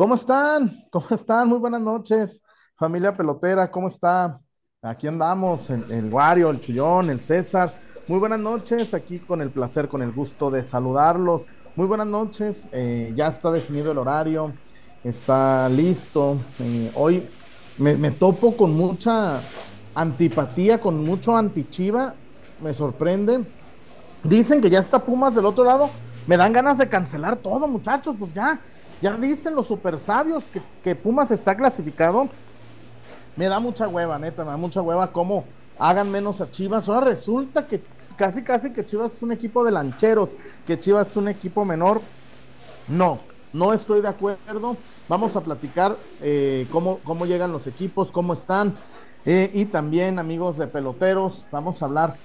¿Cómo están? ¿Cómo están? Muy buenas noches, familia pelotera, ¿cómo está? Aquí andamos, el, el Wario, el Chullón, el César. Muy buenas noches, aquí con el placer, con el gusto de saludarlos. Muy buenas noches, eh, ya está definido el horario, está listo. Eh, hoy me, me topo con mucha antipatía, con mucho antichiva, me sorprende. Dicen que ya está Pumas del otro lado, me dan ganas de cancelar todo, muchachos, pues ya, ya dicen los super sabios que, que Pumas está clasificado. Me da mucha hueva, neta, me da mucha hueva cómo hagan menos a Chivas. Ahora resulta que casi, casi que Chivas es un equipo de lancheros, que Chivas es un equipo menor. No, no estoy de acuerdo. Vamos a platicar eh, cómo, cómo llegan los equipos, cómo están. Eh, y también, amigos de peloteros, vamos a hablar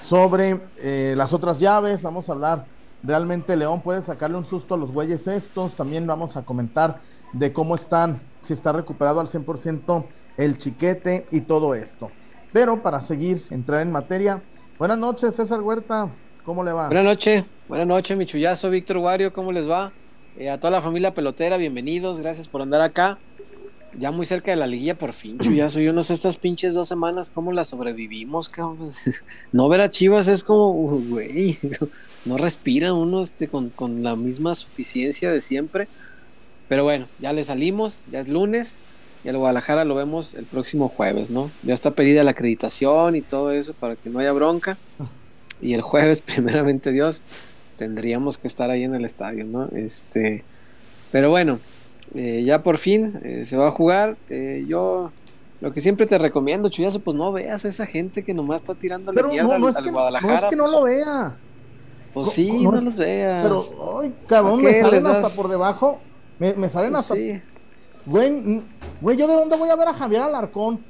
sobre eh, las otras llaves. Vamos a hablar realmente León puede sacarle un susto a los güeyes estos. También vamos a comentar de cómo están, si está recuperado al 100% el chiquete y todo esto. Pero para seguir, entrar en materia, buenas noches, César Huerta, ¿cómo le va? Buenas noches, buenas noches, mi chullazo, Víctor Wario, ¿cómo les va? Eh, a toda la familia pelotera, bienvenidos, gracias por andar acá. Ya muy cerca de la liguilla, por fin. Yo no sé estas pinches dos semanas cómo las sobrevivimos. No ver a Chivas es como, güey, no respira uno este, con, con la misma suficiencia de siempre. Pero bueno, ya le salimos, ya es lunes y al Guadalajara lo vemos el próximo jueves, ¿no? Ya está pedida la acreditación y todo eso para que no haya bronca. Y el jueves, primeramente Dios, tendríamos que estar ahí en el estadio, ¿no? Este, pero bueno, eh, ya por fin eh, se va a jugar. Eh, yo lo que siempre te recomiendo, Chuyazo, pues no veas a esa gente que nomás está tirando la mierda no, al, es al que, Guadalajara. No es que no pues, lo vea. pues sí, no, los veas. Pero, ay, cabrón, ¿A me salen das? hasta por debajo. Me, me salen Pues hasta. sí. Güey, güey, ¿yo de dónde voy a ver a Javier Alarcón?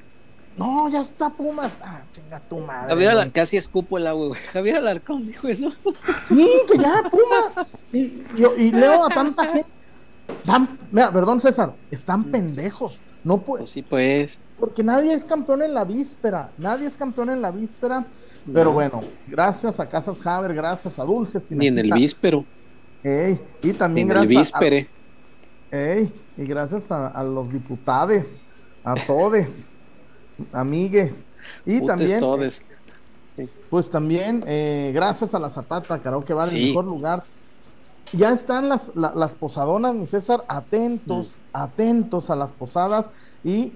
No, ya está Pumas. Ah, chinga tu madre. Javier. Alarcón, casi escupo el agua, güey. Javier Alarcón dijo eso. Sí, que ya, Pumas. Y, y- y leo a tanta gente. Dan- mira, perdón, César, están pendejos. No puede, Pues sí, pues. porque nadie es campeón en la víspera. Nadie es campeón en la víspera. Pero No. bueno, gracias a Casas Haber, gracias a Dulces. Ni en el víspero. Ey, y Ni también en el gracias a, víspere. Ey, y gracias a, a los diputados, a todes, amigues. Y Putes también, todes. pues también, eh, gracias a la Zapata, caro que va en el Sí. mejor lugar. Ya están las, la- las posadonas, mi César, atentos, atentos a las posadas y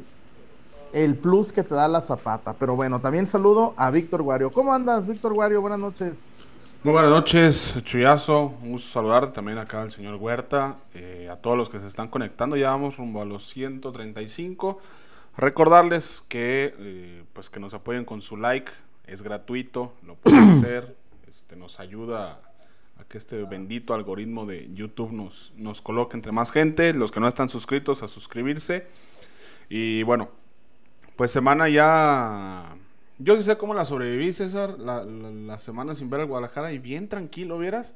el plus que te da la Zapata. Pero bueno, también saludo a Víctor Guario. ¿Cómo andas, Víctor Guario? Buenas noches. Muy buenas noches, Chuyazo. Un gusto saludarte también acá al señor Huerta, eh, a todos los que se están conectando. Ya vamos rumbo a los 135. Recordarles que eh, pues que nos apoyen con su like, es gratuito, lo pueden hacer, este, nos ayuda a que este bendito algoritmo de YouTube nos, nos coloque entre más gente. Los que no están suscritos, a suscribirse. Y bueno, pues semana ya. Yo sí sé cómo la sobreviví, César, la, la- la semana sin ver al Guadalajara y bien tranquilo, ¿vieras?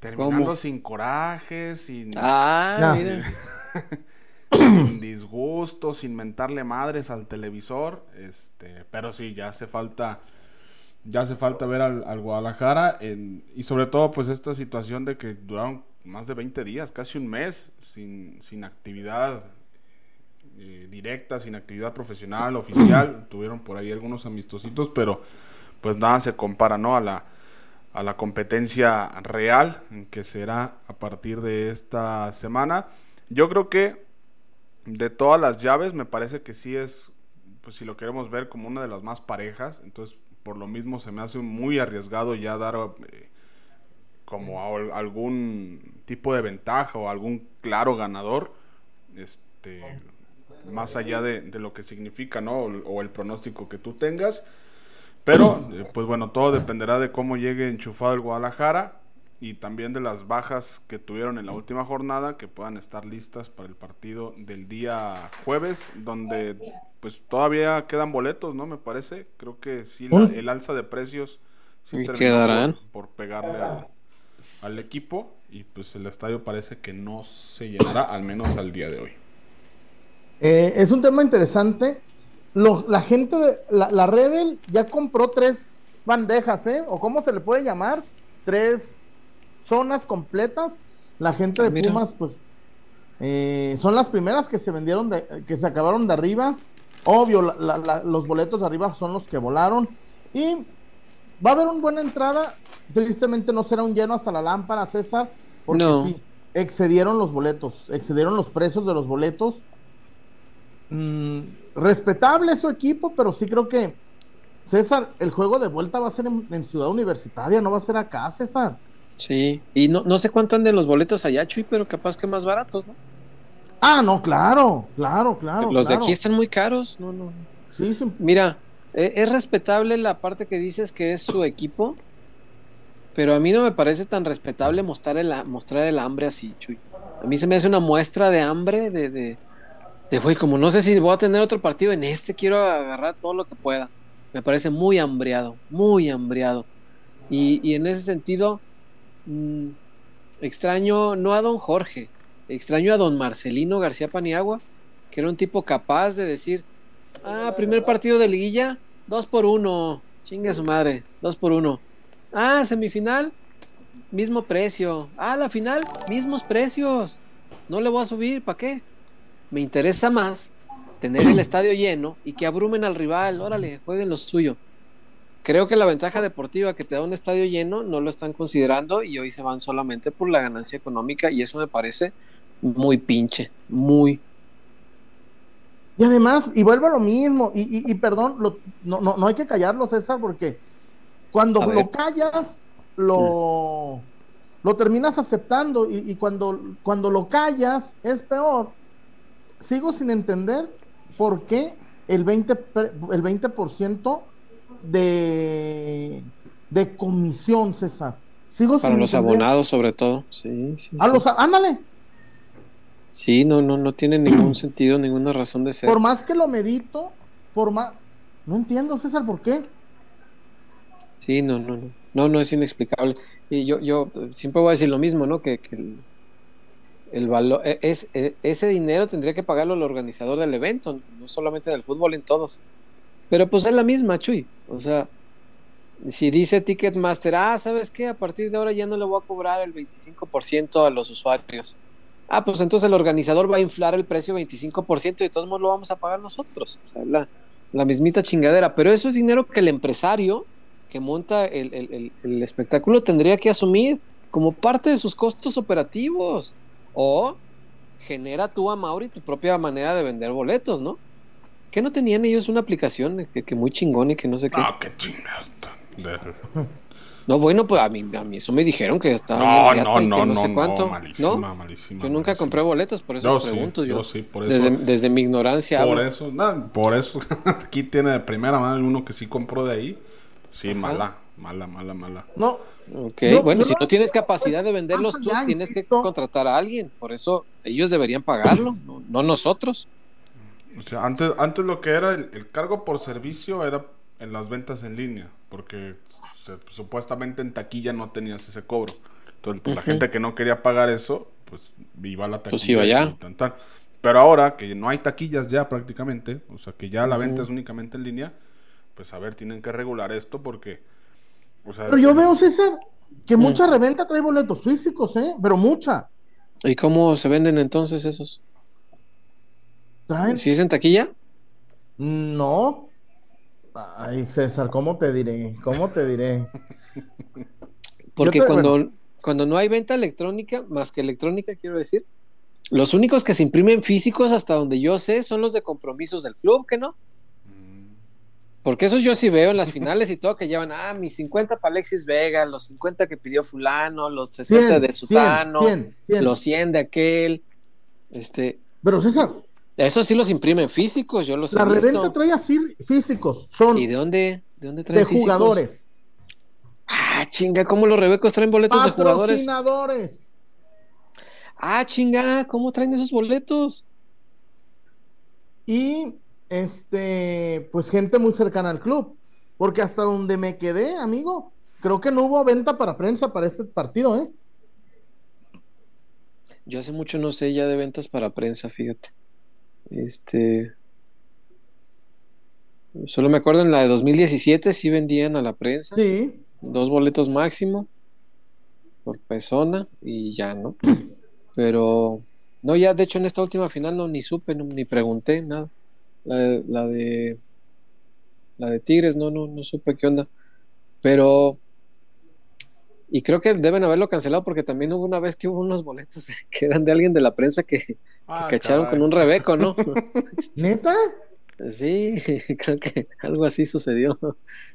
Terminando ¿Cómo? sin corajes, sin, Ah, mira. sin disgusto, sin mentarle madres al televisor. Este, pero sí, ya hace falta. Ya hace falta ver al, al Guadalajara en- y sobre todo pues esta situación de que duraron más de 20 días, casi un mes sin, sin actividad eh, directa, sin actividad profesional, oficial. Tuvieron por ahí algunos amistositos, pero pues nada se compara, ¿no? A la, a la competencia real que será a partir de esta semana. Yo creo que de todas las llaves me parece que sí es, pues si lo queremos ver como una de las más parejas, entonces por lo mismo se me hace muy arriesgado ya dar eh, como algún tipo de ventaja o algún claro ganador, este, más allá de, lo que significa, ¿no? O, o el pronóstico que tú tengas. Pero, eh, pues bueno, todo dependerá de cómo llegue enchufado el Guadalajara y también de las bajas que tuvieron en la última jornada, que puedan estar listas para el partido del día jueves, donde pues todavía quedan boletos, ¿no? Me parece. Creo que sí, la- el alza de precios sí terminó quedarán. Por, por pegarle al, al equipo y pues el estadio parece que no se llenará, al menos al día de hoy. Eh, es un tema interesante. Lo- la gente de la, la Rebel ya compró tres bandejas, ¿eh? O cómo se le puede llamar, tres zonas completas. La gente Ah, de mira. Pumas, pues, Eh, son las primeras que se vendieron, de, que se acabaron de arriba. Obvio, los boletos de arriba son los que volaron. Y va a haber una buena entrada. Tristemente no será un lleno hasta la lámpara, César, porque sí, excedieron los boletos, excedieron los precios de los boletos. Mm, respetable su equipo, pero sí creo que César, el juego de vuelta va a ser en, Ciudad Universitaria, no va a ser acá, César. Sí, y no, no sé cuánto anden los boletos allá, Chuy, pero capaz que más baratos, ¿no? Ah, no, claro, claro, claro. Los de aquí están muy caros, no, no. Sí, sí. Mira, e, es, respetable la parte que dices que es su equipo, pero a mí no me parece tan respetable mostrar el, mostrar el hambre así, Chuy. A mí se me hace una muestra de hambre, de, de, de, güey, como no sé si voy a tener otro partido en este, quiero agarrar todo lo que pueda. Me parece muy hambriado, muy hambriado. Y, y en ese sentido, mmm, extraño no a don Jorge, extraño a don Marcelino García Paniagua, que era un tipo capaz de decir, ah, primer partido de liguilla, dos por uno, chingue su madre, dos por uno. Ah, semifinal, mismo precio. Ah, la final, mismos precios. No le voy a subir, ¿para qué? Me interesa más tener el estadio lleno y que abrumen al rival. Órale, jueguen lo suyo. Creo que la ventaja deportiva que te da un estadio lleno no lo están considerando y hoy se van solamente por la ganancia económica y eso me parece muy pinche, muy. Y además, y vuelve a lo mismo, y, perdón, no, no, no, hay que callarlo, César, porque cuando lo callas, lo, lo terminas aceptando, y, cuando, cuando lo callas es peor. Sigo sin entender por qué el 20%, el 20 de, de comisión, César. Sigo Para los abonados, sobre todo. Sí, sí. A los, ándale, Sí, no, no, no tiene ningún sentido, ninguna razón de ser. Por más que lo medito, por más. No entiendo, César, ¿por qué? Sí, no, no, no. No, no es inexplicable. Y yo, yo siempre voy a decir lo mismo, ¿no? Que, el, valor, e, es, e, ese dinero tendría que pagarlo el organizador del evento, no solamente del fútbol, en todos. Pero pues es la misma, Chuy. O sea, si dice Ticketmaster, ah, ¿sabes qué? A partir de ahora ya no le voy a cobrar el 25% a los usuarios ah, pues entonces el organizador va a inflar el precio 25% y de todos modos lo vamos a pagar nosotros. O sea, la, la mismita chingadera. Pero eso es dinero que el empresario que monta el, espectáculo tendría que asumir como parte de sus costos operativos. O genera tú a Mauri tu propia manera de vender boletos, ¿no? ¿Qué no tenían ellos una aplicación que, muy chingón y que no sé qué? Ah, qué chingada. No, bueno, pues a mí, a mí eso me dijeron que estaba no, no, no, no, sé cuánto. No, malísima, malísima. Yo nunca compré boletos, por eso pregunto. yo, sí, por eso. Desde, mi ignorancia. Por eso, por eso. Aquí tiene de primera mano uno que sí compró de ahí. Sí, mala, mala, mala, mala. No. Ok, bueno, si no tienes capacidad de venderlos tú, tienes que contratar a alguien. Por eso ellos deberían pagarlo, no, nosotros. O sea, antes, antes lo que era el cargo por servicio era en las ventas en línea, porque supuestamente en taquilla no tenías ese cobro. Entonces, pues, la gente que no quería pagar eso, pues iba a la pues, taquilla. Pero ahora que no hay taquillas ya prácticamente, o sea, que ya la venta es únicamente en línea, pues a ver, tienen que regular esto porque... Pero yo veo, César, que mucha reventa trae boletos físicos, ¿eh? Pero mucha. ¿Y cómo se venden entonces esos? ¿Traen? ¿Sí es en taquilla? No, Ay, César, ¿cómo te diré? ¿Cómo te diré? Porque cuando, cuando no hay venta electrónica, más que electrónica, quiero decir, los únicos que se imprimen físicos, hasta donde yo sé, son los de compromisos del club, ¿que no? Mm. Porque esos yo sí veo en las finales y todo que llevan, ah, mis 50 para Alexis Vega, los 50 que pidió fulano, los 60 de Sutano, los 100 de aquel. Este. Pero César, eso sí los imprimen físicos, yo los La reventa trae así físicos, son. ¿Y de dónde? ¿De dónde traen De jugadores. Ah, chinga, ¿cómo los rebecos traen boletos de jugadores? Patrocinadores. Ah, chinga, ¿cómo traen esos boletos? Y este, pues gente muy cercana al club. Porque hasta donde me quedé, amigo, creo que no hubo venta para prensa para este partido, ¿eh? Yo hace mucho no sé ya de ventas para prensa, fíjate. Este. Solo me acuerdo en la de 2017 sí vendían a la prensa. Sí. Dos boletos máximo por persona y ya, ¿no? Pero No, ya de hecho en esta última final no ni supe, no, ni pregunté nada. La de, la de la de Tigres, no, no, no supe qué onda. Pero y creo que deben haberlo cancelado porque también hubo una vez que hubo unos boletos que eran de alguien de la prensa que, que Ah, cacharon caray. con un rebeco, ¿no? ¿Neta? Sí, creo que algo así sucedió.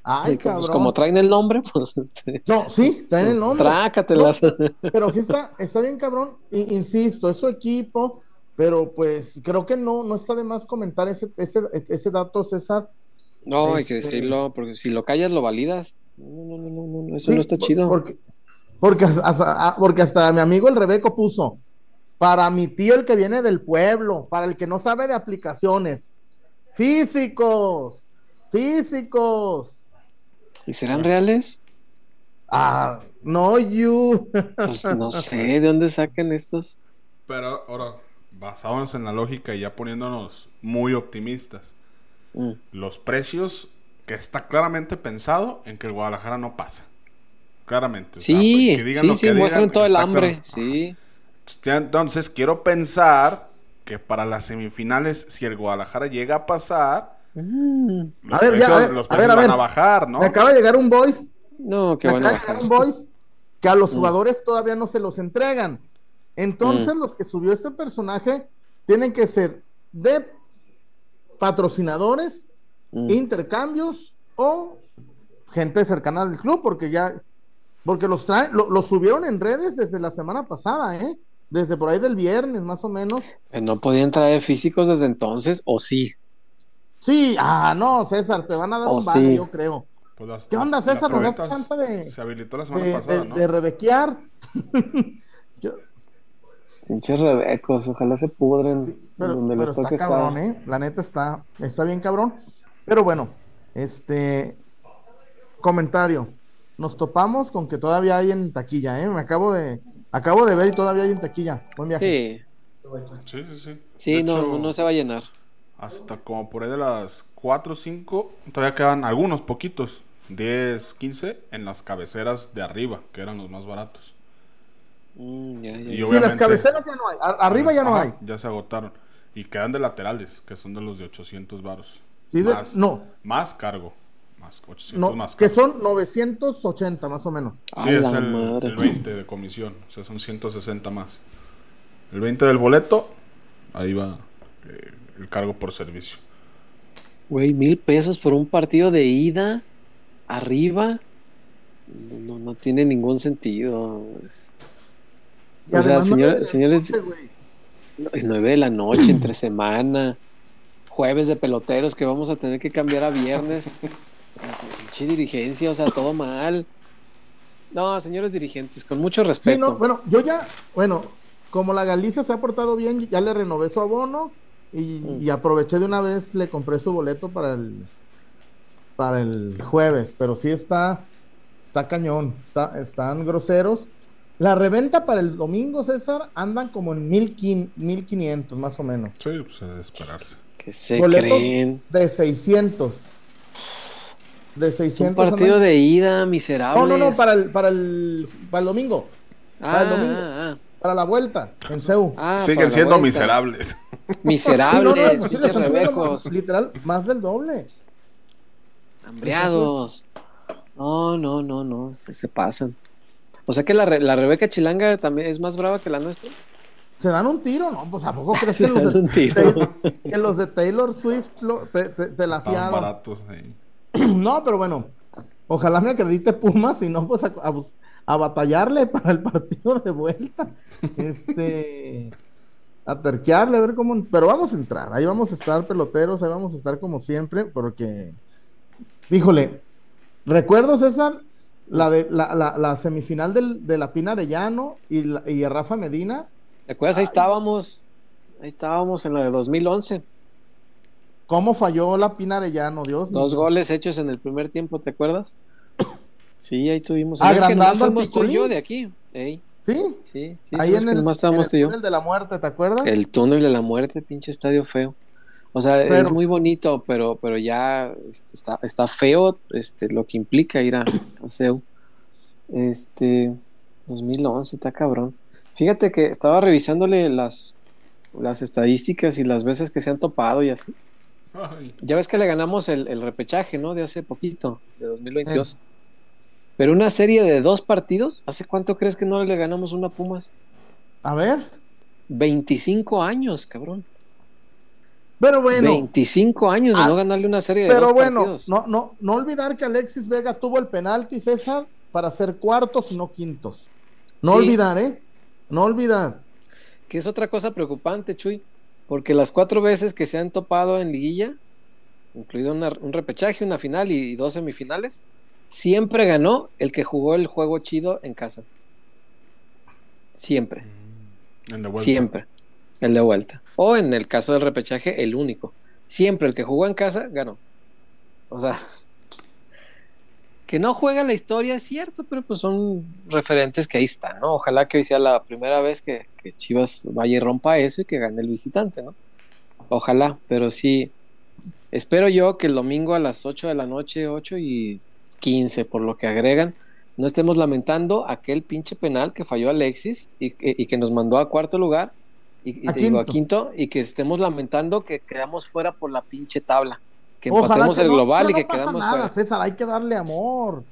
Ay, como, pues, como traen el nombre, pues este, No, sí, traen el nombre. trácatelas. Pero sí está, está bien cabrón, insisto, es su equipo, pero pues creo que no, no está de más comentar ese, ese, ese dato, César. No, hay que Este- decirlo, porque si lo callas lo validas. No, no, no, no, no, eso Sí, no está chido. Porque, porque, hasta, hasta- porque hasta mi amigo el Rebeco puso, para mi tío el que viene del pueblo, para el que no sabe de aplicaciones, físicos, físicos. ¿Y serán reales? Ah, no, you. Pues no sé de dónde sacan estos. Pero ahora, basándonos en la lógica y ya poniéndonos muy optimistas, Mm. los precios que está claramente pensado en que el Guadalajara no pasa. Claramente. o sea, Sí, que digan sí, lo sí, que muestran digan, todo el hambre, claro. sí. Entonces, quiero pensar que para las semifinales, si el Guadalajara llega a pasar, Mm, los A ver, ya, precios, a ver, los a precios ver, a van a bajar, ¿no? Me acaba de llegar un voice No, que van a acaba de bajar. llegar un voice que a los Mm. jugadores todavía no se los entregan. Entonces, Mm. los que subió este personaje tienen que ser de patrocinadores, Mm. intercambios o gente cercana al club, porque ya, porque los traen, lo, los subieron en redes desde la semana pasada, ¿eh? Desde por ahí del viernes, más o menos. Eh, No podían traer físicos desde entonces, o sí. Sí, ah, no, César, te van a dar Oh, un vale, sí. yo creo. Pues las- ¿Qué onda, César? ¿Nos das chance de- Se habilitó la semana De, pasada, de- ¿no? de rebequear. Yo- Pinches rebecos, ojalá se pudren. Sí, pero, donde pero les está cabrón, estar. ¿eh? La neta está, está bien cabrón. Pero bueno, este comentario. Nos topamos con que todavía hay en taquilla, ¿eh? Me acabo de, acabo de ver y todavía hay en taquilla. Buen viaje. Sí, Sí, sí, sí. sí, no, hecho, no se va a llenar. Hasta como por ahí de las 4 o 5, todavía quedan algunos poquitos. 10, 15 en las cabeceras de arriba, que eran los más baratos. Mm, ya, ya, Y. Sí, las obviamente- cabeceras ya no hay. arriba ya no Ajá, hay. Ya se agotaron. Y quedan de laterales, que son de los de 800 varos. Sí, de- más, no, Más cargo. Más 800 no, más que cargo. son 980 más o menos. Sí, A es la el, madre. el 20 de comisión. O sea, son 160 más. El 20 del boleto, ahí va eh, el cargo por servicio. Güey, mil pesos por un partido de ida arriba. No, no, no tiene ningún sentido. Es- O sea, señora- señores- nueve de la noche, entre semana. Jueves de peloteros que vamos a tener que cambiar a viernes. Pinche dirigencia, o sea, todo mal. No, señores dirigentes, con mucho Sí, respeto. no, bueno, yo ya, bueno, como la Galicia se ha portado bien, ya le renové su abono y, Mm. y aproveché de una vez, le compré su boleto para el para el jueves, pero sí está está cañón, está- están groseros. La reventa para el domingo, César, andan como en mil quin- 1500 más o menos. Sí, pues es de esperarse. Que se Boletos creen. de 600. De Es 600. un partido de ida miserable. No, no, no, para el para el para el domingo, ah, para el domingo. ah, para la vuelta en CEU. ah. Ah, para Siguen siendo vuelta. miserables. Miserables, Sí, no, pues sí, rebecos, literal, más del doble. hambriados. No, no, no, no, se, se pasan. O sea que la, la Rebeca Chilanga también es más brava que la nuestra. Se dan un tiro, ¿no? Pues ¿a poco crees que los de, un tiro. Taylor- que los de Taylor Swift lo- te, te- te la fiaron? baratos ahí. No, pero bueno, ojalá me acredite Pumas, si no, pues a, a bus- a batallarle para el partido de vuelta. Este. A terquearle, a ver cómo. Pero vamos a entrar, ahí vamos a estar peloteros, ahí vamos a estar como siempre, porque. Híjole, recuerdo, César, la, de, la, la, la semifinal del, de la Pina Arellano y, la- y Rafa Medina. ¿Te acuerdas? Ahí estábamos. Ahí estábamos en la de 2011. ¿Cómo falló la Pina Arellano? Dios Dos mío. goles hechos en el primer tiempo, ¿te acuerdas? Sí, ahí tuvimos. Es que Agrandando al tú y yo de aquí. Ey, Sí, sí, sí. ahí es en el, nomás en estábamos el y yo. túnel de la muerte, ¿te acuerdas? El túnel de la muerte, pinche estadio feo. O sea, es muy bonito, pero, pero ya este, está, está feo este, lo que implica ir a, a CEU. Este, 2011, está cabrón. Fíjate que estaba revisándole las, las estadísticas y las veces que se han topado y así. Ay, Ya ves que le ganamos el, el repechaje, ¿no? De hace poquito, de 2022. Pero una serie de dos partidos, ¿hace cuánto crees que no le ganamos una a Pumas? A ver. 25 años, cabrón. Pero bueno. 25 años de Ah, no ganarle una serie de Pero dos bueno, partidos. no, no, no olvidar que Alexis Vega tuvo el penalti, César, para ser cuartos y no quintos. No Sí. olvidar, ¿eh? No olvidar. Que es otra cosa preocupante, Chuy, porque las cuatro veces que se han topado en liguilla, incluido una- un repechaje, una final y dos semifinales, siempre ganó el que jugó el juego chido en casa. Siempre, el de vuelta. siempre. El de vuelta. O en el caso del repechaje, el único. Siempre el que jugó en casa ganó. O sea, que no juega la historia es cierto, pero pues son referentes que ahí están, ¿no? Ojalá que hoy sea la primera vez que, que Chivas vaya y rompa eso y que gane el visitante, ¿no? Ojalá, pero sí, espero yo que el domingo a las 8 de la noche, 8 y 15, por lo que agregan, no estemos lamentando aquel pinche penal que falló Alexis y, que- y que nos mandó a cuarto lugar y, y A te digo a quinto y que estemos lamentando que quedamos fuera por la pinche tabla, que empatemos que el no, global y que no pasa quedamos nada, fuera. César, hay que darle amor.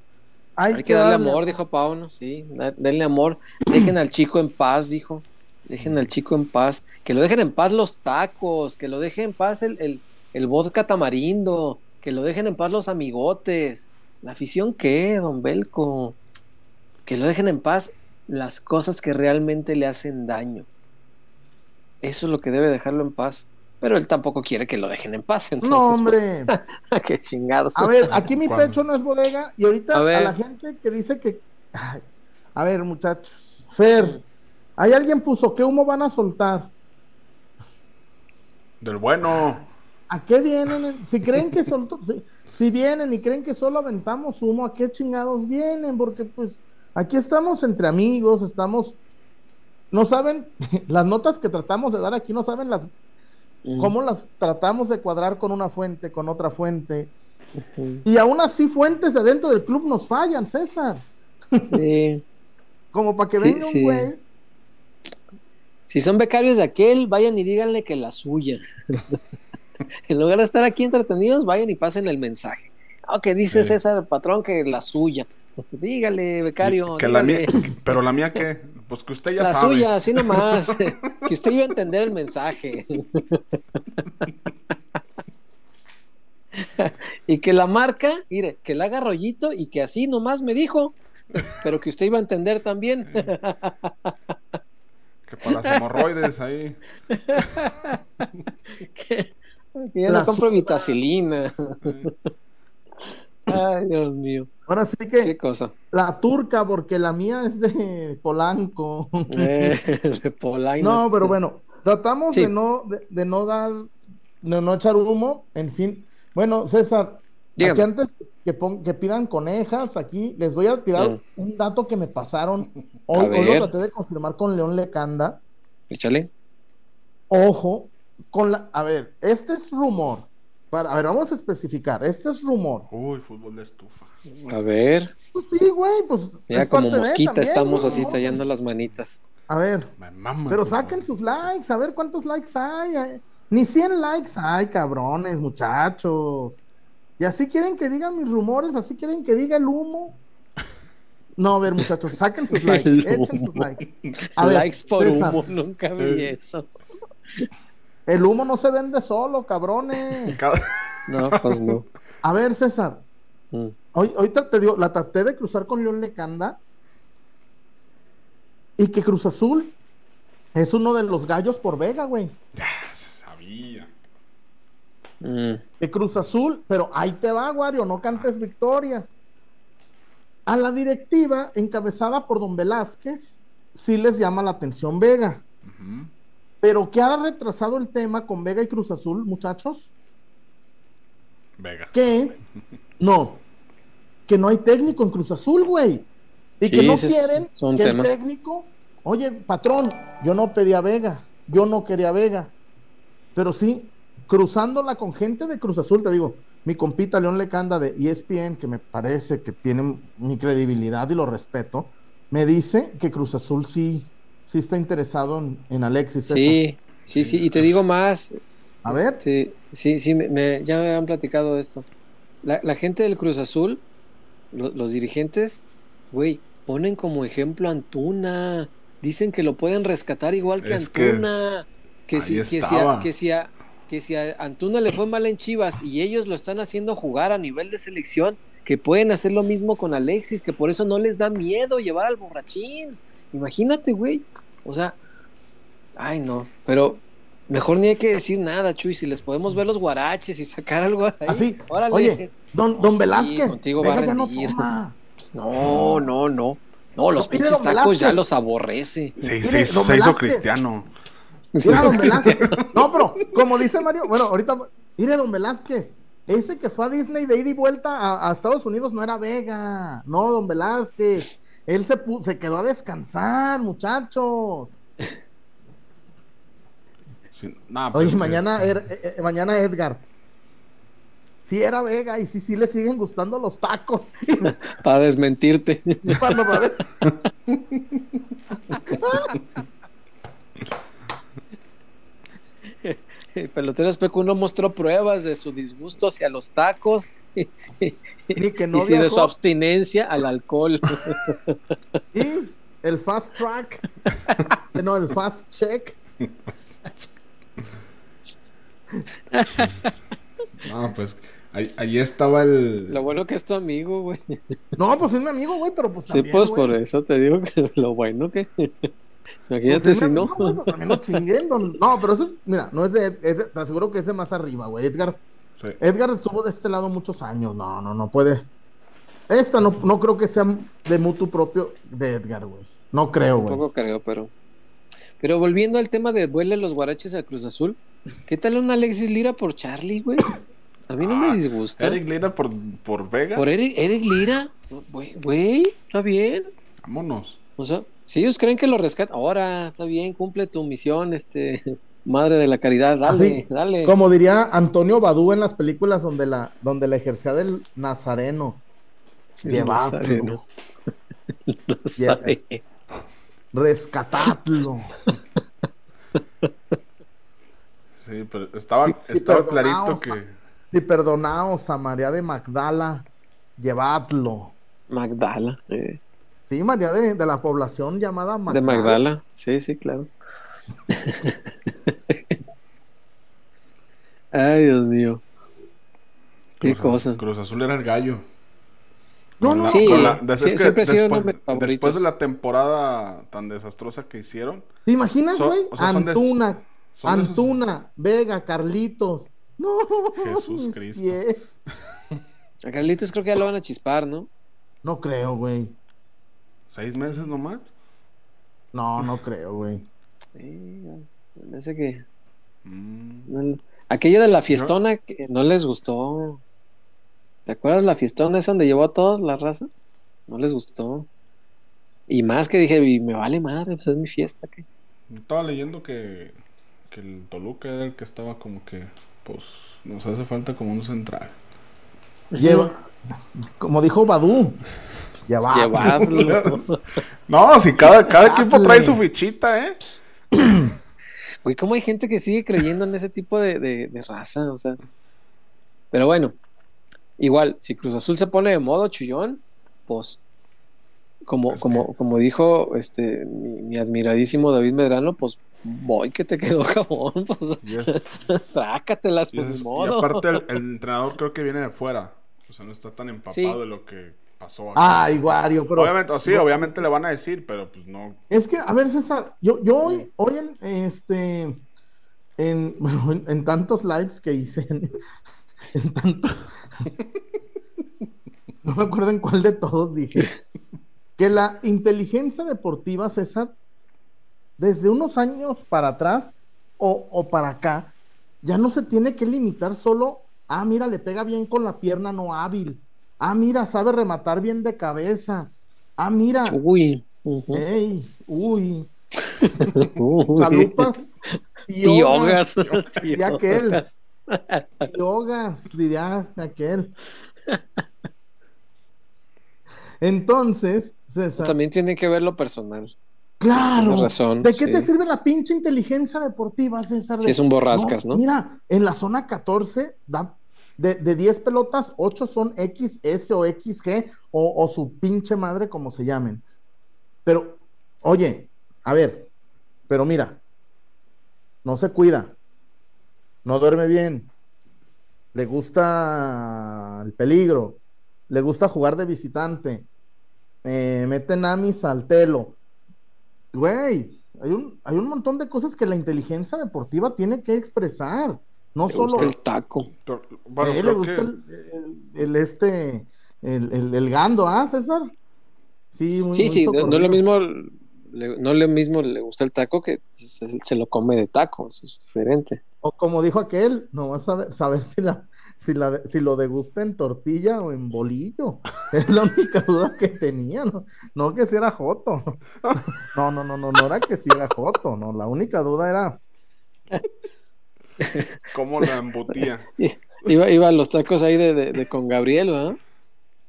Hay, Hay que darle amor, dijo Pauno, sí, denle amor. Dejen al chico en paz, dijo. Dejen al chico en paz. Que lo dejen en paz los tacos, que lo dejen en paz el, el, el vodka tamarindo, que lo dejen en paz los amigotes. ¿La afición qué, don Belco? Que lo dejen en paz las cosas que realmente le hacen daño. Eso es lo que debe dejarlo en paz. Pero él tampoco quiere que lo dejen en paz. Entonces, No, pues, hombre. qué chingados. A ver, aquí mi ¿Cuándo? pecho no es bodega y ahorita A la gente que dice que... Ay, a ver, muchachos. Fer, ahí alguien puso, ¿qué humo van a soltar? Del bueno. ¿A qué vienen? Si creen que soltó, si, si vienen y creen que solo aventamos humo, ¿a qué chingados vienen? Porque pues aquí estamos entre amigos, estamos... No saben, las notas que tratamos de dar aquí no saben las Cómo las tratamos de cuadrar con una fuente, con otra fuente. Y aún así fuentes de dentro del club nos fallan, César. Sí. Como para que Sí, venga sí. un güey. Si son becarios de aquel, vayan y díganle que la suya. en lugar de estar aquí entretenidos, vayan y pasen el mensaje. Ah, que dice Sí. César patrón que la suya. Dígale, becario. Que la mía, pero la mía qué? Pues que usted ya la sabe. suya, así nomás. que usted iba a entender el mensaje. y que la marca, mire, que la haga rollito y que así nomás me dijo. Pero que usted iba a entender también. Que para las hemorroides ahí. que, que ya no La compro vitacilina. Ay, Dios mío. Ahora sí Qué que cosa. la turca, porque la mía es de Polanco. Eh, de polainas. No, pero bueno, tratamos Sí. de no, de, de no dar, de no echar humo, en fin. Bueno, César, aquí antes que, que pidan conejas, aquí les voy a tirar Mm. un dato que me pasaron. Hoy, hoy lo traté de confirmar con León Lecanda. Échale. Ojo, con la, a ver, este es rumor. Para, a ver, vamos a especificar. Este es rumor. Uy, fútbol de estufa. A ver. Pues sí, güey, pues. Ya es como mosquita también, estamos así tallando las manitas. A ver, mama pero saquen sus likes, a ver cuántos likes hay. eh. Ni 100 likes hay, cabrones, muchachos. Y así quieren que digan mis rumores, así quieren que diga el humo. No, a ver, muchachos, saquen sus likes, echen sus likes. A ver, Likes por César, humo, nunca vi Eh. eso. El humo no se vende solo, cabrones. No, pues no. A ver, César, Mm. Hoy, ahorita te digo, la traté de cruzar con León Lecanda y que Cruz Azul es uno de los gallos por Vega, güey. Ya se sabía. Mm. Que Cruz Azul, pero ahí te va, Wario, no cantes victoria. A la directiva, encabezada por Don Velázquez, sí les llama la atención Vega. Ujú. Pero ¿qué ha retrasado el tema con Vega y Cruz Azul, muchachos? Vega. que no, que no hay técnico en Cruz Azul, güey. Y Sí, que no quieren que tema. el técnico, oye, patrón, yo no pedí a Vega, yo no quería a Vega, pero sí, cruzándola con gente de Cruz Azul, te digo, mi compita León Lecanda de ESPN, que me parece que tiene mi credibilidad y lo respeto, me dice que Cruz Azul sí, sí está interesado en, en Alexis. Sí, Sí, sí, y te digo más. A ver. Este, sí, sí, me, me- ya me han platicado de esto. La, la gente del Cruz Azul, lo- los dirigentes, güey, ponen como ejemplo a Antuna. Dicen que lo pueden rescatar igual que Es que Antuna. Que, ahí si, que, si a, que, si a, que si a Antuna le fue mal en Chivas y ellos lo están haciendo jugar a nivel de selección, que pueden hacer lo mismo con Alexis, que por eso no les da miedo llevar al borrachín. Imagínate, güey. O sea, ay no, pero mejor ni hay que decir nada, Chuy, si les podemos ver los guaraches y sacar algo ahí. Así. órale. Oye, don, don Sí, Velázquez. contigo va a Vega ya no. No, no, no. No, los No, pinches tacos ya los aborrece. Sí, Mire, se hizo, se hizo cristiano. Mira, don Velázquez. No, pero como dice Mario, bueno, ahorita, mire, don Velázquez, ese que fue a Disney de ida y vuelta a, a Estados Unidos no era Vega, no, don Velázquez. Él se, se quedó a descansar, muchachos. Sí, nah, Oye, pues mañana, este- Er- eh, eh, mañana Edgar. Sí era Vega y sí, sí le siguen gustando los tacos. Para desmentirte. Cuando va a ver- El pelotero espejo no mostró pruebas de su disgusto hacia los tacos y, Ni que no y sí de su abstinencia al alcohol. Y el fast track. No, el fast check. No, pues ahí, ahí estaba el. Lo bueno que es tu amigo, güey. No, pues es mi amigo, güey, pero pues Sí, también, pues güey. por eso te digo que lo bueno que. Pues Imagínate es mi si no. chinguen, don- No, pero eso, mira, no es de, es de- te aseguro que es de más arriba, güey. Edgar, Sí. Edgar estuvo de este lado muchos años. No, no, no puede. Esta no, no creo que sea de mutuo propio de Edgar, güey. No creo, güey. Tampoco creo, pero. Pero volviendo al tema de vuele los guaraches a Cruz Azul, ¿qué tal un Alexis Lira por Charlie, güey? A mí no me Ah, disgusta. Eric Lira por, por Vega. Por Eric, Eric Lira, güey, está bien. Vámonos. O sea, si ellos creen que lo rescatan, ahora está bien, cumple tu misión, este, madre de la caridad, dale, Así, dale. Como diría Antonio Badú en las películas donde la, donde la ejercía del Nazareno. El Llevadlo, Nazareno. Rescatadlo. Sí, pero estaba, Sí, clarito que. Y perdonaos a María de Magdala, llevadlo. Magdala, eh, Sí, María de, de la población llamada Magdala. de Magdala, sí, sí, claro. Ay, Dios mío. Qué Cruz, cosa. Cruz Azul era el gallo. No, Con no, la- Sí, con la- des- sí, es que siempre ha sido uno después, de después la temporada tan desastrosa que hicieron, ¿Te imaginas, güey? o sea, son de- Antuna, son de esos- Antuna, Vega, Carlitos. No, Jesús Cristo. A Carlitos creo que ya lo van a chispar, ¿no? No creo, güey. Seis meses nomás. No, no creo, güey. Sí, me parece que Mm, aquello de la fiestona que no les gustó. ¿Te acuerdas la fiestona esa donde llevó a toda la raza? No les gustó. Y más que dije, "Y me vale madre, pues es mi fiesta. ¿qué?". Estaba leyendo que, que el Toluca era el que estaba como que, pues, nos hace falta como un central. Lleva, como dijo Badú, lleva. Llevadlo. No, si cada, cada equipo trae su fichita, ¿eh? Güey, ¿cómo hay gente que sigue creyendo en ese tipo de, de- de raza? O sea. Pero bueno, igual, si Cruz Azul se pone de modo chullón, pues. Como, Es como, como dijo este mi, mi admiradísimo David Medrano, pues voy que te quedó jabón, pues trácatelas, pues es- ni y modo. aparte el, el entrenador creo que viene de fuera. O sea, no está tan empapado Sí. de lo que pasó aquí. Ay, Wario, pero. obviamente, sí, obviamente le van a decir, pero pues no. Es que, a ver, César, yo, yo hoy, hoy en este. En, bueno, en, en tantos lives que hice, en, en tantos. no me acuerdo en cuál de todos dije. Que la inteligencia deportiva, César, desde unos años para atrás o, o para acá, ya no se tiene que limitar solo. Ah, mira, le pega bien con la pierna no hábil. Ah, mira, sabe rematar bien de cabeza. Ah, mira, Uy. ujú, ey, uy, chalupas, Tiogas. y aquel. Tiogas. diría aquel. Entonces, César, También tiene que ver lo personal. Claro. Razón, ¿De qué sí. te sirve la pinche inteligencia deportiva, César? Sí, es un borrascas, ¿no? Mira, en la zona 14, da, de, de 10 pelotas, 8 son X, S o XG o, o su pinche madre, como se llamen. Pero, oye, a ver, pero mira, no se cuida, no duerme bien, le gusta el peligro, le gusta jugar de visitante, eh, mete namis al telo. Güey, hay un, hay un montón de cosas que la inteligencia deportiva tiene que expresar. No Me solo. gusta el taco. Pero, bueno, a él le creo gusta que- el, el- el este, el, el- el gando, ¿ah, César? Sí, muy, Sí, muy sí, no, no es lo mismo, le- no es lo mismo le gusta el taco que se, se lo come de taco, eso es diferente. O como dijo aquel, no vas a saber, saber si, la, si, la, si lo degusta en tortilla o en bolillo. Es la única duda que tenía, ¿no? No que si era joto. No, no, no, no, no era que si era joto, no. La única duda era, ¿Cómo la embutía? Iba, iba a los tacos ahí de, de, de con Gabriel, ¿verdad?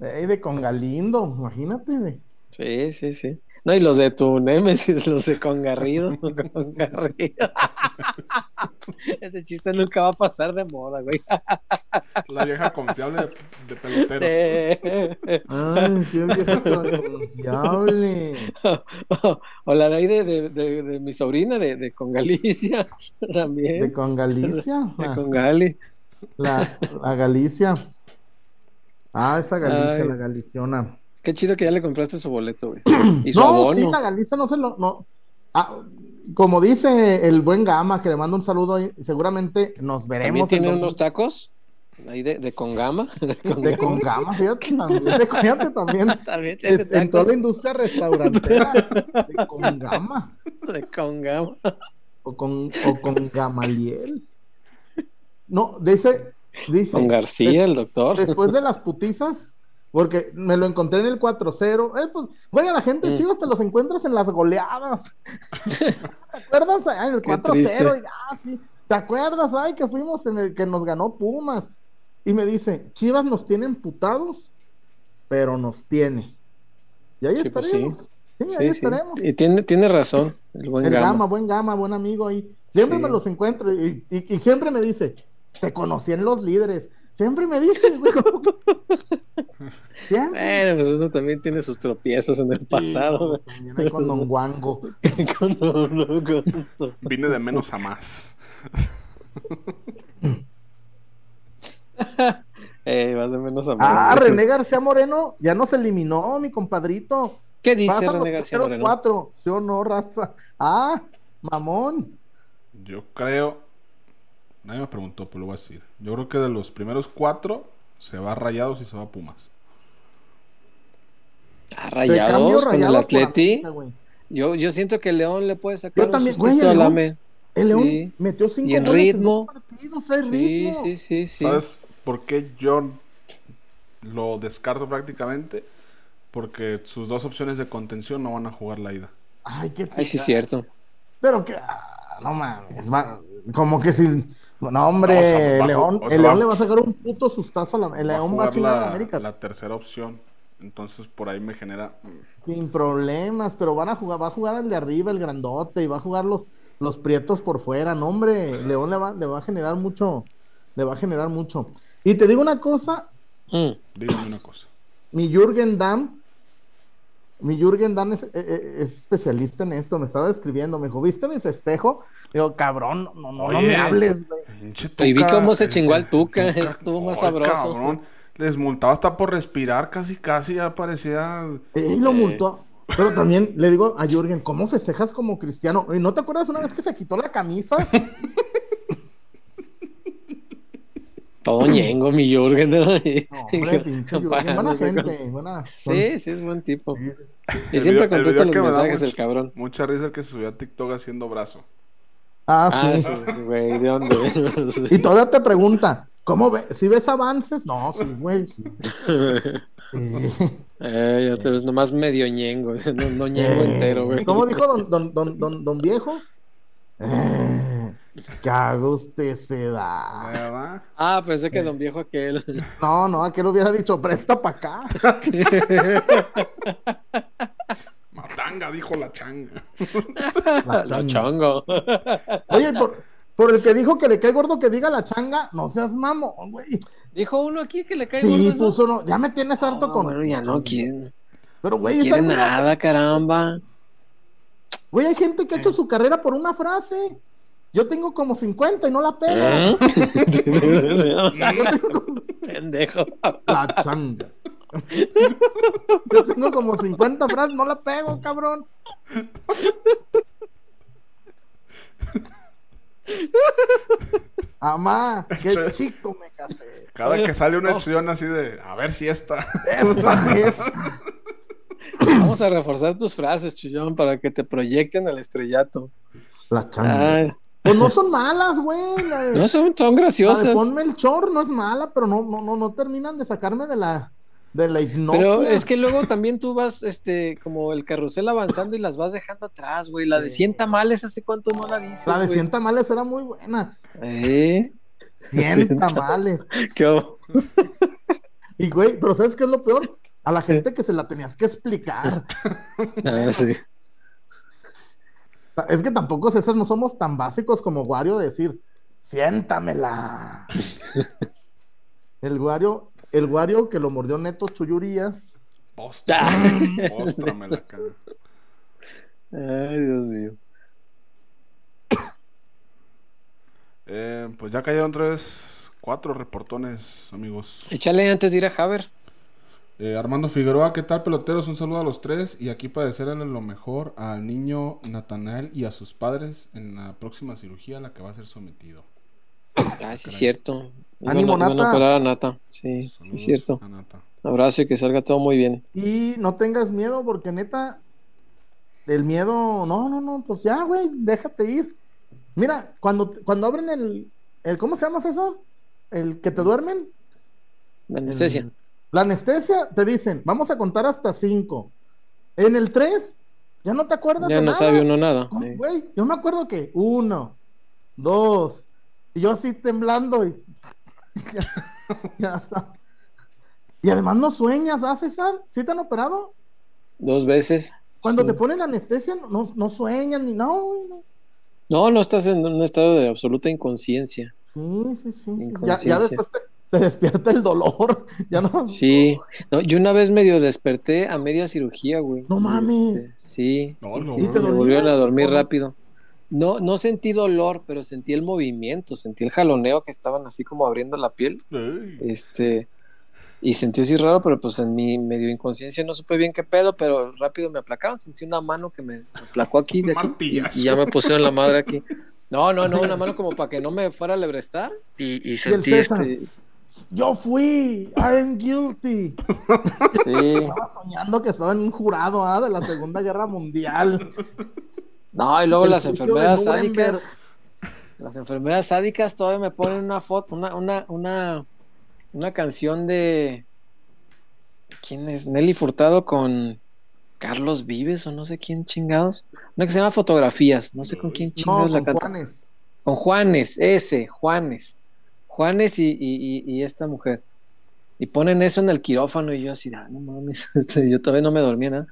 eh, de con Galindo, imagínate. de- Sí, sí, sí. No, y los de tu Némesis, los de con Garrido, con Garrido. Ese chiste nunca va a pasar de moda, güey. La vieja confiable de, de peloteros. Sí. Ay, qué vieja confiable. O la de ahí de, de, de, de mi sobrina, de, de con Galicia, también. De con Galicia. De La, con Gali. la, la Galicia. Ah, esa Galicia, Ay. la Galiciona. Qué chido que ya le compraste su boleto, güey. Y su No, abono. sí, la Galicia no se lo. No. Ah, como dice el buen Gama, que le mando un saludo, seguramente nos También veremos. tiene en unos tacos ahí de, de con gama. De con De con Gama, fíjate también. De, fíjate también. También tiene es- en toda la industria restaurantera. De con Gama. de con gama. O con, o con Gamaliel. No, dice. dice Con García, el doctor. Después de las putizas, porque me lo encontré en el 4-0. Eh, pues, güey, a la gente de Mm. Chivas te los encuentras en las goleadas. ¿Te acuerdas? Ah, en el Qué 4-0, triste. y, ah, sí. ¿Te acuerdas? Ay, que fuimos en el que nos ganó Pumas. Y me dice, Chivas nos tiene emputados, pero nos tiene. Y ahí Sí, pues estaremos. sí. Sí, ahí sí. estaremos. Y tiene, tiene razón, el buen El gama. gama. buen gama, buen amigo ahí. Siempre me los encuentro y, y- y siempre me dice, te conocí en los líderes. Siempre me dice, güey. Bueno, pues uno también tiene sus tropiezos en el pasado, güey. También hay con Don Wango. Con- con- con- Vine de menos a más. Eh, más o menos a Ah, más. René García Moreno ya nos eliminó, mi compadrito. ¿Qué dice Pasan René los García Moreno? cuatro, ¿sí o no, raza? Ah, mamón. Yo creo. Nadie me preguntó, pero lo voy a decir. Yo creo que de los primeros cuatro se va a Rayados y se va a Pumas. Ah, cambio Rayados con el Rayados Atleti. América. Yo, yo siento que el León le puede sacar Yo también, un el León. AME. El León Sí. metió cinco Y en goles ritmo. dos partidos, Sí, ritmo. sí, sí, sí. ¿Sabes por qué yo lo descarto prácticamente? Porque sus dos opciones de contención no van a jugar la ida. Ay, qué Ay, sí, cierto. Pero que, ah, no mames, como que si, no hombre, No, o sea, va a León, ju- o sea, el León va- le va a sacar un puto sustazo a la, el Va León va a chingar la América la tercera opción. Entonces por ahí me genera. mm, sin problemas, pero van a jugar, va a jugar el de arriba, el grandote, y va a jugar los, los prietos por fuera, no hombre, León le va, le va a generar mucho, le va a generar mucho. Y te digo una cosa, Mm. Dígame una cosa. mi Jürgen Damm, mi Jürgen Damm es, eh, eh, es especialista en esto, me estaba escribiendo, me dijo, ¿viste mi festejo? Digo, cabrón, no, no, no Oye. me hables, güey. Y vi cómo se chingó al el Tuca, estuvo más sabroso. cabrón, Les multaba hasta por respirar, casi, casi ya parecía. Y lo Eh. multó. Pero también le digo a Jürgen, ¿cómo festejas como cristiano? ¿Y no te acuerdas una vez que se quitó la camisa? Todo ñengo, mi Jürgen. ¿no? Y- No, hombre, pinche Jürgen. Buena gente, buena. Sí, sí, es buen tipo. Sí. Y El siempre video- el contesta los mensajes el mucho- cabrón. Mucha risa el que se subió a TikTok haciendo brazo. Ah, Ah, sí. sí, güey, ¿de dónde? Y todavía te pregunta, ¿cómo ves? ¿Si ves avances? No, sí, güey. Sí. Sí. Eh, ya te ves nomás medio ñengo, no, no ñengo Eh, entero, güey. ¿Cómo dijo don, don, don, don, don viejo? Eh, que haga usted se da. ¿Verdad? Ah, pensé que don viejo aquel. No, no, aquel hubiera dicho, presta para acá. Matanga, dijo la changa. La La changa. Oye, por, por el que dijo que le cae gordo que diga la changa, no seas mamón, güey. Dijo uno aquí que le cae gordo Sí, puso no. Ya me tienes harto No, con. bueno, ya no quiere, Pero, güey, no nada, caramba. Güey, hay gente que ha hecho su carrera por una frase. Yo tengo como 50 y no la pego. ¿Eh? Tengo Pendejo. La changa. Yo tengo como 50 frases, no la pego, cabrón. Amá, qué chico me casé. Cada que sale una chillón así de, a ver si esta. Esta es. Vamos a reforzar tus frases, Chullón, para que te proyecten al estrellato. La changa. Ay, Pues no son malas, güey. No son, son la de graciosas. ponme el chor no es mala, pero no, no, no, no terminan de sacarme de la, de la. Pero es que luego también tú vas, este, como el carrusel avanzando y las vas dejando atrás, güey. La de 100 tamales, ¿hace cuánto no la dices, La de güey? 100 tamales era muy buena. ¿Eh? 100 tamales. ¿Qué? Y güey, pero ¿sabes qué es lo peor? A la gente que se la tenías que explicar. Ah, sí. Es que tampoco César no somos tan básicos como Wario de decir, siéntamela. El Wario, el Wario que lo mordió Neto Chuyurías. Postra. Póstrame la cara. Ay, Dios mío. Eh, pues ya cayeron tres, cuatro reportones, amigos. Échale antes de ir a Haber. Eh, Armando Figueroa, ¿qué tal, peloteros? Un saludo a los tres y aquí para desearle lo mejor al niño Natanael y a sus padres en la próxima cirugía a la que va a ser sometido. Ah, sí, cierto. Ánimo, Iban a- Nata. operar a Nata. Sí, sí, cierto. a Nata. Abrazo y que salga todo muy bien. Y no tengas miedo, porque neta, el miedo, no, no, no, pues ya, güey, déjate ir. Mira, cuando, cuando abren el, el, ¿cómo se llama eso? El que te duermen. La anestesia. El- la anestesia, te dicen, vamos a contar hasta cinco. En el tres, ya no te acuerdas Ya de no nada. sabe uno nada. ¿Cómo, Sí. Güey, yo me acuerdo que uno, dos, y yo así temblando y ya, ya está. Y además no sueñas, ¿ah, César? ¿Sí te han operado? Dos veces. Cuando Sí. te ponen anestesia, no, no, sueñan ni no, güey, no. No, no estás en un estado de absoluta inconsciencia. Sí, sí, sí. ya después te, te despierta el dolor. Ya no. Sí. No, yo una vez medio desperté a media cirugía, güey. No mames. Este, sí. No, sí, no, sí, ¿Y te me volvieron a dormir rápido. No, no sentí dolor, pero sentí el movimiento, sentí el jaloneo que estaban así como abriendo la piel. Ey. Este, y sentí así raro, pero pues en mi medio inconsciencia no supe bien qué pedo, pero rápido me aplacaron. Sentí una mano que me aplacó aquí, de aquí, y, ya me pusieron la madre aquí. No, no, no, una mano como para que no me fuera a lebrestar. Y, y sentí César? este. Yo fui. I'm guilty. Sí, Estaba soñando que estaba en un jurado ah, de la Segunda Guerra Mundial. no, y luego El las enfermeras sádicas. Las enfermeras sádicas todavía me ponen una foto, una, una, una, una canción de. ¿Quién es? Nelly Furtado con Carlos Vives o no sé quién chingados. Una que se llama Fotografías, no sé con quién No, chingados la con canta. Juanes. Con Juanes, ese, Juanes. Juanes y, y- esta mujer. Y ponen eso en el quirófano y yo así, ah, no mames, este, yo todavía no me dormía, ¿no?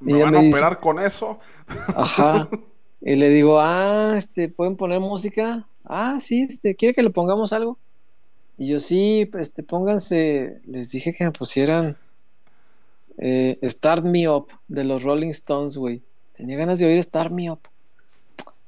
¿Me van me a dice- operar con eso? Ajá. Y le digo, ah, este, ¿pueden poner música? Ah, sí, este, ¿quiere que le pongamos algo? Y yo, sí, este, pónganse, les dije que me pusieran eh, Start Me Up de los Rolling Stones, güey. Tenía ganas de oír Start Me Up.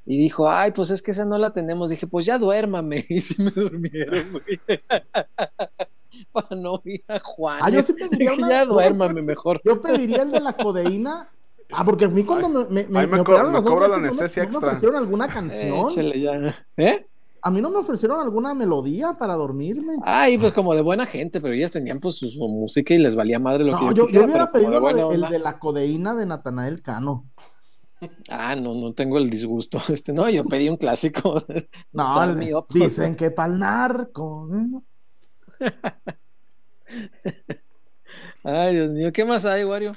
Y dijo, ay, pues es que esa no la tenemos. Dije, pues ya duérmame. Y sí me durmieron, güey. Para no oír a Juan. Ah, yo sí pediría Dije, una- ya duérmame mejor. Yo pediría el de la codeína. Ah, porque a mí cuando me, me, me, Ay, me co- me cobra la no me- anestesia no me extra. ofrecieron alguna canción? Échale ya. ¿Eh? A mí no me ofrecieron alguna melodía para dormirme. Ay, pues como de buena gente, pero ellas tenían pues su, su música y les valía madre lo que No, yo, yo, yo quisiera, hubiera pedido de el de la codeína de Natanael Cano. Ah, no, no tengo el disgusto. Este, no, yo pedí un clásico. No, el- dicen que pa'l narco. ¿eh? Ay, Dios mío, ¿qué más hay, Wario?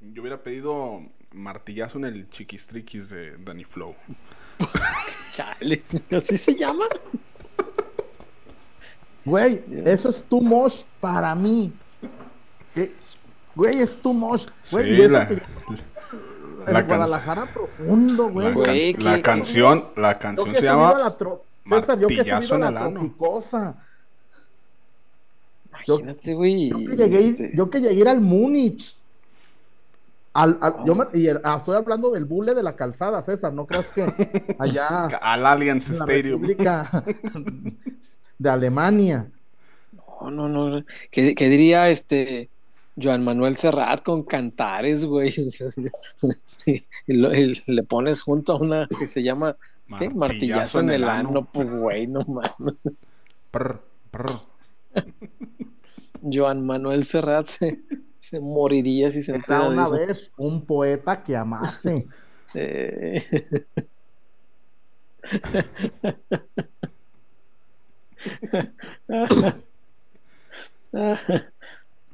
Yo hubiera pedido martillazo en el chiquistriquis de Danny Flow. Chale, ¿así se llama? Güey, eso es too much para mí. ¿Qué? Güey, es too much. Güey, y Sí, la, que- La can- Guadalajara profundo, La, güey. can- Güey, la que- canción, la canción se llama la tro- César, yo que a en la el ano. Imagínate, güey. Yo que llegué, este, yo que llegué a ir al Múnich. Al, al- yo me- y el- ah, estoy hablando del bule de la calzada, César. No creas que allá al Allianz la Stadium. De Alemania. No, no, no. ¿Qué, qué diría este Joan Manuel Serrat con cantares, güey? O sea, sí, y, lo- y le pones junto a una que se llama ¿qué? Martillazo en el ano, pues, güey, no mames. Prr, prr. Joan Manuel Serrat se, se moriría si se Era entera de una eso. vez un poeta que amase. Eh,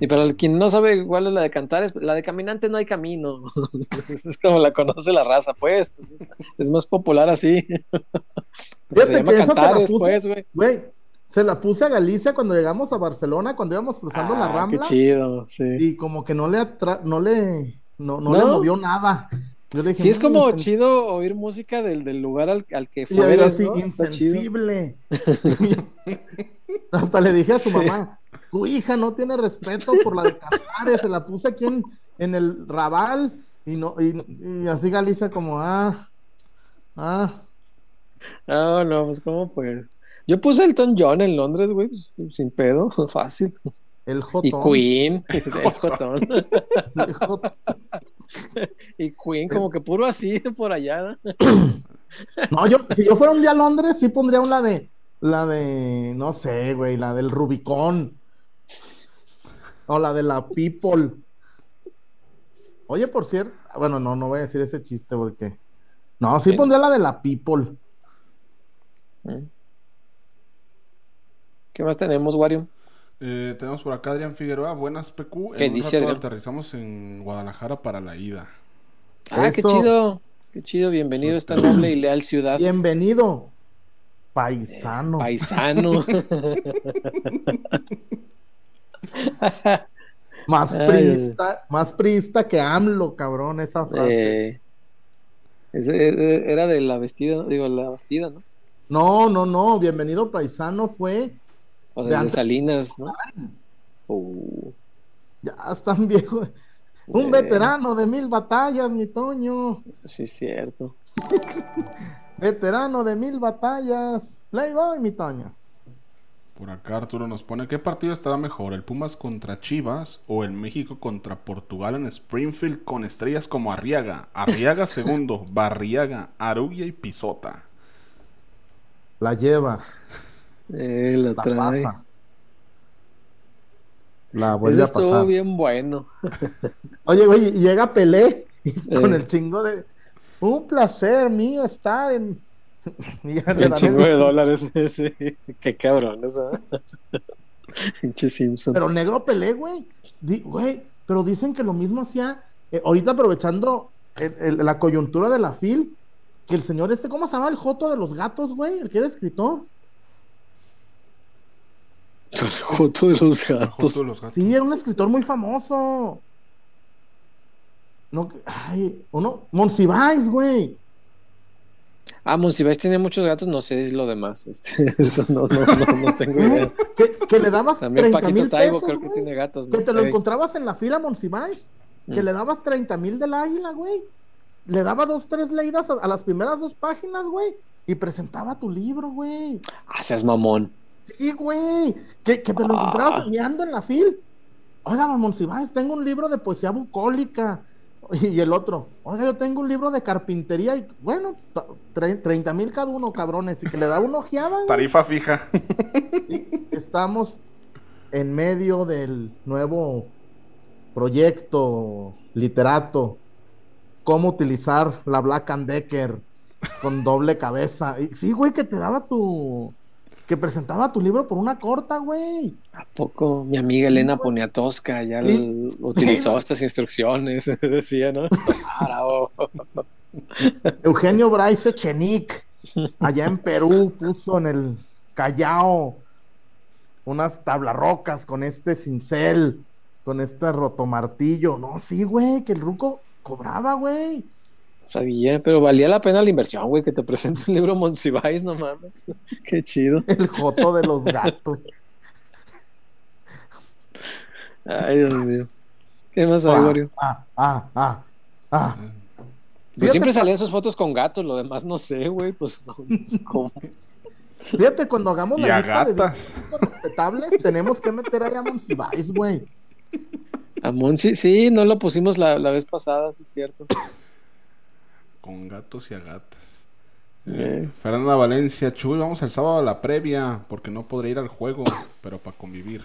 Y para el quien no sabe cuál es la de Cantares, la de Caminante no hay camino. Es como la conoce la raza, pues. Es, es más popular así. Fíjate se llama que esa se la puse- pues, güey. Güey, se la puse a Galicia cuando llegamos a Barcelona, cuando íbamos cruzando la Ah, Rambla. Qué chido, sí. Y como que no le atra- no le no, no ¿No? le movió nada. Yo dije, Sí, es "Mm, como chido oír música del, del lugar al, al que Y fue. así, Está chido. insensible. Hasta le dije a su Sí. mamá, tu hija no tiene respeto por la de Cantares, se la puse aquí en, en el Raval y no y, y así Galicia como ah ah No, no, pues, ¿cómo pues? Yo puse Elton John en Londres, güey, pues, sin- sin pedo, fácil. el Y jotón. Queen, es el jotón. el jotón. Y Queen, como que puro así por allá. ¿no? No, yo si yo fuera un día a Londres sí pondría una de la de no sé, güey, la del Rubicón. O la de la People. Oye, por cierto, bueno, no, no voy a decir ese chiste porque. No, sí Sí. pondría la de la People. ¿Qué más tenemos, Wario? Eh, tenemos por acá Adrián Figueroa. Buenas, PQ. ¿Qué En dice rato aterrizamos en Guadalajara para la ida. Ah, qué chido. Qué chido, bienvenido a esta noble y leal ciudad. Bienvenido, paisano. Paisano. más Ay. priista, más priista que AMLO, cabrón, esa frase. Eh, ese- era de la vestida, digo, la vestida, ¿no? No, no, no, bienvenido paisano fue. O De desde antes- Salinas, ¿no? Uh, Ya están viejos. Un Eh. veterano de mil batallas, mi Toño. sí, es cierto. Veterano de mil batallas. Playboy, mi Toño. Por acá Arturo nos pone, ¿qué partido estará mejor? ¿El Pumas contra Chivas o el México contra Portugal en Springfield con estrellas como Arriaga? Arriaga segundo, Barriaga, Arugia y Pisota. La lleva, Eh, la la trae. pasa. La Ese vuelve a estuvo bien bueno. Oye, güey, llega Pelé con Eh. el chingo de. Un placer mío estar en. y ya le El dan chingo el- de dólares. sí. Qué cabrón, ¿sabes? Pinche Simpson. Pero negro Pelé, güey. Di- Güey, pero dicen que lo mismo hacía. eh, ahorita aprovechando el- el- la coyuntura de la FIL, que el señor este, ¿cómo se llama? El Joto de los gatos, güey, el que era escritor. El joto de los El gatos. Joto de los gatos. Sí, era un escritor muy famoso. No, ay, uno, Monsiváis, güey. Ah, Monsiváis tenía muchos gatos, no sé lo demás. Este, eso no, no, no, no tengo idea. Que, que le dabas También 30 Paquito mil Taibo pesos, creo que tiene gatos. Que ¿no? te lo Ey. encontrabas en la fila Monsiváis, que Mm. le dabas 30 mil del águila, güey. Le daba dos, tres leídas a, a las primeras dos páginas, güey. Y presentaba tu libro, güey. Ah, seas mamón. Sí, güey. Que, que te lo Ah. encontrabas guiando en la fil. Oiga, Monsiváis, tengo un libro de poesía bucólica. Y el otro, oiga, yo tengo un libro de carpintería. Y bueno, tre- 30 mil cada uno, cabrones. Y que le da una ojeada. Tarifa fija. Estamos en medio del nuevo proyecto literato. Cómo utilizar la Black and Decker con doble cabeza. Y sí, güey, que te daba tu. Que presentaba tu libro por una corta, güey. ¿A poco mi amiga Elena güey. Poniatowska ya Sí. l- utilizó estas instrucciones? Decía, ¿no? Eugenio Bryce Chenick, allá en Perú, puso en el Callao unas tablarrocas con este cincel, con este rotomartillo. No, sí, güey, que el ruco cobraba, güey. Sabía, pero valía la pena la inversión, güey, que te presente un libro Monsiváis, no mames. Qué chido. El joto de los gatos. Ay, Dios mío. ¿Qué más hay, Wario? Ah, ah, ah, ah. Pues siempre salían sus fotos con gatos, lo demás no sé, güey, pues no, ¿cómo? Fíjate, cuando hagamos la lista de gatas. dibujos respetables, tenemos que meter ahí a Monsiváis, güey. A Monsi, sí, no lo pusimos la, la vez pasada, sí es cierto. Con gatos y a gatas. Eh. Fernanda Valencia, Chuy, vamos el sábado a la previa, porque no podré ir al juego, pero para convivir.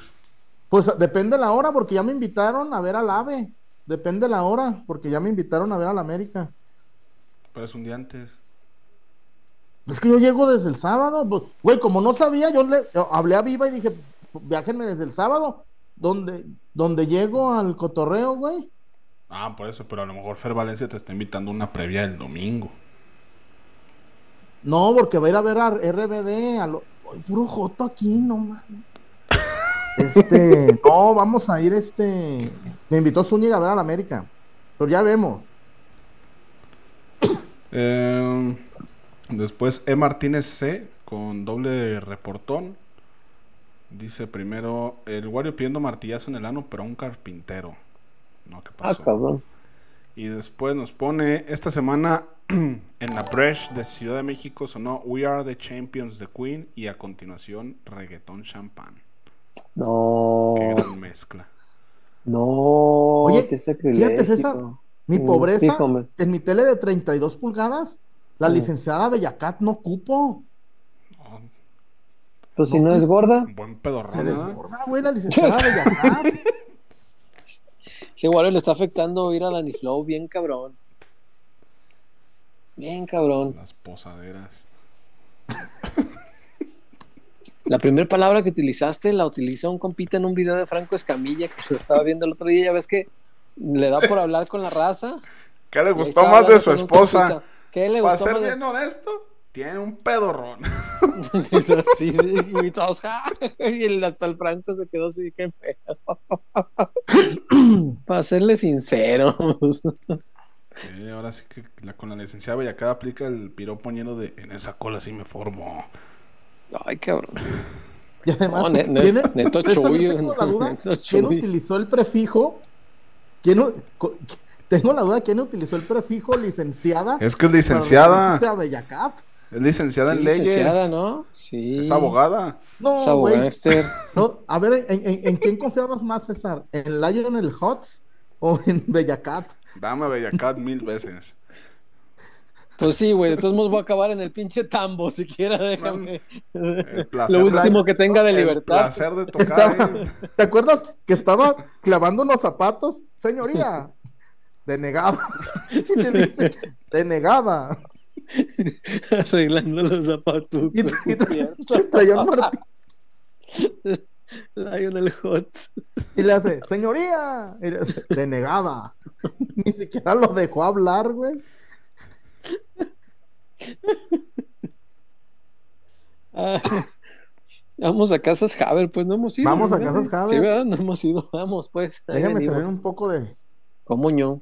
Pues depende la hora, porque ya me invitaron a ver al AVE. Depende la hora, porque ya me invitaron a ver al América. Pero es un día antes. Es que yo llego desde el sábado. pues, Güey, como no sabía, yo le yo hablé a Viva y dije, viájenme desde el sábado. Donde, donde llego al cotorreo, güey. Ah, por eso, pero a lo mejor Fer Valencia te está invitando a una previa el domingo. No, porque va a ir a ver a RBD. A lo... Ay, puro joto aquí, no mames. Este, no, vamos a ir, este. Me invitó Zúñiga a ver al América. Pero ya vemos. Eh, después E. Martínez C con doble reportón. Dice primero, el Wario pidiendo martillazo en el ano, pero a un carpintero. No, ¿qué Ah, pasó? cabrón. Y después nos pone, esta semana en la Bresh de Ciudad de México sonó We Are the Champions de Queen y a continuación reggaetón champán. No, Qué gran mezcla. no, Oye, qué fíjate. César, mi Mm, pobreza, en mi tele de 32 pulgadas, la Mm. licenciada Bellacat no cupo. No, Pues si No, no es gorda, buen Se pedorrón, ¿verdad? desborda, güey, la licenciada Bellacat. Wario le está afectando ir a Danny Flow bien cabrón. Bien cabrón. Las posaderas. La primera palabra que utilizaste la utilizó un compita en un video de Franco Escamilla que lo estaba viendo el otro día. Ya ves que le da por hablar con la raza. ¿Qué le gustó más de su esposa? ¿Qué le Para gustó ser más de- bien honesto, tiene un pedorrón. Hizo así, y todos, ¡ja! y el, hasta el Franco se quedó así, qué pedo. Para serle sinceros. Sí, ahora sí que la, con la licenciada Bellacada aplica el piropo lleno de en esa cola sí me formo. Ay, cabrón. Y además, No, ne- ne- ¿tiene- neto precisamente Chuy, tengo la duda, neto ¿quién utilizó el prefijo? ¿Quién co- tengo la duda, ¿quién utilizó el prefijo licenciada? Es que es licenciada. referirse a Bellacat? Es licenciada Sí, en leyes. licenciada, ¿no? Sí. Es abogada. No, Es. No, a ver, ¿en, en, en quién confiabas más, César? ¿En Lionel Hutz o en Bellacat? Dame a Bellacat mil veces. Pues sí, güey. De todos modos voy a acabar en el pinche tambo, siquiera déjame. El placer Lo de- último que tenga de El libertad. placer de tocar. Estaba-. ¿Te acuerdas que estaba clavando unos zapatos? Señoría, denegada. Y le dice, denegada. Arreglando los zapatos. Y, traía un martillo Lionel Hot. y le hace, señoría, y le hace, denegada. Ni siquiera lo dejó hablar, güey. Ah, vamos a Casas Haber, pues no hemos ido. Vamos a ¿verdad? Casas Haber. Sí, ¿verdad? No hemos ido. Vamos, pues. Déjame saber un poco de. ¿Cómo no?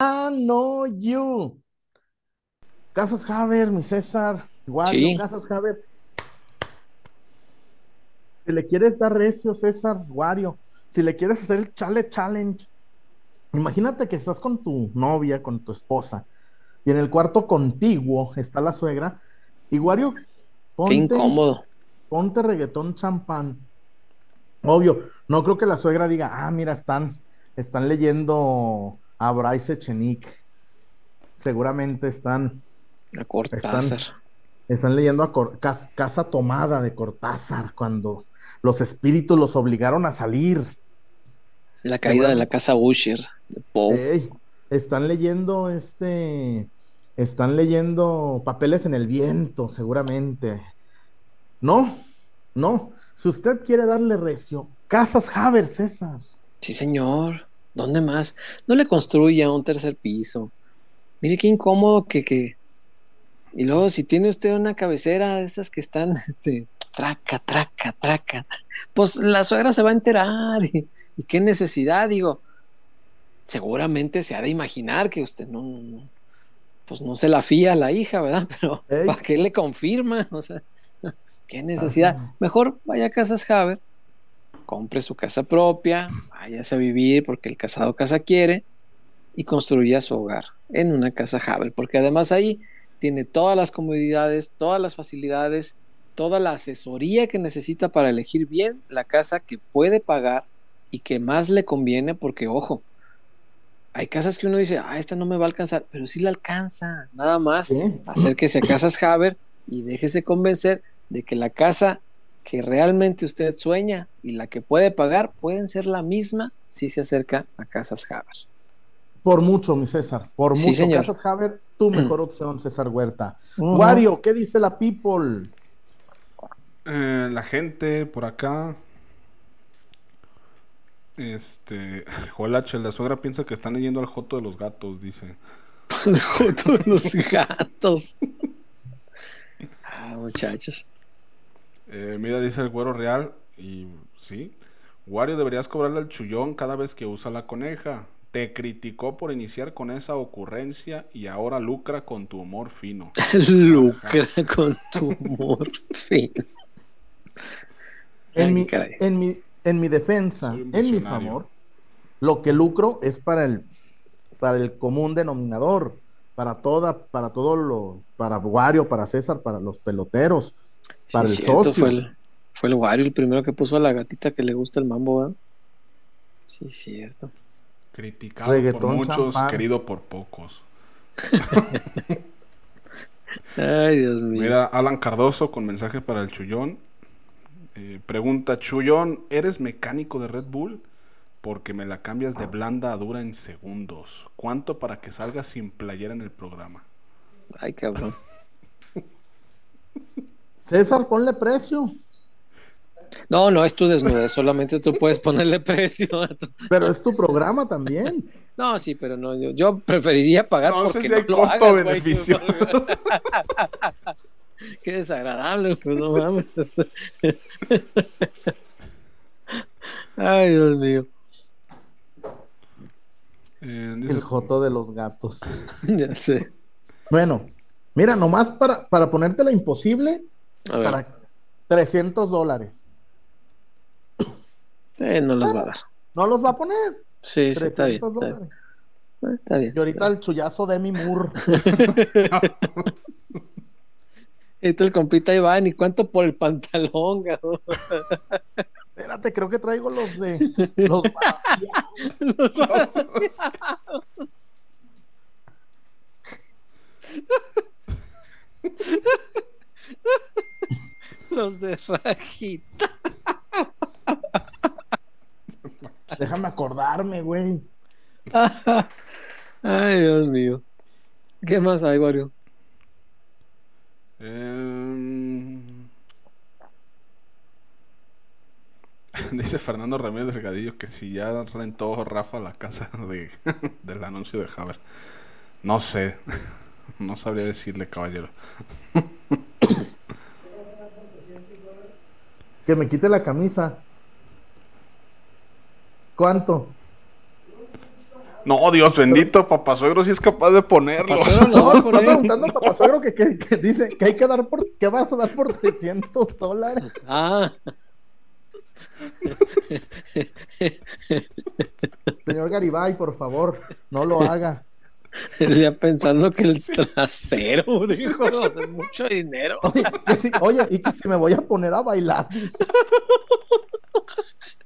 I know you. Casas Haber, mi César. Wario, Sí. Casas Haber. Si le quieres dar recio, César, Wario. Si le quieres hacer el chale challenge. Imagínate que estás con tu novia, con tu esposa. Y en el cuarto contiguo está la suegra. Y Wario, Qué ponte, incómodo. ponte reggaetón champán. Obvio, no creo que la suegra diga, ah, mira, están, están leyendo a Bryce Echenique. Seguramente están, A Cortázar. están leyendo a Cor- Cas- Casa Tomada de Cortázar cuando los espíritus los obligaron a salir. La caída de la casa Usher. De Poe. Ey, están leyendo este, están leyendo papeles en el viento, seguramente. No, no. Si usted quiere darle recio, Casas Haber, César. Sí, señor. ¿Dónde más? No le construya un tercer piso. Mire qué incómodo que, que... Y luego, si tiene usted una cabecera de estas que están, este, traca, traca, traca, pues la suegra se va a enterar. Y, y qué necesidad, digo. Seguramente se ha de imaginar que usted no, pues no se la fía a la hija, ¿verdad? Pero. ¿para qué le confirma? O sea, qué necesidad. Mejor vaya a Casas Haber, compre su casa propia, váyase a vivir porque el casado casa quiere y construya su hogar en una casa Haber, porque además ahí tiene todas las comodidades, todas las facilidades, toda la asesoría que necesita para elegir bien la casa que puede pagar y que más le conviene, porque ojo, hay casas que uno dice, ah, esta no me va a alcanzar, pero sí la alcanza, nada más Sí. acérquese a Casas Haber y déjese convencer de que la casa que realmente usted sueña y la que puede pagar pueden ser la misma si se acerca a Casas Haber. Por mucho, mi César. Por Sí, mucho. señor. Casas Haber, tu mejor opción, César Huerta. Wario, ¿qué dice la people? Eh, la gente por acá. Este. Joel H. La suegra piensa que están leyendo al Joto de los gatos, dice. El joto de los gatos. Ah, muchachos. Eh, mira, dice el güero real. Y sí. Wario, deberías cobrarle al chullón cada vez que usa la coneja. Te criticó por iniciar con esa ocurrencia y ahora lucra con tu humor fino. Lucra con tu humor fino. En mi, en mi, en mi defensa, en mi favor, lo que lucro es para el, para el común denominador, para toda, para todo lo, para Wario, para César, para los peloteros, Sí, para el cierto, socio. Fue el, fue el Wario el primero que puso a la gatita que le gusta el mambo, ¿verdad? Sí, cierto. Criticado por muchos, champán. querido por pocos. Ay, Dios mío. Mira, Alan Cardoso con mensaje para el Chullón. Eh, pregunta, Chullón, ¿eres mecánico de Red Bull? Porque me la cambias de blanda a dura en segundos. ¿Cuánto para que salga sin playera en el programa? Ay, cabrón. César, ponle precio, No, no, es tu desnudez, solamente tú puedes ponerle precio a tu- pero es tu programa también. No, sí, pero no, yo, yo preferiría pagar No sé porque si hay no costo-beneficio. Qué desagradable, pues no mames. Ay, Dios mío. Eh, dice- El joto de los gatos. Ya sé. Bueno, mira, nomás para, para ponértela imposible, A ver, para 300 dólares. eh, no los va a dar. No los va a poner. Sí, sí, 300 está bien. Está bien. dólares. Está bien. Y ahorita el chullazo de mi Moore. Ahorita el compita Iván, ¿y cuánto por el pantalón, cabrón? Espérate, creo que traigo los de los vaciados. Los Los de rajita. Déjame acordarme, güey. Ay, Dios mío. ¿Qué más hay, Wario? Em, Dice Fernando Ramírez Delgadillo que si ya rentó Rafa la casa de, del anuncio de Haber. No sé. No sabría decirle, caballero. Que me quite la camisa. ¿Cuánto? No, Dios bendito, papá suegro sí es capaz de ponerlo. No, no, está preguntando a papá suegro que, que, que dice que hay que dar por, que vas a dar por 300 dólares. Ah, Señor Garibay, por favor, no lo haga. Ya pensando que el trasero, dijo, es mucho dinero. Oye, que sí- oye, y que si me voy a poner a bailar. dice.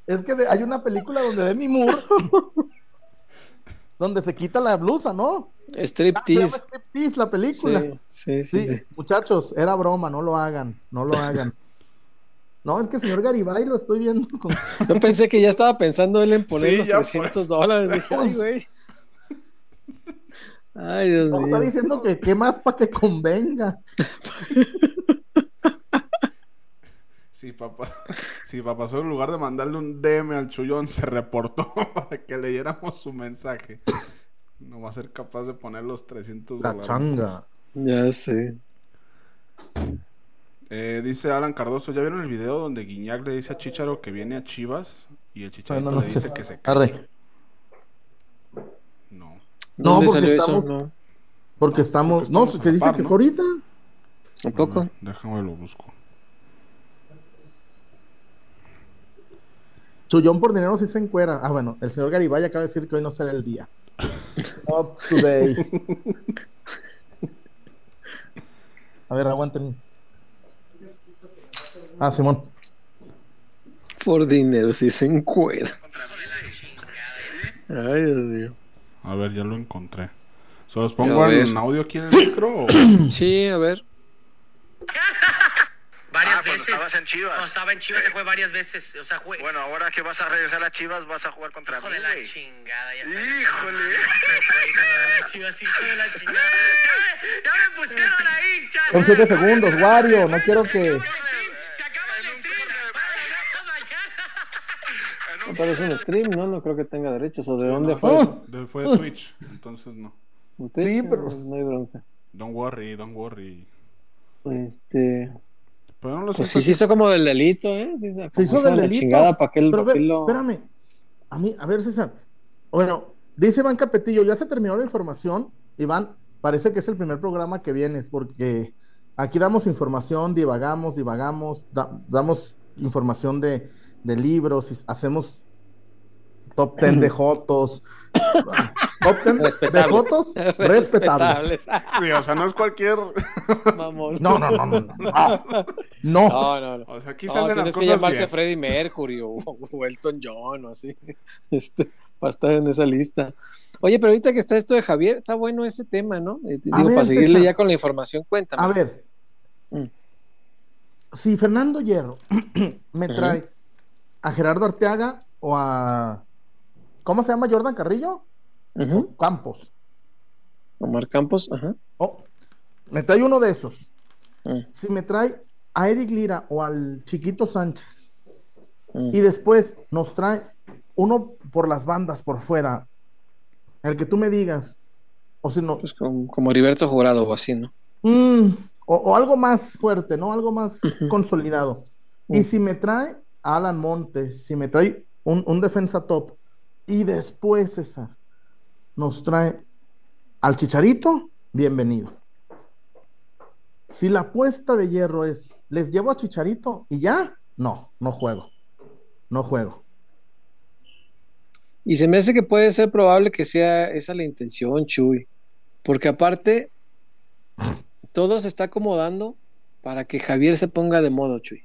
Es que de- hay una película donde Demi Moore, donde se quita la blusa, ¿no? Ah, se llama Striptease. Striptease, la película. Sí, sí, Sí, sí, sí. muchachos, era broma, no lo hagan, no lo hagan. No, es que señor Garibay lo estoy viendo con... Yo pensé que ya estaba pensando él en poner Sí, los ya, 300 pues. dólares. Dije, ay, güey. Ay, Dios mío. está diciendo que qué más para que convenga. Sí, papá. Sí, papá suegro, en lugar de mandarle un DM al chullón, se reportó para que leyéramos su mensaje. No va a ser capaz de poner los 300 La dólares. changa. Ya sé. Eh, dice Alan Cardoso, ¿ya vieron el video donde Guiñac le dice a Chicharo que viene a Chivas? Y el Chicharito Buenas le dice que se calle. No. No, ¿Dónde porque salió estamos- eso? No. porque estamos, Porque estamos no, que dice par, que ¿no? fue ahorita. ¿Un poco? Déjame lo busco. Chullón por dinero sí se encuera. Ah, bueno, el señor Garibay acaba de decir que hoy no será el día. Up today. A ver, aguanten. Ah, Simón. Por dinero, si se encuera. Ay, Dios mío. A ver, ya lo encontré. ¿Se los pongo en audio aquí en el micro? o- Sí, a ver. Varias Ah, veces. estabas en Chivas. Cuando estaba en Chivas se fue varias veces. O sea, fue. Bueno, ahora que vas a regresar a Chivas, vas a jugar contra hijo mí, de la chingada. Ya está. Híjole. Hijo de la Chivas, hijo de la chingada. Ya me, ya me pusieron ahí, chaval. Son siete segundos, Wario. No quiero que. Se acaba el stream. Pero es un stream, ¿no? No creo que tenga derechos. ¿O de dónde no, fue? Oh. de- fue de Twitch, entonces no. Sí, pero- No hay bronca. Don't worry, don't worry. Este. Pero no lo Pues sé. sí se hizo como del delito, ¿eh? Sí, se, Se hizo del delito. chingada, ¿para qué, Pero lo...? espérame. A mí, a ver, César. Bueno, dice Iván Capetillo, ya se terminó la información. Iván, parece que es el primer programa que vienes, porque aquí damos información, divagamos, divagamos, da- damos información de, de libros, hacemos top 10 de jotos. top 10 de Respetables. jotos respetables. Sí, o sea, no es cualquier. Mamón. No, no, no, no, no. No, no. No, no, no. O sea, aquí se hacen las tienes que cosas llamarte bien. Freddie Mercury o, o Elton John o así. Este, para estar en esa lista. Oye, pero ahorita que está esto de Javier, está bueno ese tema, ¿no? Eh, digo, ver, para seguirle César. ya con la información, cuéntame. A ver, Mm. si Fernando Hierro me trae a Gerardo Arteaga o a. ¿Cómo se llama Jordan Carrillo? Campos. Omar Campos, ajá. Oh, me trae uno de esos. Mm, Si me trae a Eric Lira o al Chiquito Sánchez mm. y después nos trae uno por las bandas por fuera, el que tú me digas, o si no, Pues como, como Heriberto Jurado o así, ¿no? Mm, o, o algo más fuerte, ¿no? Algo más consolidado. Y si me trae Alan Montes, si me trae un, un defensa top, y después esa nos trae al Chicharito, bienvenido. Si la apuesta de hierro es, les llevo a Chicharito y ya, no, no juego. No juego. Y se me hace que puede ser probable que sea esa la intención, Chuy. Porque aparte, todo se está acomodando para que Javier se ponga de modo, Chuy.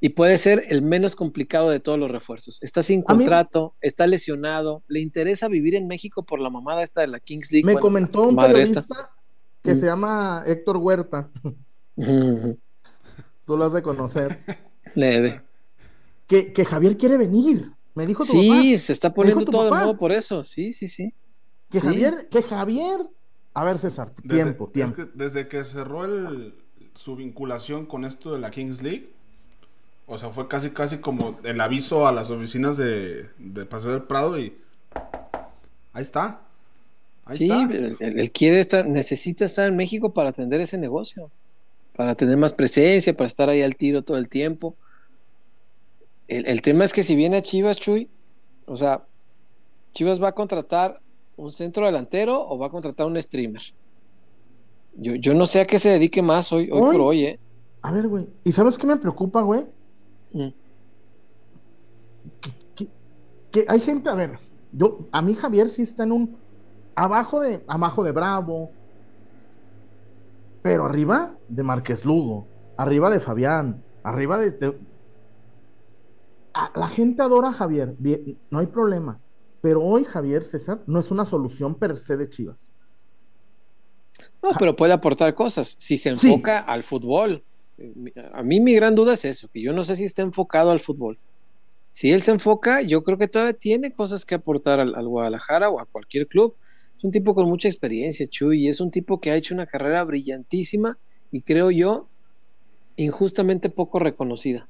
Y puede ser el menos complicado de todos los refuerzos. Está sin contrato, está lesionado, le interesa vivir en México por la mamada esta de la Kings League. Me bueno, comentó un esta. periodista que Mm. se llama Héctor Huerta, tú lo has de conocer, leve. que, que Javier quiere venir. Me dijo tu papá. Sí, se está poniendo todo de modo por eso. Sí, sí, sí. Que Sí. Javier, que Javier. A ver, César, Desde- tiempo, es tiempo. que desde que cerró el- su vinculación con esto de la Kings League, o sea, fue casi casi como el aviso a las oficinas de, de Paseo del Prado y ahí está. Ahí sí, está. él quiere estar, necesita estar en México para atender ese negocio, para tener más presencia, para estar ahí al tiro todo el tiempo. El, el tema es que si viene a Chivas, Chuy, o sea, Chivas va a contratar un centro delantero o va a contratar un streamer. Yo, yo no sé a qué se dedique más hoy, hoy, Hoy- por hoy, ¿eh? A ver, güey. ¿Y sabes qué me preocupa, güey? Mm. que, que hay gente, a ver, yo, a mí Javier sí está en un abajo de, abajo de Bravo, pero arriba de Márquez Lugo, arriba de Fabián, arriba de, de- a- la gente adora a Javier, bien, no hay problema, pero hoy Javier César no es una solución per se de Chivas. No, pero puede aportar cosas si se Sí. enfoca al fútbol. A mí mi gran duda es eso, que yo no sé si está enfocado al fútbol. Si él se enfoca, yo creo que todavía tiene cosas que aportar al, al Guadalajara o a cualquier club. Es un tipo con mucha experiencia, Chuy, y es un tipo que ha hecho una carrera brillantísima y creo yo injustamente poco reconocida.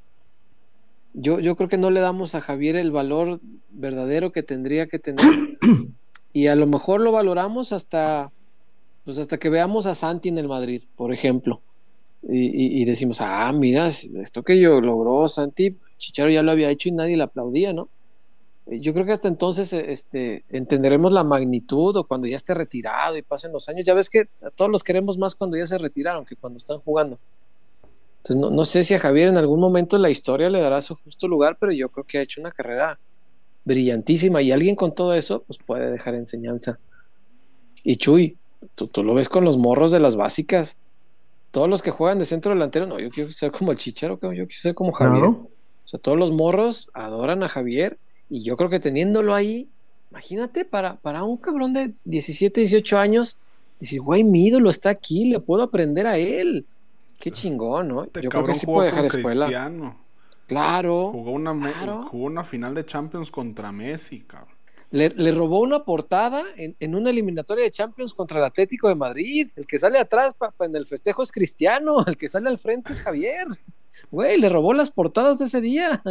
Yo, yo creo que no le damos a Javier el valor verdadero que tendría que tener y a lo mejor lo valoramos hasta pues hasta que veamos a Santi en el Madrid, por ejemplo, y, decimos, ah, mira, esto que yo logró Santi, Chicharo ya lo había hecho y nadie le aplaudía, ¿no? Eh, Yo creo que hasta entonces eh, este, entenderemos la magnitud o cuando ya esté retirado y pasen los años. Ya ves que a todos los queremos más cuando ya se retiraron que cuando están jugando. Entonces, no, no sé si a Javier en algún momento la historia le dará su justo lugar, pero yo creo que ha hecho una carrera brillantísima y alguien con todo eso pues puede dejar enseñanza. Y Chuy, tú, tú lo ves con los morros de las básicas. Todos los que juegan de centro delantero, no, yo quiero ser como el Chicharo, yo quiero ser como Javier. Claro. O sea, todos los morros adoran a Javier y yo creo que teniéndolo ahí, imagínate para, para un cabrón de 17, 18 años, decir, güey, mi ídolo está aquí, le puedo aprender a él. Qué chingón, ¿no? Este yo creo que cabrón sí jugó puede dejar escuela. Cristiano. Claro. Jugó una, claro. jugó una final de Champions contra Messi, cabrón. Le, robó una portada en, en una eliminatoria de Champions contra el Atlético de Madrid. El que sale atrás en el festejo es Cristiano, el que sale al frente es Javier. Güey, le robó las portadas de ese día.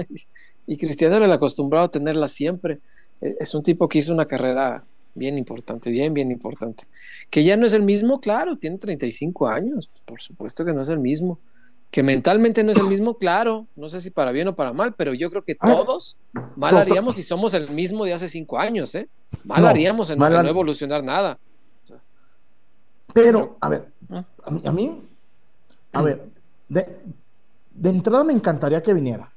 Y Cristiano era el acostumbrado a tenerlas siempre. Eh, Es un tipo que hizo una carrera bien importante, bien, bien importante. Que ya no es el mismo, claro, tiene 35 años, por supuesto que no es el mismo. Que mentalmente no es el mismo, claro, no sé si para bien o para mal, pero yo creo que Ah, todos mal no, haríamos si somos el mismo de hace cinco años, ¿eh? Mal No, haríamos en, mal no evolucionar nada. Pero, a ver, ¿Ah? a mí, a, mí- a ver, de, de entrada me encantaría que viniera.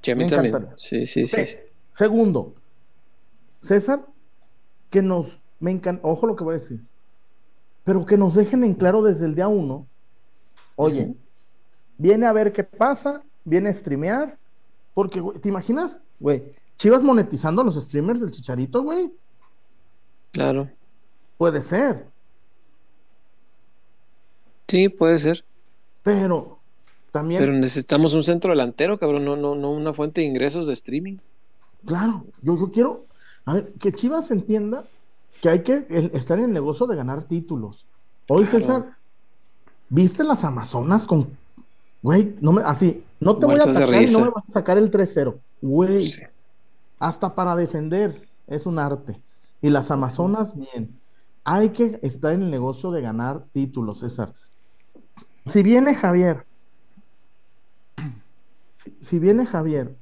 Sí, a mí Me también. encantaría. Sí, sí, sí. sí. Segundo, César, que nos, me encanta, ojo lo que voy a decir, pero que nos dejen en claro desde el día uno, oye. Viene a ver qué pasa, viene a streamear, porque, güey, ¿te imaginas? Güey, Chivas monetizando a los streamers del Chicharito, güey, Claro. puede ser, Sí, puede ser. pero también, Pero necesitamos un centro delantero, cabrón, no, no, no una fuente de ingresos de streaming. claro, yo, yo quiero, a ver, que Chivas entienda que hay que estar en el negocio de ganar títulos. Hoy, Claro. César, ¿viste las Amazonas con, güey, no me, así, no te voy a atacar y no me vas a sacar el 3-0, güey, Sí. hasta para defender es un arte. Y las Amazonas, bien, hay que estar en el negocio de ganar títulos, César. Si viene Javier, si, si viene Javier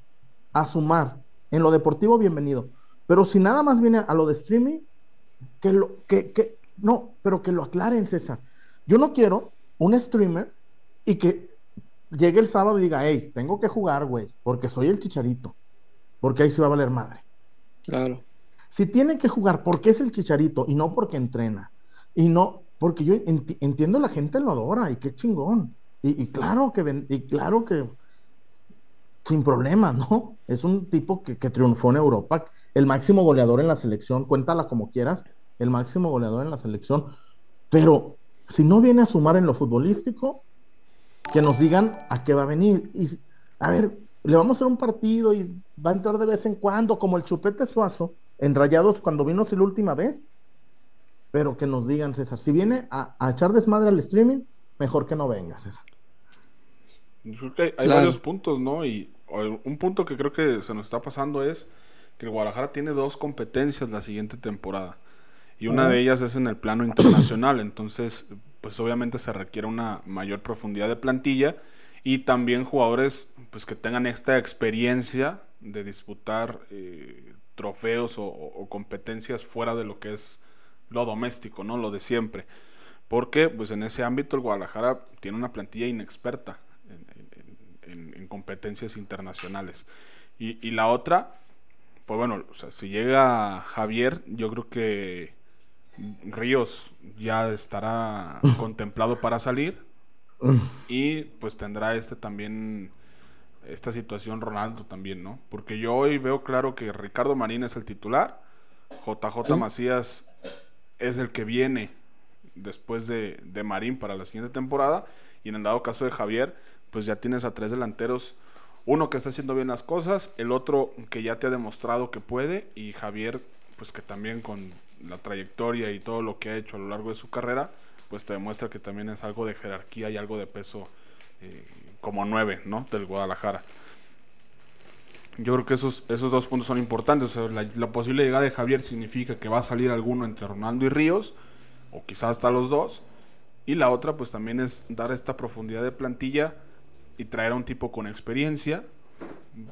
a sumar en lo deportivo, bienvenido. Pero si nada más viene a lo de streaming, que lo, que, que, no, pero que lo aclaren, César. Yo no quiero un streamer y que llegue el sábado y diga, hey, tengo que jugar, güey, porque soy el chicharito. Porque ahí se va a valer madre. Claro. Si tiene que jugar porque es el chicharito y no porque entrena, y no, porque yo enti- entiendo la gente lo adora y qué chingón. Y, y claro que ven- y claro que sin problema, ¿no? Es un tipo que, que triunfó en Europa, el máximo goleador en la selección, cuéntala como quieras, el máximo goleador en la selección. Pero si no viene a sumar en lo futbolístico, que nos digan a qué va a venir. Y a ver, le vamos a hacer un partido y va a entrar de vez en cuando, como el chupete suazo, en Rayados cuando vino la última vez. Pero que nos digan, César, si viene a, a echar desmadre al streaming, mejor que no venga, César. Yo creo que hay, hay Claro. varios puntos, ¿no? Y un punto que creo que se nos está pasando es que el Guadalajara tiene dos competencias la siguiente temporada. Y una de ellas es en el plano internacional. Entonces, pues obviamente se requiere una mayor profundidad de plantilla y también jugadores pues que tengan esta experiencia de disputar eh, trofeos o, competencias fuera de lo que es lo doméstico, ¿no? Lo de siempre. Porque pues en ese ámbito el Guadalajara tiene una plantilla inexperta en, en- en- en competencias internacionales. Y, y la otra, pues bueno, o sea, si llega Javier, yo creo que Ríos ya estará contemplado para salir. Y pues tendrá este también, esta situación Ronaldo también, ¿no? Porque yo hoy veo claro que Ricardo Marín es el titular, JJ Macías es el que viene después de, de Marín para la siguiente temporada. Y en el dado caso de Javier, pues ya tienes a tres delanteros. Uno que está haciendo bien las cosas, el otro que ya te ha demostrado que puede, y Javier, pues que también con la trayectoria y todo lo que ha hecho a lo largo de su carrera, pues te demuestra que también es algo de jerarquía y algo de peso eh, como nueve, ¿no? Del Guadalajara. Yo creo que esos, esos dos puntos son importantes. O sea, la, la posible llegada de Javier significa que va a salir alguno entre Ronaldo y Ríos, o quizás hasta los dos. Y la otra, pues también es dar esta profundidad de plantilla y traer a un tipo con experiencia,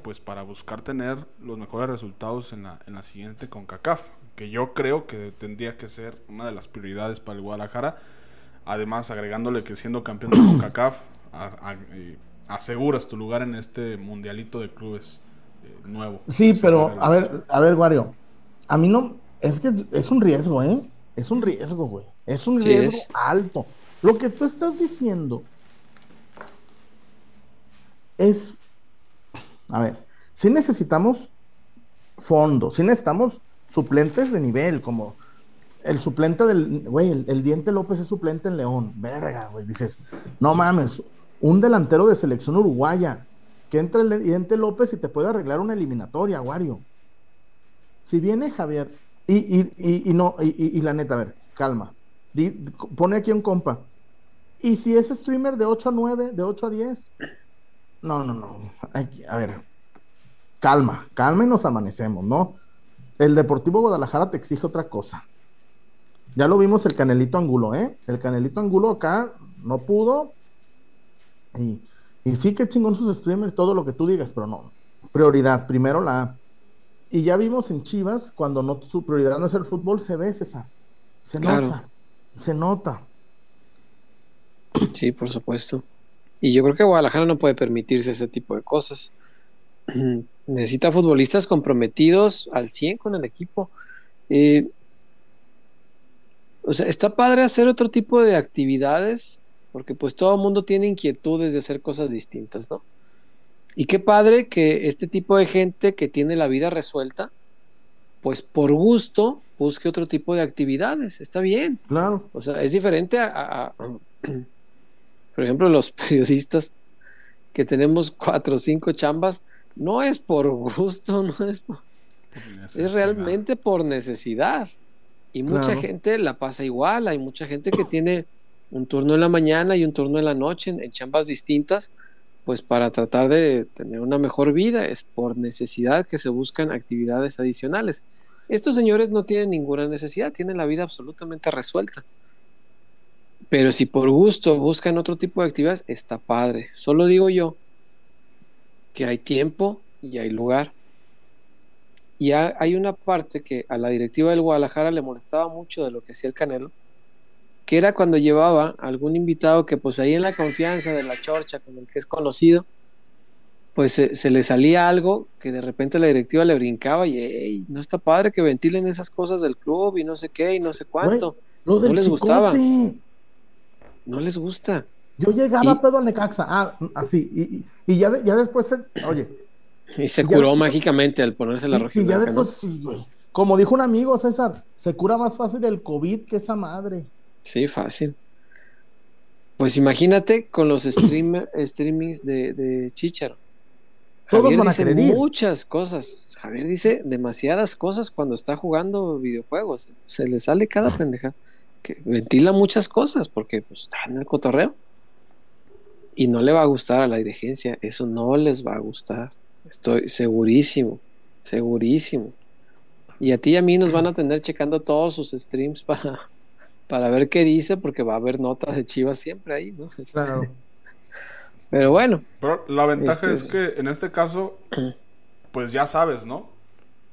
pues para buscar tener los mejores resultados en la, en la siguiente CONCACAF, que yo creo que tendría que ser una de las prioridades para el Guadalajara. Además, agregándole que siendo campeón de CONCACAF, eh, aseguras tu lugar en este mundialito de clubes eh, nuevo. Sí, pero a ver, a ver, Wario. A mí no, es que es un riesgo, ¿eh? Es un riesgo, güey. Es un Sí riesgo es. alto. Lo que tú estás diciendo es, a ver, si necesitamos fondos, si necesitamos suplentes de nivel, como el suplente del, güey, el, Diente López es suplente en León, verga, güey, dices, no mames, un delantero de selección uruguaya, que entre el Diente López y te puede arreglar una eliminatoria, Wario. Si viene Javier, y, y, y, no, y, la neta, a ver, calma, pone aquí un compa, y si es streamer de 8 a 9, de 8 a 10, no, no, no, a ver, calma, calma y nos amanecemos, ¿no? El Deportivo Guadalajara te exige otra cosa. Ya lo vimos el Canelito Angulo, ¿eh? El Canelito Angulo acá no pudo. Y, y sí que chingón sus streamers, todo lo que tú digas, pero no. Prioridad, primero la A. Y ya vimos en Chivas, cuando no, su prioridad no es el fútbol, se ve, César. Se Claro. nota. Se nota. Sí, por supuesto. Y yo creo que Guadalajara no puede permitirse ese tipo de cosas. Necesita futbolistas comprometidos al 100 con el equipo. Eh, o sea, está padre hacer otro tipo de actividades, porque pues todo el mundo tiene inquietudes de hacer cosas distintas, ¿no? Y qué padre que este tipo de gente que tiene la vida resuelta, pues por gusto busque otro tipo de actividades. Está bien. Claro. O sea, es diferente a, a- a- por ejemplo, los periodistas que tenemos cuatro o cinco chambas, no es por gusto, no es por- es realmente por necesidad. Y mucha Claro. gente la pasa igual, hay mucha gente que tiene un turno en la mañana y un turno en la noche en, en chambas distintas, pues para tratar de tener una mejor vida, es por necesidad que se buscan actividades adicionales. Estos señores no tienen ninguna necesidad, tienen la vida absolutamente resuelta. Pero si por gusto buscan otro tipo de actividades, está padre. Solo digo yo que hay tiempo y hay lugar. Y ha- hay una parte que a la directiva del Guadalajara le molestaba mucho de lo que hacía el Canelo, que era cuando llevaba a algún invitado que pues ahí en la confianza de la chorcha con el que es conocido, pues se, se le salía algo que de repente la directiva le brincaba y "Ey, no está padre que ventilen esas cosas del club y no sé qué y no sé cuánto. No les gustaba. chicote. No les gusta. Yo llegaba Y- pedo al Necaxa. Ah, así. Y, y- y ya, de- ya después, se- oye, Y se curó mágicamente al ponerse la y, y roja ya después, sí, güey. Como dijo un amigo, César, se cura más fácil el COVID que esa madre. Sí, fácil. Pues imagínate con los streamer, streamings de, de Chicharo. Todos Javier a dice muchas cosas. Javier dice demasiadas cosas cuando está jugando videojuegos. Se le sale cada pendeja. Que ventila muchas cosas porque pues, está en el cotorreo. Y no le va a gustar a la dirigencia. Eso no les va a gustar. Estoy segurísimo. Segurísimo. Y a ti y a mí nos van a tener checando todos sus streams para, para ver qué dice, porque va a haber notas de Chivas siempre ahí, ¿no? Este, Claro. Pero bueno, Pero la ventaja Este- es que en este caso, pues ya sabes, ¿no?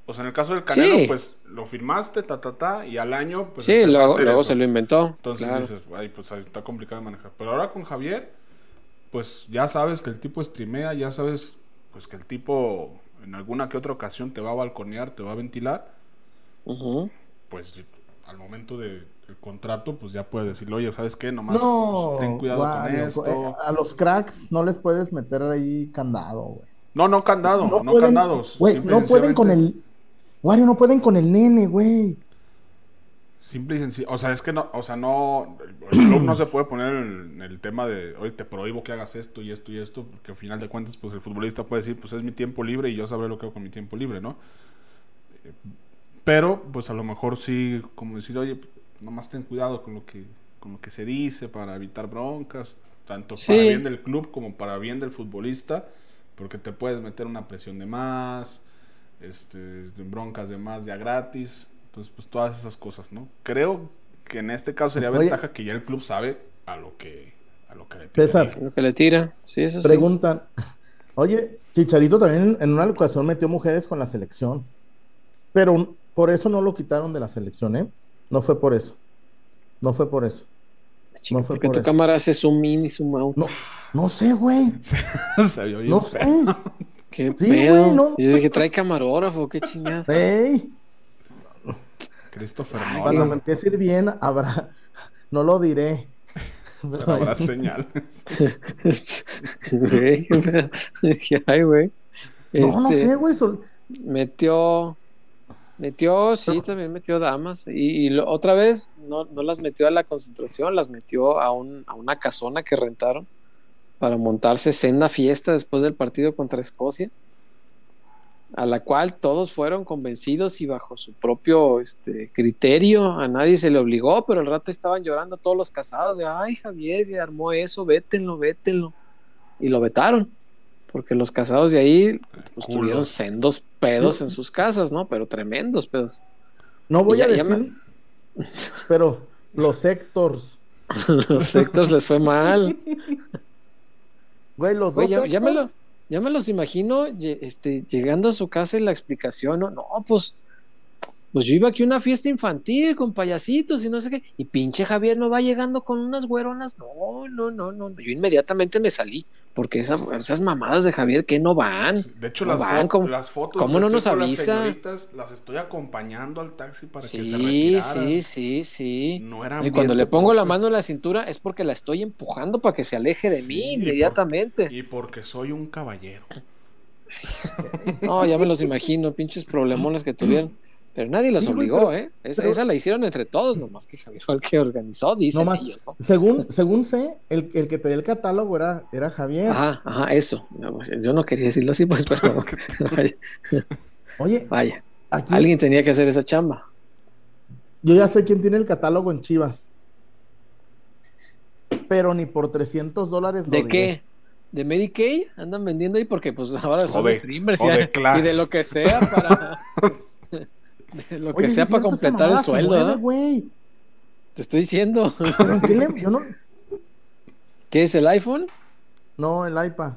O sea, en el caso del Canelo, Sí. pues lo firmaste, ta, ta, ta, y al año, pues sí, luego, hacer luego eso. se lo inventó. Entonces claro. dices, ay, pues ahí está complicado de manejar. Pero ahora con Javier, pues ya sabes que el tipo streamea, ya sabes pues que el tipo en alguna que otra ocasión te va a balconear, te va a ventilar, pues al momento del contrato, pues ya puedes decirle, oye, ¿sabes qué? Nomás No, pues, ten cuidado con esto. eh, a los cracks no les puedes meter ahí candado, güey. No, no candado, no, pueden- candados. Güey, no pueden con el. Wario, no pueden con el nene, güey. Simple y sencillo. O sea, es que no, o sea, no, el club no se puede poner en el tema de, oye, te prohíbo que hagas esto y esto y esto, porque al final de cuentas, pues el futbolista puede decir, pues es mi tiempo libre y yo sabré lo que hago con mi tiempo libre, ¿no? Pero, pues a lo mejor sí, como decir, oye, nomás ten cuidado con lo que, con lo que se dice para evitar broncas, tanto Sí. para bien del club como para bien del futbolista, porque te puedes meter una presión de más, este, broncas de más ya gratis, entonces pues todas esas cosas, ¿no? Creo que en este caso sería Oye. ventaja que ya el club sabe a lo que a lo que le tira. César, Lo que le tira. Sí, eso sí. preguntan. Oye, Chicharito también en una ocasión metió mujeres con la selección. Pero por eso no lo quitaron de la selección, ¿eh? No fue por eso. No fue por eso. Chico, no fue porque por tu eso. cámara hace zoom in y zoom out. No, no sé, güey. Se vio bien No sé. Qué Sí, pedo. güey, no. Yo dije, trae camarógrafo, qué chingadas. Ey, Christopher cuando me empiece a ir bien, habrá. No lo diré. Pero habrá señales. Güey, qué pedo. Dije, Ay, güey. No, no Este, sé, güey. sol- Metió. Metió, sí, también metió damas. Y, y lo- otra vez no, no las metió a la concentración, las metió a, un, a una casona que rentaron para montarse senda fiesta después del partido contra Escocia, a la cual todos fueron convencidos y bajo su propio este, criterio. A nadie se le obligó, pero al rato estaban llorando todos los casados de, ay, Javier, que armó eso, vétenlo, vétenlo. Y lo vetaron. Porque los casados de ahí pues, tuvieron sendos pedos en sus casas, ¿no? Pero tremendos pedos. No voy Ya- a decir. Pero los sectors. los sectos les fue mal. Güey, los Güey, dos ya, sectors. Ya me los imagino este, llegando a su casa y la explicación, ¿no? No, pues, pues yo iba aquí a una fiesta infantil con payasitos y no sé qué. Y pinche Javier no va llegando con unas güeronas. No, no, no, no. Yo inmediatamente me salí. Porque esas, esas mamadas de Javier que no van. De hecho, No las, van, fo- ¿cómo- las fotos cómo no nos las avisa? las estoy acompañando al taxi para que se Sí, retiraran. sí, sí, sí. No era Y cuando le pongo la mano en la cintura es porque la estoy empujando para que se aleje de Sí, mí inmediatamente. Y porque soy un caballero. No, ya me los imagino, pinches problemones que tuvieron. Pero nadie los Sí, obligó, pero- ¿eh? Esa, pero- esa la hicieron entre todos, nomás que Javier fue el que organizó, dicen No más. ellos, ¿no? Según, según sé, el, el que te dio el catálogo era, era Javier. Ajá, ajá, eso. Pues, Yo no quería decirlo así, pues, pero vaya, Oye, vaya. aquí Alguien tenía que hacer esa chamba. yo ya sé quién tiene el catálogo en Chivas. Pero ni por 300 dólares ¿De diré. qué? ¿De Mary Kay? Andan vendiendo ahí porque pues ahora son de- streamers de y de lo que sea para lo que Oye, sea para completar mamada el se sueldo, mueve. Te estoy diciendo. Pero ¿en qué le- yo no, ¿Qué es el iPhone? no, el iPad.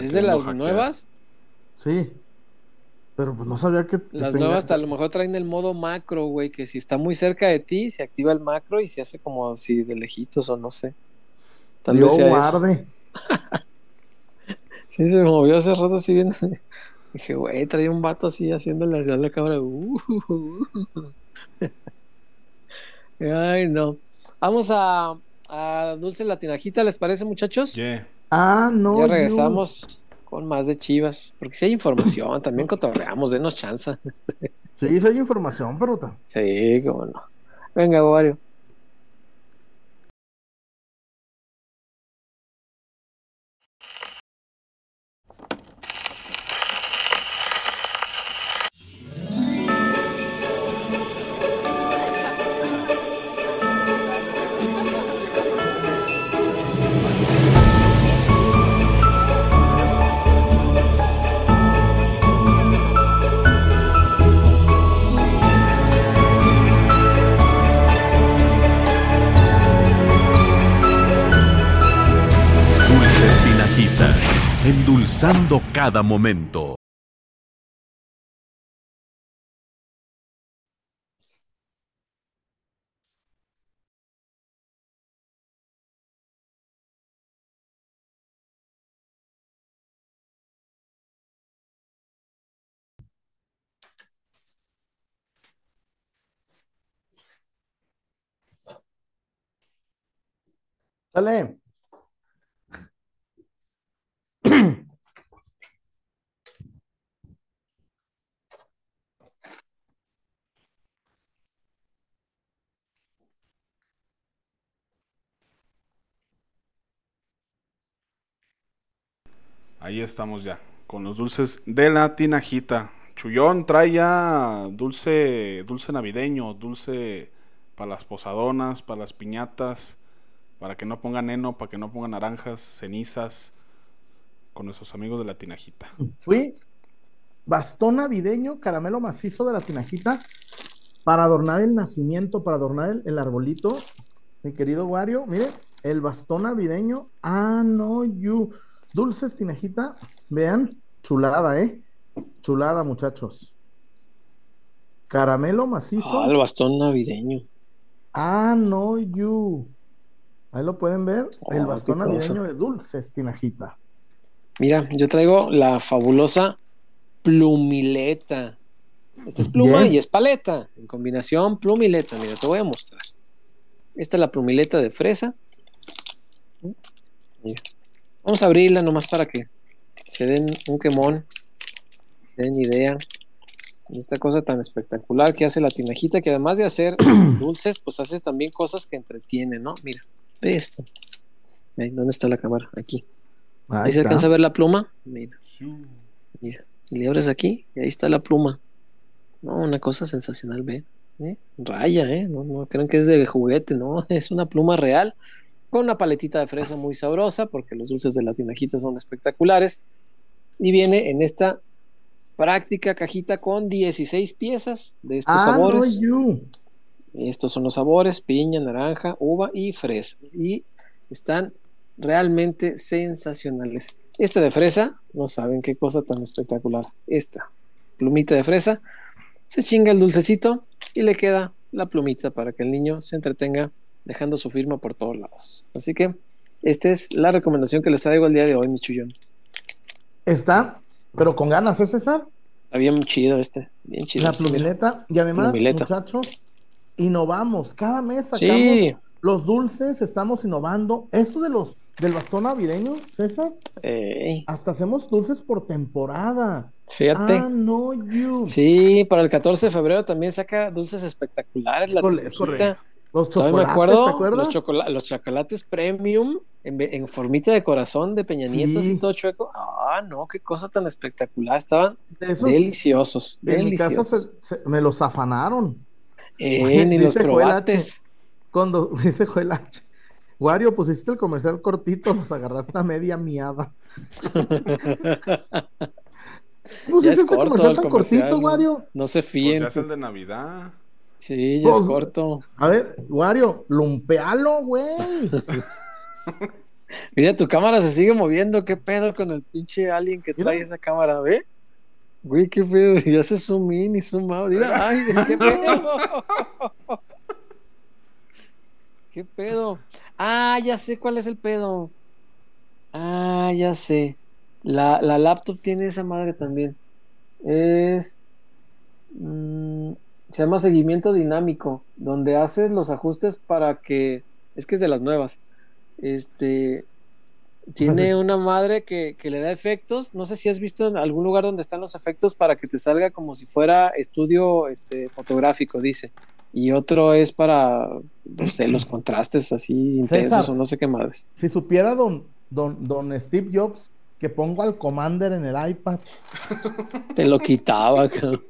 ¿Es de las hackear. nuevas? Sí. Pero pues no sabía que. Las tenga- nuevas a lo mejor traen el modo macro, güey, que si está muy cerca de ti, se activa el macro y se hace como si de lejitos o no sé. Tal vez sea eso. guarde. Sí, se movió hace rato así viendo. Dije, güey, traía un vato así haciéndole hacia la cámara. Uh, Ay, no. Vamos a, a Dulce Latinajita, ¿les parece, muchachos? Yeah. Ah, no. ya regresamos con más de Chivas. Porque si hay información, también cotorreamos, denos chance. Este, Sí, sí hay información, pero. Sí, cómo no. Venga, Wario. Pulsando cada momento. Sale. Ahí estamos ya, con los dulces de la tinajita. Chullón trae ya dulce, dulce navideño, dulce para las posadonas, para las piñatas, para que no pongan heno, para que no pongan naranjas, cenizas, con nuestros amigos de la tinajita. Fui bastón navideño, caramelo macizo de la tinajita, para adornar el nacimiento, para adornar el, el arbolito. Mi querido Wario, mire, el bastón navideño. Ah, no, you. Dulces tinajita, vean, chulada, ¿eh? Chulada, muchachos. Caramelo macizo. Ah, el bastón navideño. Ah, no, you. Ahí lo pueden ver, el Oh, bastón navideño de dulces tinajita. Mira, yo traigo la fabulosa plumileta. Esta es pluma Bien. y es paleta. En combinación, plumileta. Mira, te voy a mostrar. Esta es la plumileta de fresa. Mira. Vamos a abrirla nomás para que se den un quemón. Se den idea. de Esta cosa tan espectacular que hace la tinajita, que además de hacer dulces, pues hace también cosas que entretienen, ¿no? Mira, ve esto. ¿Dónde está la cámara? Aquí. Ahí Ahí se alcanza a ver la pluma. Mira, mira. Y le abres aquí y ahí está la pluma. No, una cosa sensacional, ve. ¿Eh? Raya, ¿eh? No, no crean que es de juguete, no. Es una pluma real con una paletita de fresa muy sabrosa porque los dulces de la tinajita son espectaculares. Y viene en esta práctica cajita con 16 piezas de estos Ah, sabores. no. Estos son los sabores, piña, naranja, uva y fresa. Y están realmente sensacionales. Esta de fresa, no saben qué cosa tan espectacular. Esta plumita de fresa, se chinga el dulcecito y le queda la plumita para que el niño se entretenga dejando su firma por todos lados. Así que esta es la recomendación que les traigo el día de hoy, mi chullón. Está, pero con ganas, ¿eh, César? Está bien chido este, bien chido. La este, mira. plumileta. Y además, Plumileta. muchachos, innovamos. Cada mes sacamos Sí, los dulces, estamos innovando. Esto de los del bastón navideño, César, ey, hasta hacemos dulces por temporada. fíjate. Ah, no, you. Sí, para el 14 de febrero también saca dulces espectaculares. La correcto. Los Todavía chocolates, me acuerdo, ¿te acuerdas? los, chocola- los chocolates premium en, en formita de corazón de Peña Nieto Sí. y todo chueco. Ah, no, qué cosa tan espectacular. Estaban De esos, deliciosos, en mi casa deliciosos. se- se- me los afanaron. Eh, ni los probates. Cuando dice Joel H. Wario, pusiste el comercial cortito, los agarraste a media miada. Pusiste Ya es ese corto comercial el tan comercial, cortito, ¿no? No, No se Pues fíen. ya es el de Navidad. Sí, ya es Pues, corto. A ver, Wario, lumpealo, güey. Mira, tu cámara se sigue moviendo. ¿Qué pedo con el pinche alien que Mira. trae esa cámara? ¿Ve? Güey, qué pedo. Y hace zoom in y zoom out. Mira, ay, qué pedo. ¿Qué pedo? Ah, ya sé cuál es el pedo. Ah, ya sé. La, la laptop tiene esa madre también. Es. mm, se llama seguimiento dinámico, donde haces los ajustes para que. Es que es de las nuevas. Este. Tiene una madre que, que le da efectos. No sé si has visto en algún lugar donde están los efectos para que te salga como si fuera estudio este, fotográfico, dice. Y otro es para, no sé, los contrastes así intensos César. o no sé qué madres. Si supiera don, don, don Steve Jobs que pongo al Commander en el iPad. Te lo quitaba, cabrón.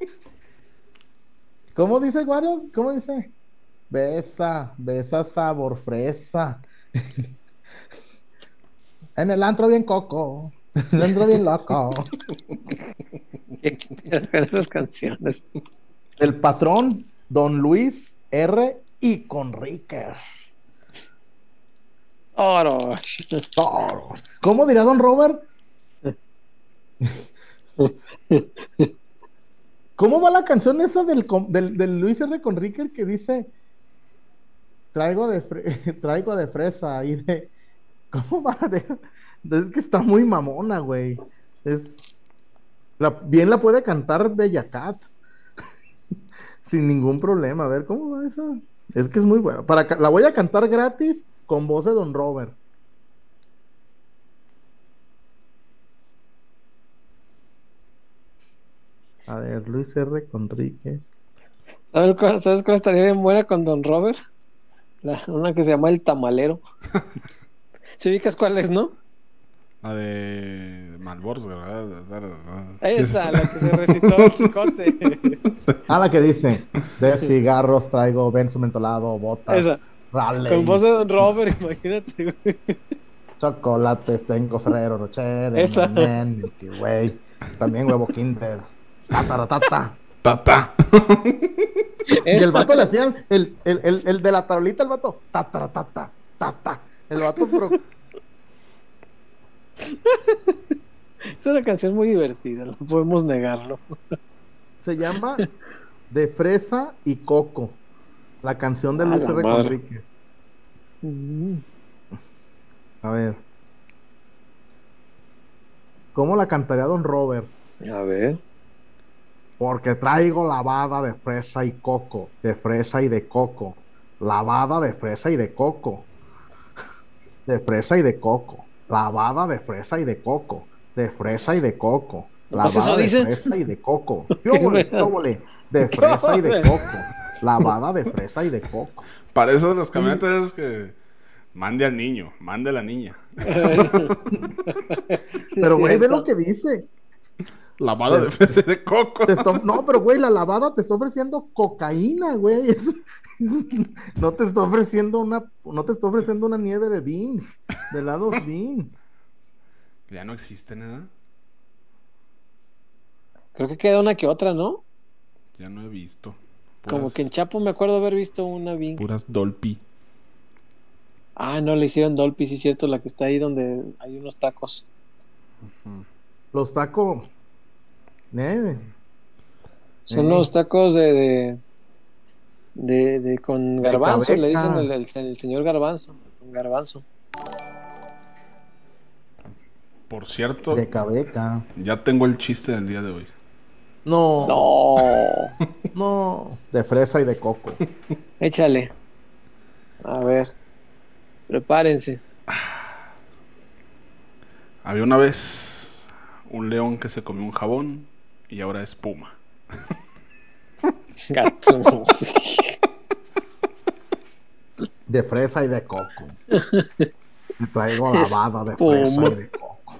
¿Cómo dice Wario? ¿Cómo dice? Besa, besa sabor fresa. en el antro bien coco. En el antro bien loco. ¿Qué pedo con esas canciones? El patrón, don Luis R. y Conrique. Oro. ¿Cómo dirá don Robert? ¿Cómo va la canción esa del, del, del Luis R. Conrique que dice traigo de traigo de fresa y de ¿cómo va? De- es que está muy mamona, güey. Es bien la puede cantar Bella Cat sin ningún problema. A ver, ¿cómo va esa? Es que es muy buena. Para, la voy a cantar gratis con voz de Don Robert. A ver, Luis R. Conríquez. ¿Sabes cuál, sabes cuál estaría bien buena con Don Robert? La- una que se llama El Tamalero. ¿Se ubicas cuál es, no? La de Malbors, ¿verdad? Esa, la que se recitó el chicote. Ah, la que dice: De cigarros traigo benzo mentolado, botas, Esa. Raleigh, Con voz de Don Robert, imagínate, güey. chocolates, tengo Ferrero Rocher, Way, también huevo Kinder. Tataratata. Tata. Y el vato le hacían, el, el, el, el de la tablita, el vato, tataratata, tata. El vato, pero Es una canción muy divertida, no podemos negarlo. se llama De Fresa y Coco. La canción de A Luis R. Conríquez. A ver. ¿Cómo la cantaría Don Robert? A ver. Porque traigo lavada de fresa y coco, de fresa y de coco, lavada de fresa y de coco, de fresa y de coco, lavada de fresa y de coco, de fresa y de coco, Pues lavada eso de fresa y de coco, de fresa y de coco, lavada de fresa y de coco. Para eso de las camionetas es que mande al niño, mande a la niña. Pero güey, ve lo que dice. Lavada de fresa y de coco. No, pero güey, la lavada te está ofreciendo cocaína, güey. Es- es- No te está ofreciendo una, no te está ofreciendo una nieve de bean, de helados bean. Ya no existe nada. Creo que queda una que otra, ¿no? Ya no he visto. Como que en Chapo me acuerdo haber visto una bien. Puras Dolpi. Ah, no, le hicieron Dolphy, sí es cierto, la que está ahí donde hay unos tacos. Los tacos. Eh, Son Eh. los tacos de, de, de, de con garbanzo, le dicen el, el- el señor garbanzo. Con garbanzo. Por cierto, de cabeca. ya tengo el chiste del día de hoy. No, No, no, de fresa y de coco. échale. A ver, prepárense. Había una vez un león que se comió un jabón y ahora es puma. Gato. De fresa y de coco. Y traigo lavada de fresa y de coco.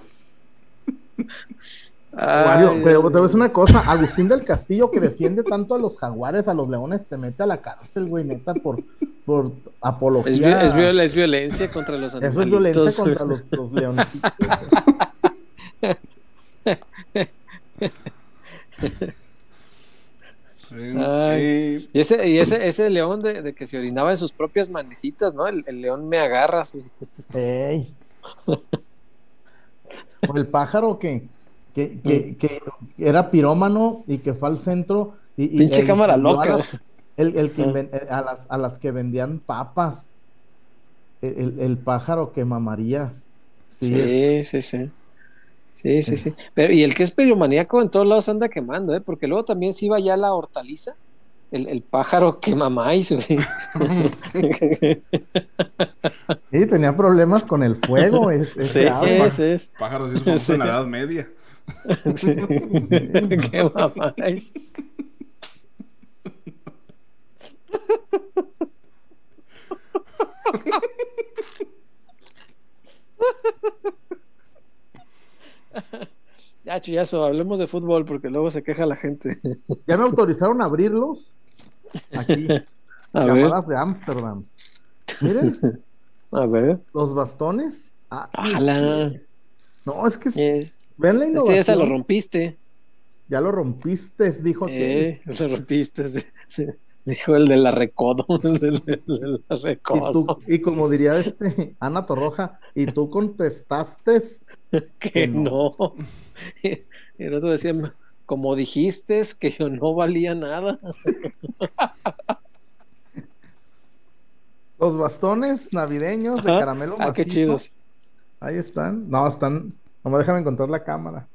Mario, te, decir una cosa, Agustín del Castillo que defiende tanto a los jaguares, a los leones, te mete a la cárcel, güey, neta, por, por es, apología. vi- es viol- es violencia contra los Eso es violencia contra los, los leoncitos. Ay. Y ese, y ese, ese león de, de que se orinaba en sus propias manecitas, ¿no? El, el león me agarra. sí. Ey. O el pájaro que, que, que, que era pirómano y que fue al centro y, y- Pinche cámara loca. las- el, el que Ah. inven- eh, a, las, a las que vendían papas. El, el- el pájaro que mamarías. Sí, Sí, es- sí, sí. Sí, sí, sí. Pero, y el que es piromaníaco en todos lados anda quemando, ¿eh? Porque luego también se iba ya la hortaliza. El, el pájaro quema maíz, güey. sí, tenía problemas con el fuego. es- Sí, ese sí, agua. sí, sí. pájaros y eso en la. Edad Media. Sí. Maíz. Ya, chuyazo, hablemos de fútbol porque luego se queja la gente. Ya me autorizaron a abrirlos. Aquí, A ver, de Ámsterdam. Miren, a ver. los bastones. Ah, Ojalá. No, es que Es- ven la Este ya lo rompiste. Ya lo rompiste, dijo. Eh, lo rompiste. Dijo el de la recodo. El de la- el de la Y, recodo. tú, y como diría este Ana Torroja, y tú contestaste, que no. El otro decía, como dijiste que yo no valía nada. los bastones navideños de Ajá. caramelo Ah, qué macizo. chidos. Ahí están. No, están. No me déjame encontrar la cámara.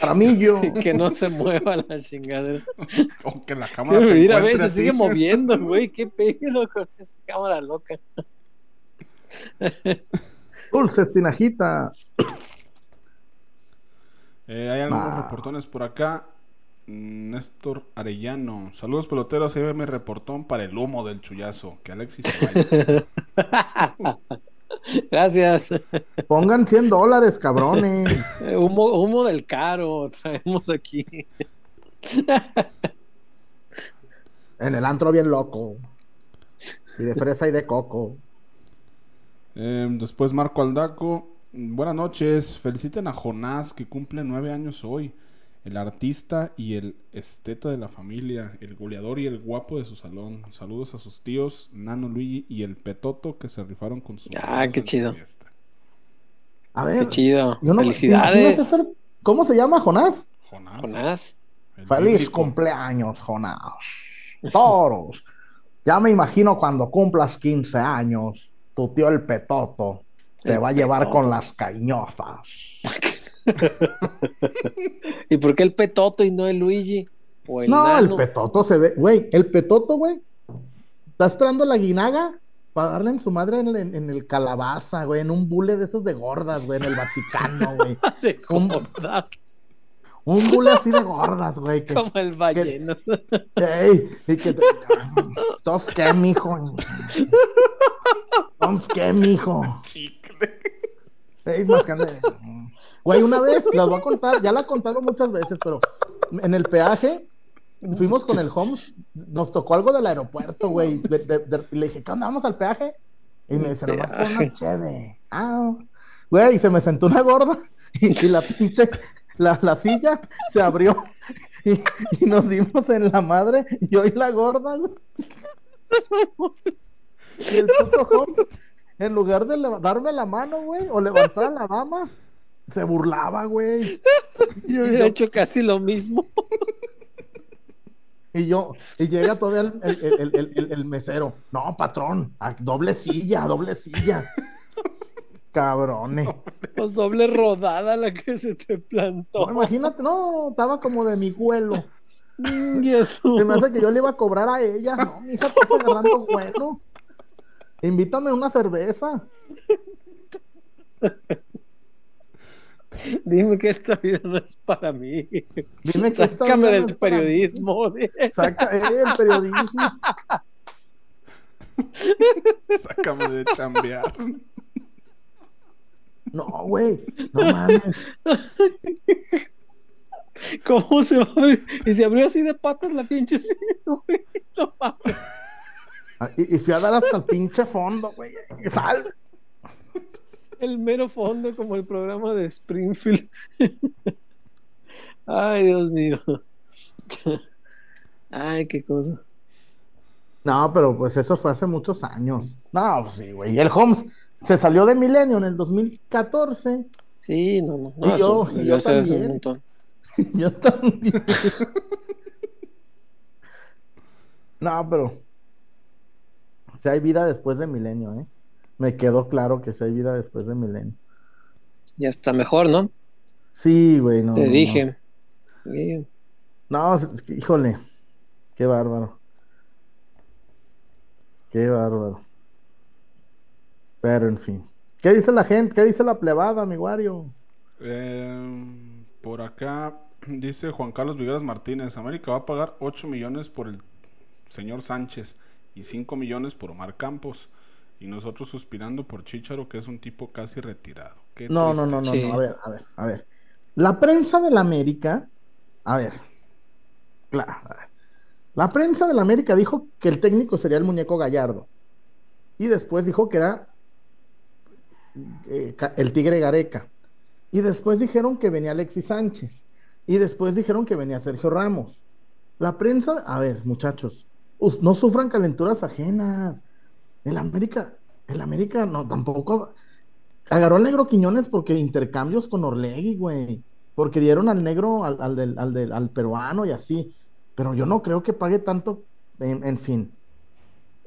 Caramillo. Que no se mueva la chingadera. Aunque la cámara Quiero te vivir a ver, encuentre se sigue moviendo, güey. Qué pedo con esa cámara loca. Dulces tinajita. Eh, hay algunos Ah. reportones por acá. Mm, Néstor Arellano. Saludos peloteros. Ahí mi reportón para el humo del chullazo. Que Alexis se vaya. Gracias. Pongan 100 dólares, cabrones. Humo, humo del caro traemos aquí. En el antro bien loco. Y de fresa y de coco. Eh, después Marco Aldaco. Buenas noches. Feliciten a Jonás que cumple nueve años hoy. El artista y el esteta de la familia. El goleador y el guapo de su salón. Saludos a sus tíos Nano Luigi y el Petoto que se rifaron con su. Ah, qué chido. A ver. Qué chido. yo no- ¿te Felicidades. ¿Cómo se llama, Jonás? Jonás. Jonás. el Feliz bíblico. cumpleaños, Jonás. Toros. Ya me imagino cuando cumplas 15 años, tu tío el Petoto te El va a llevar Petoto. con las cañofas. ¿Y por qué el Petoto y no el Luigi? O el no, Nano? el Petoto se ve, güey, el Petoto, güey, está esperando la guinaga para darle en su madre en, el- en el calabaza, güey, en un bule de esos de gordas, güey, en el Vaticano, güey. De gordas, Un bule así de gordas, güey. Que, como el ballenas. ey, y que te- ¿Tos qué, mijo? ¿Tos qué, mijo? Chicle. Ey, mascando. Güey, una vez, las voy a contar, ya la he contado muchas veces, pero en el peaje fuimos con el Homes, nos tocó algo del aeropuerto, güey. de- de- de- y le dije, ¿qué onda? ¿Vamos al peaje? Y me dice, nomás por una cheve. Ah, güey, y se me sentó una gorda y, y la pinche, la, la silla se abrió y, y nos dimos en la madre, yo y la gorda. Y el puto Homes, en lugar de darme la mano, güey, o levantar a la dama, se burlaba, güey. Yo hubiera hecho casi lo mismo. Y yo, y llega todavía el, el- el- el- mesero. No, patrón, doble silla, doble silla. Cabrones. Pues doble rodada la que se te plantó. No, imagínate, no, estaba como de mi vuelo. Y eso. Se me hace que yo le iba a cobrar a ella. No, mi hija, estás agarrando bueno. Invítame una cerveza. Dime que esta vida no es para mí. Dime que esta Sácame vida no del es para mí. periodismo. Saca eh, el periodismo. Sácame de chambear. No, güey, no mames. ¿Cómo se va a abrir? Y se abrió así de patas la pinche güey. No mames. Ah, Y, y fui a dar hasta el pinche fondo, güey. Sal. El mero fondo, como el programa de Springfield. Ay, Dios mío. Ay, qué cosa. No, pero pues eso fue hace muchos años. No, pues sí, güey. El Holmes se salió de Milenio en el 2014. Sí, no, no. Y no yo- eso y yo un montón. Yo también. No, pero. Si hay vida después de Milenio, ¿eh? Me quedó claro que si hay vida después de Milenio. Ya está mejor, ¿no? Sí, güey, no. Te no, dije. Sí. No, híjole. Qué bárbaro. Qué bárbaro. Pero en fin. ¿Qué dice la gente? ¿Qué dice la plebada, mi Wario? Eh, por acá dice Juan Carlos Vigueras Martínez, América va a pagar 8 millones por el señor Sánchez y 5 millones por Omar Campos. Y nosotros suspirando por Chicharo, que es un tipo casi retirado. Qué No, no, no, no, Sí. no. A ver, a ver, a ver. La prensa del América, a ver, claro, a ver. La prensa del América dijo que el técnico sería el muñeco Gallardo. Y después dijo que era eh, el Tigre Gareca. Y después dijeron que venía Alexis Sánchez. Y después dijeron que venía Sergio Ramos. La prensa, a ver, muchachos, no sufran calenturas ajenas. El América, el América no, tampoco agarró al negro Quiñones porque intercambios con Orlegui, güey. Porque dieron al negro, al, al del, al del- al peruano y así. Pero yo no creo que pague tanto. En, fin,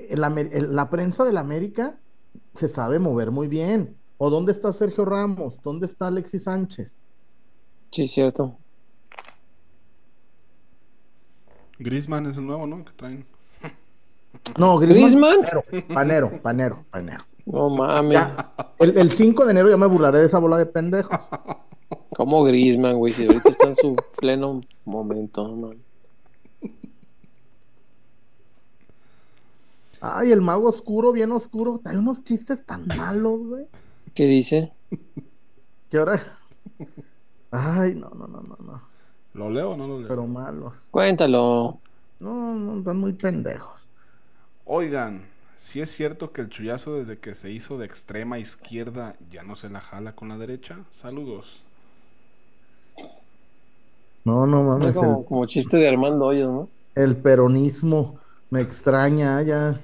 la prensa del América se sabe mover muy bien. ¿O dónde está Sergio Ramos? ¿Dónde está Alexis Sánchez? Sí, cierto. Griezmann es el nuevo, ¿no? Que traen. No, Griezmann. ¿Griezmann? Panero, panero, panero, panero. No mames. Ya, el, el 5 de enero ya me burlaré de esa bola de pendejos. ¿Cómo Griezmann, güey? Si ahorita está en su pleno momento, no. Ay, el mago oscuro, bien oscuro. Trae unos chistes tan malos, güey. ¿Qué dice? Que ahora. Ay, no, no, no, no, no. ¿Lo leo o no lo leo? Pero malos. Cuéntalo. No, no, están muy pendejos. Oigan, si es cierto que el chullazo desde que se hizo de extrema izquierda ya no se la jala con la derecha. Saludos. No, no Es mames. como, El, como chiste de Armando Hoyos, ¿no? el peronismo me extraña ya.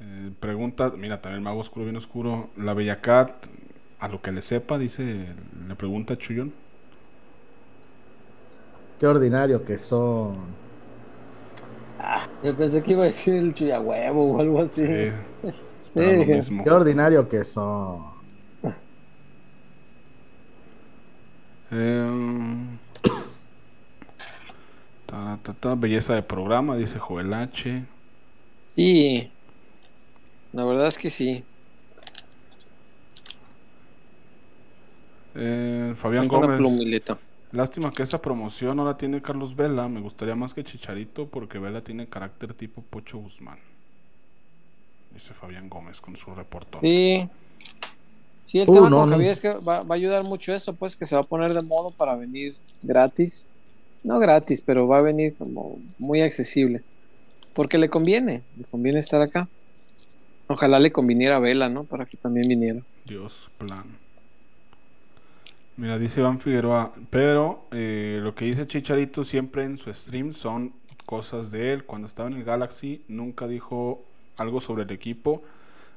Eh, pregunta, mira, también el mago oscuro, bien oscuro. La Bellacat, a lo que le sepa, dice, le pregunta a Chuyón. Qué ordinario que son. Yo pensé que iba a decir el chuya huevo o algo así. Sí, pero lo mismo. Qué ordinario que son. Eh, ta, ta, ta, belleza de programa, dice Joel H. Sí. La verdad es que sí. Eh, Fabián Gómez. plumileta. Lástima que esa promoción no la tiene Carlos Vela. Me gustaría más que Chicharito porque Vela tiene carácter tipo Pocho Guzmán. Dice Fabián Gómez con su reportón. Sí. Sí, el Uh, tema no, con no. Javier es que va, va a ayudar mucho eso, pues, que se va a poner de modo para venir gratis. No gratis, pero va a venir como muy accesible. Porque le conviene, le conviene estar acá. Ojalá le conviniera a Vela, ¿no? Para que también viniera. Dios plan. Mira, dice Iván Figueroa, pero eh, lo que dice Chicharito siempre en su stream son cosas de él. Cuando estaba en el Galaxy nunca dijo algo sobre el equipo,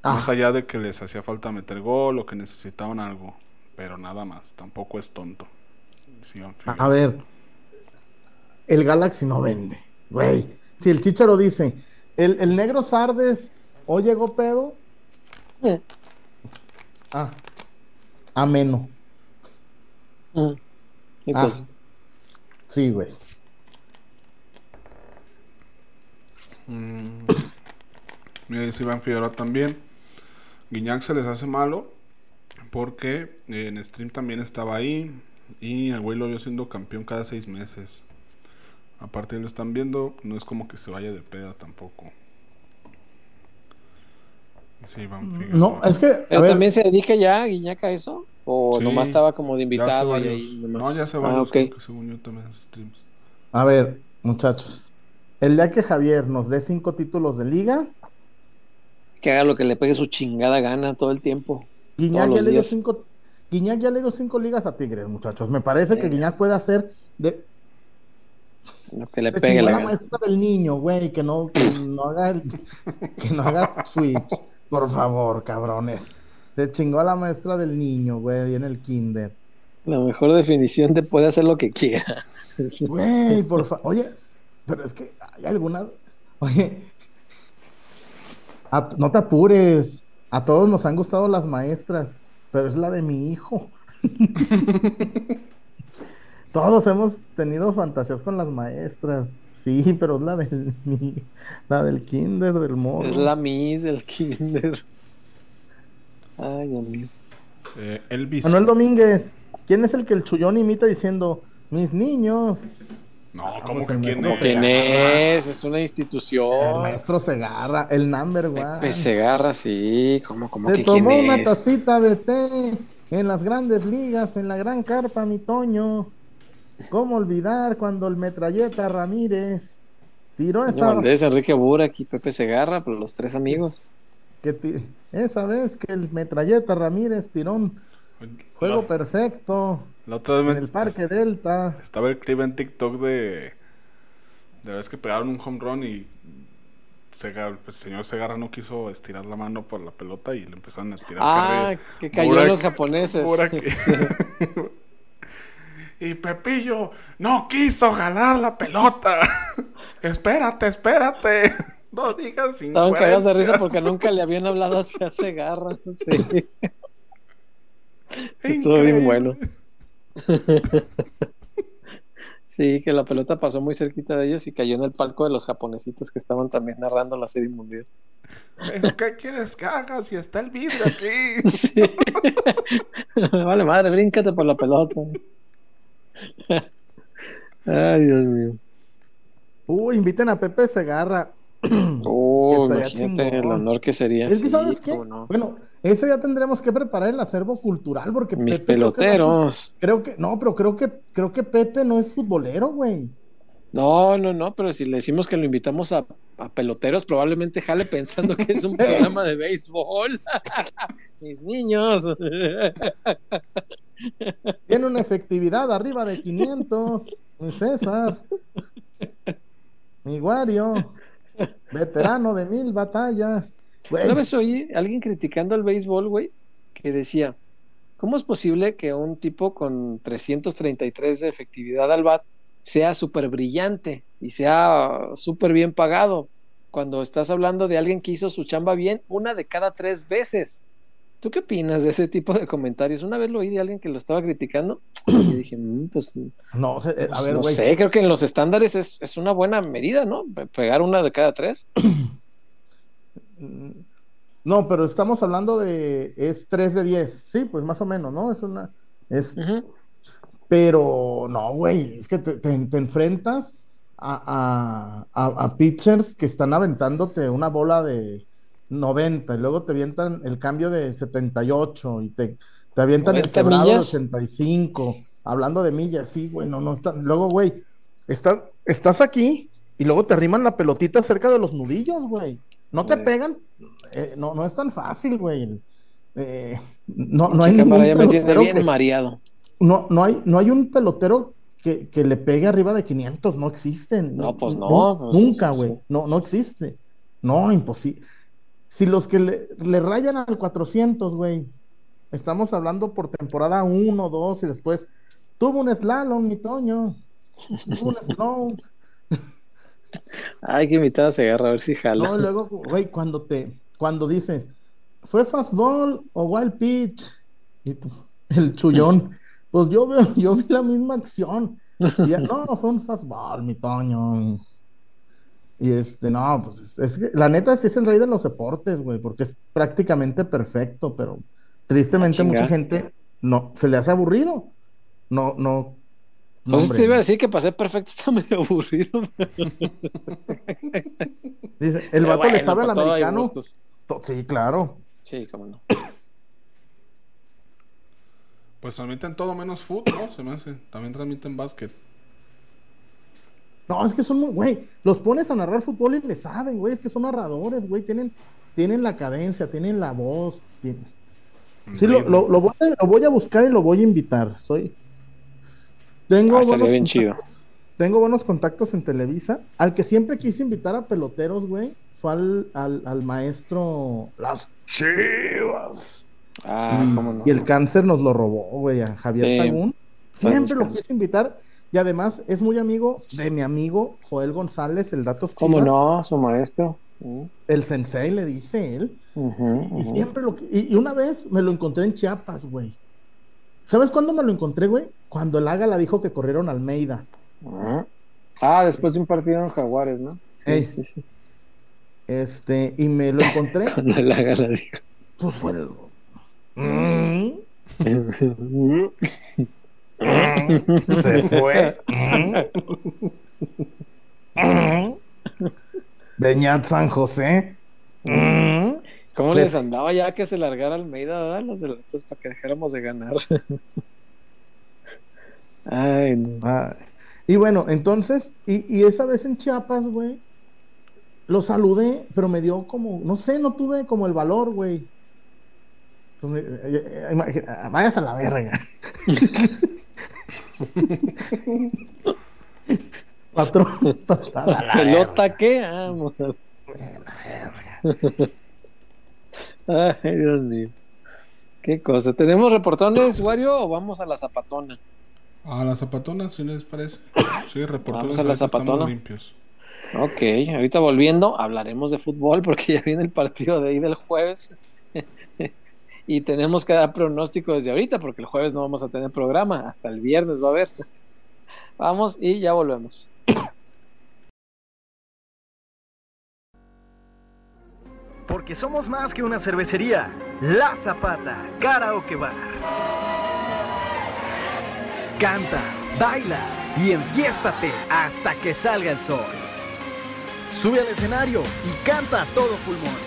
Ah. más allá de que les hacía falta meter gol o que necesitaban algo, pero nada más, tampoco es tonto. Figueroa. A ver. El Galaxy no vende. Güey. Si el chicharo dice, el, el negro Sardes hoy llegó pedo. Eh. Ah. Ameno. Mm. Y Ah. pues, Sí, güey. Mm. Mira, dice Iván Figueroa también. Guiñac se les hace malo porque en stream también estaba ahí y el güey lo vio siendo campeón cada seis meses. Aparte lo están viendo, no es como que se vaya de peda tampoco. Sí, Figueroa. No, es que. A ¿Pero ver, también se dedica ya Guiñaca a eso? ¿O Sí, nomás estaba como de Ya hace invitado? y varios. ahí nomás? No, ya hace Ah, varios, ok. creo que según yo también hace streams. a ver, muchachos. El día que Javier nos dé cinco títulos de liga, Que haga lo que le pegue su chingada gana todo el tiempo. Guiñac ya le dio cinco. Guiñac ya le dio cinco ligas a Tigres, muchachos. Me parece que. Guiñac puede hacer de, Lo que le Se pegue la la gana. maestra del niño, güey, que no, que no haga el- que no haga switch, por favor, cabrones. Se chingó a la maestra del niño, güey, en el kinder. La mejor definición de puede hacer lo que quiera. Güey, por favor. Oye, pero es que hay algunas. Oye, a- no te apures. A todos nos han gustado las maestras, pero es la de mi hijo. Todos hemos tenido fantasías con las maestras. Sí, pero es la del, mi- la del kinder, del morro. Es la Miss del Kinder. Ay, amigo. Eh, Elvis. Manuel Domínguez, ¿quién es el que el chullón imita diciendo, mis niños? No, Ah, ¿cómo pues que el quién es? ¿Quién es? Es una El institución. maestro Segarra, el number one. Pepe Segarra, sí. ¿Cómo, cómo Se que quién tomó una es? tacita de té en las grandes ligas, en la gran carpa, mi Toño. ¿Cómo olvidar cuando el metralleta Ramírez tiró esa, Valdés, Enrique Burak y Pepe Segarra, pero los tres amigos. que esa vez que el metralleta Ramírez tiró un juego La- perfecto la otra vez me- en el Parque Delta? Estaba el clip en TikTok de. De la vez que pegaron un home run y. Sega- el señor Segarra no quiso estirar la mano por la pelota y le empezaron a tirar Ah, carrera. que cayó Burak- en los japoneses. Burak- y Pepillo no quiso jalar la pelota. espérate, espérate. No digas Estaban cagados de risa porque nunca le habían hablado hacia Segarra. Sí. Estuvo bien bueno. Sí, que la pelota pasó muy cerquita de ellos y cayó en el palco de los japonesitos que estaban también narrando la serie mundial. ¿Pero qué quieres que haga si está el vidrio aquí? Sí. vale, madre, bríncate por la pelota. Ay, Dios mío. Uy, inviten a Pepe Segarra. Oh, imagínate el chingón. honor que sería. Es que, ¿sabes qué? no. Bueno, eso ya tendremos que preparar el acervo cultural porque Mis Pepe creo que no peloteros. Creo que, no, pero creo que, creo que Pepe no es futbolero, güey. No, no, no, pero si le decimos que lo invitamos a, a peloteros, probablemente jale pensando que es un programa de béisbol. Mis niños. Tiene una efectividad arriba de 500. Mi César. Mi Wario. Veterano de mil batallas. Güey, Una vez oí alguien criticando el béisbol, güey, que decía, ¿cómo es posible que un tipo con 333 de efectividad al bat sea súper brillante y sea súper bien pagado? Cuando estás hablando de alguien que hizo su chamba bien una de cada tres veces. ¿Tú qué opinas de ese tipo de comentarios? Una vez lo oí de alguien que lo estaba criticando y dije, "Mm, pues, No, sé, eh, a pues, ver, no sé, creo que en los estándares es, es una buena medida, ¿no? Pe- Pegar una de cada tres. No, pero estamos hablando de. Es 3 de 10. Sí, pues más o menos, ¿no? Es una. Es. Pero no, güey, es que te, te- te enfrentas a, a- a- a pitchers que están aventándote una bola de 90 y luego te avientan el cambio de 78 y te, te avientan el 90 quebrado de millas. 85. Hablando de millas, sí, güey, no, no están. Luego, güey, está- estás aquí y luego te arriman la pelotita cerca de los nudillos, güey. No te pegan, eh, no, no es tan fácil, güey. Eh, no, no hay cámara ningún pelotero bien que- mareado. no, no hay, no hay un pelotero que, que le pegue arriba de 500, no existen. No, pues no, pues, nunca, güey. sí. No, no existe. No, imposible. Si los que le, le rayan al 400, güey, estamos hablando por temporada 1, 2 y después tuvo un slalom, mi Toño. Tuvo un slalom. Hay que invitar a Segarra a ver si jala. No, y luego, güey, cuando te, cuando dices, ¿fue fastball o wild pitch? Y tú, el chullón, pues yo veo, yo vi la misma acción. Y ya, no, fue un fastball, mi Toño. Y este, no, pues es, es que la neta sí es el rey de los deportes, güey, porque es prácticamente perfecto, pero tristemente Ah, mucha gente no, se le hace aburrido. No, no. no, Pues hombre. te iba a decir que pasé perfecto, está medio aburrido. Dice, el Pero vato le sabe al americano. Sí, claro. Sí, cómo no. Pues transmiten todo menos fútbol, ¿no? Se me hace. También transmiten básquet. No, es que son muy, güey, los pones a narrar fútbol y le saben, güey, es que son narradores, güey, tienen, tienen la cadencia, tienen la voz, tienen- Sí, lo, lo- lo voy a, lo voy a buscar y lo voy a invitar, soy... Tengo Ah, buenos bien chido. Tengo buenos contactos en Televisa. Al que siempre quise invitar a peloteros, güey, fue al, al, al maestro Las Chivas. Ah, Y- cómo no. Y el cáncer nos lo robó, güey, a Javier Sí. Sagún. Siempre lo quise invitar. Y además es muy amigo de mi amigo Joel González, el Datos ¿Cómo no? Su maestro. Mm, El sensei le dice él. Y siempre lo que- y, y una vez me lo encontré en Chiapas, güey. ¿Sabes cuándo me lo encontré, güey? Cuando el Ágala dijo que corrieron a Almeida. Ujú. Ah, después de un partido en Jaguares, ¿no? Sí, sí, sí. Este, y me lo encontré. Cuando la gala dijo. pues el- Mm, se fue. Beñat San José. ¿Cómo Les- les andaba ya que se largara Almeida, verdad? Los delanteros para que dejáramos de ganar. Ay, no. Ah, y bueno, entonces, y, y esa vez en Chiapas, güey, lo saludé, pero me dio como, no sé, no tuve como el valor, güey. Pues eh, eh, Vayas a la verga. A la ¿Pelota qué? Vamos. Ay, Dios mío. Qué cosa. ¿Tenemos reportones, Wario, o vamos a la zapatona? A la zapatona, si les parece. Sí, reporteros. Vamos a la zapatona. limpios. Ok, ahorita volviendo, hablaremos de fútbol porque ya viene el partido de ahí del jueves. Y tenemos que dar pronóstico desde ahorita porque el jueves no vamos a tener programa, hasta el viernes va a haber. Vamos y ya volvemos. Porque somos más que una cervecería. La Zapata, Karaoke Bar. Canta, baila y enfiéstate hasta que salga el sol. Sube al escenario y canta a todo pulmón.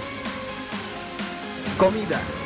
Comida,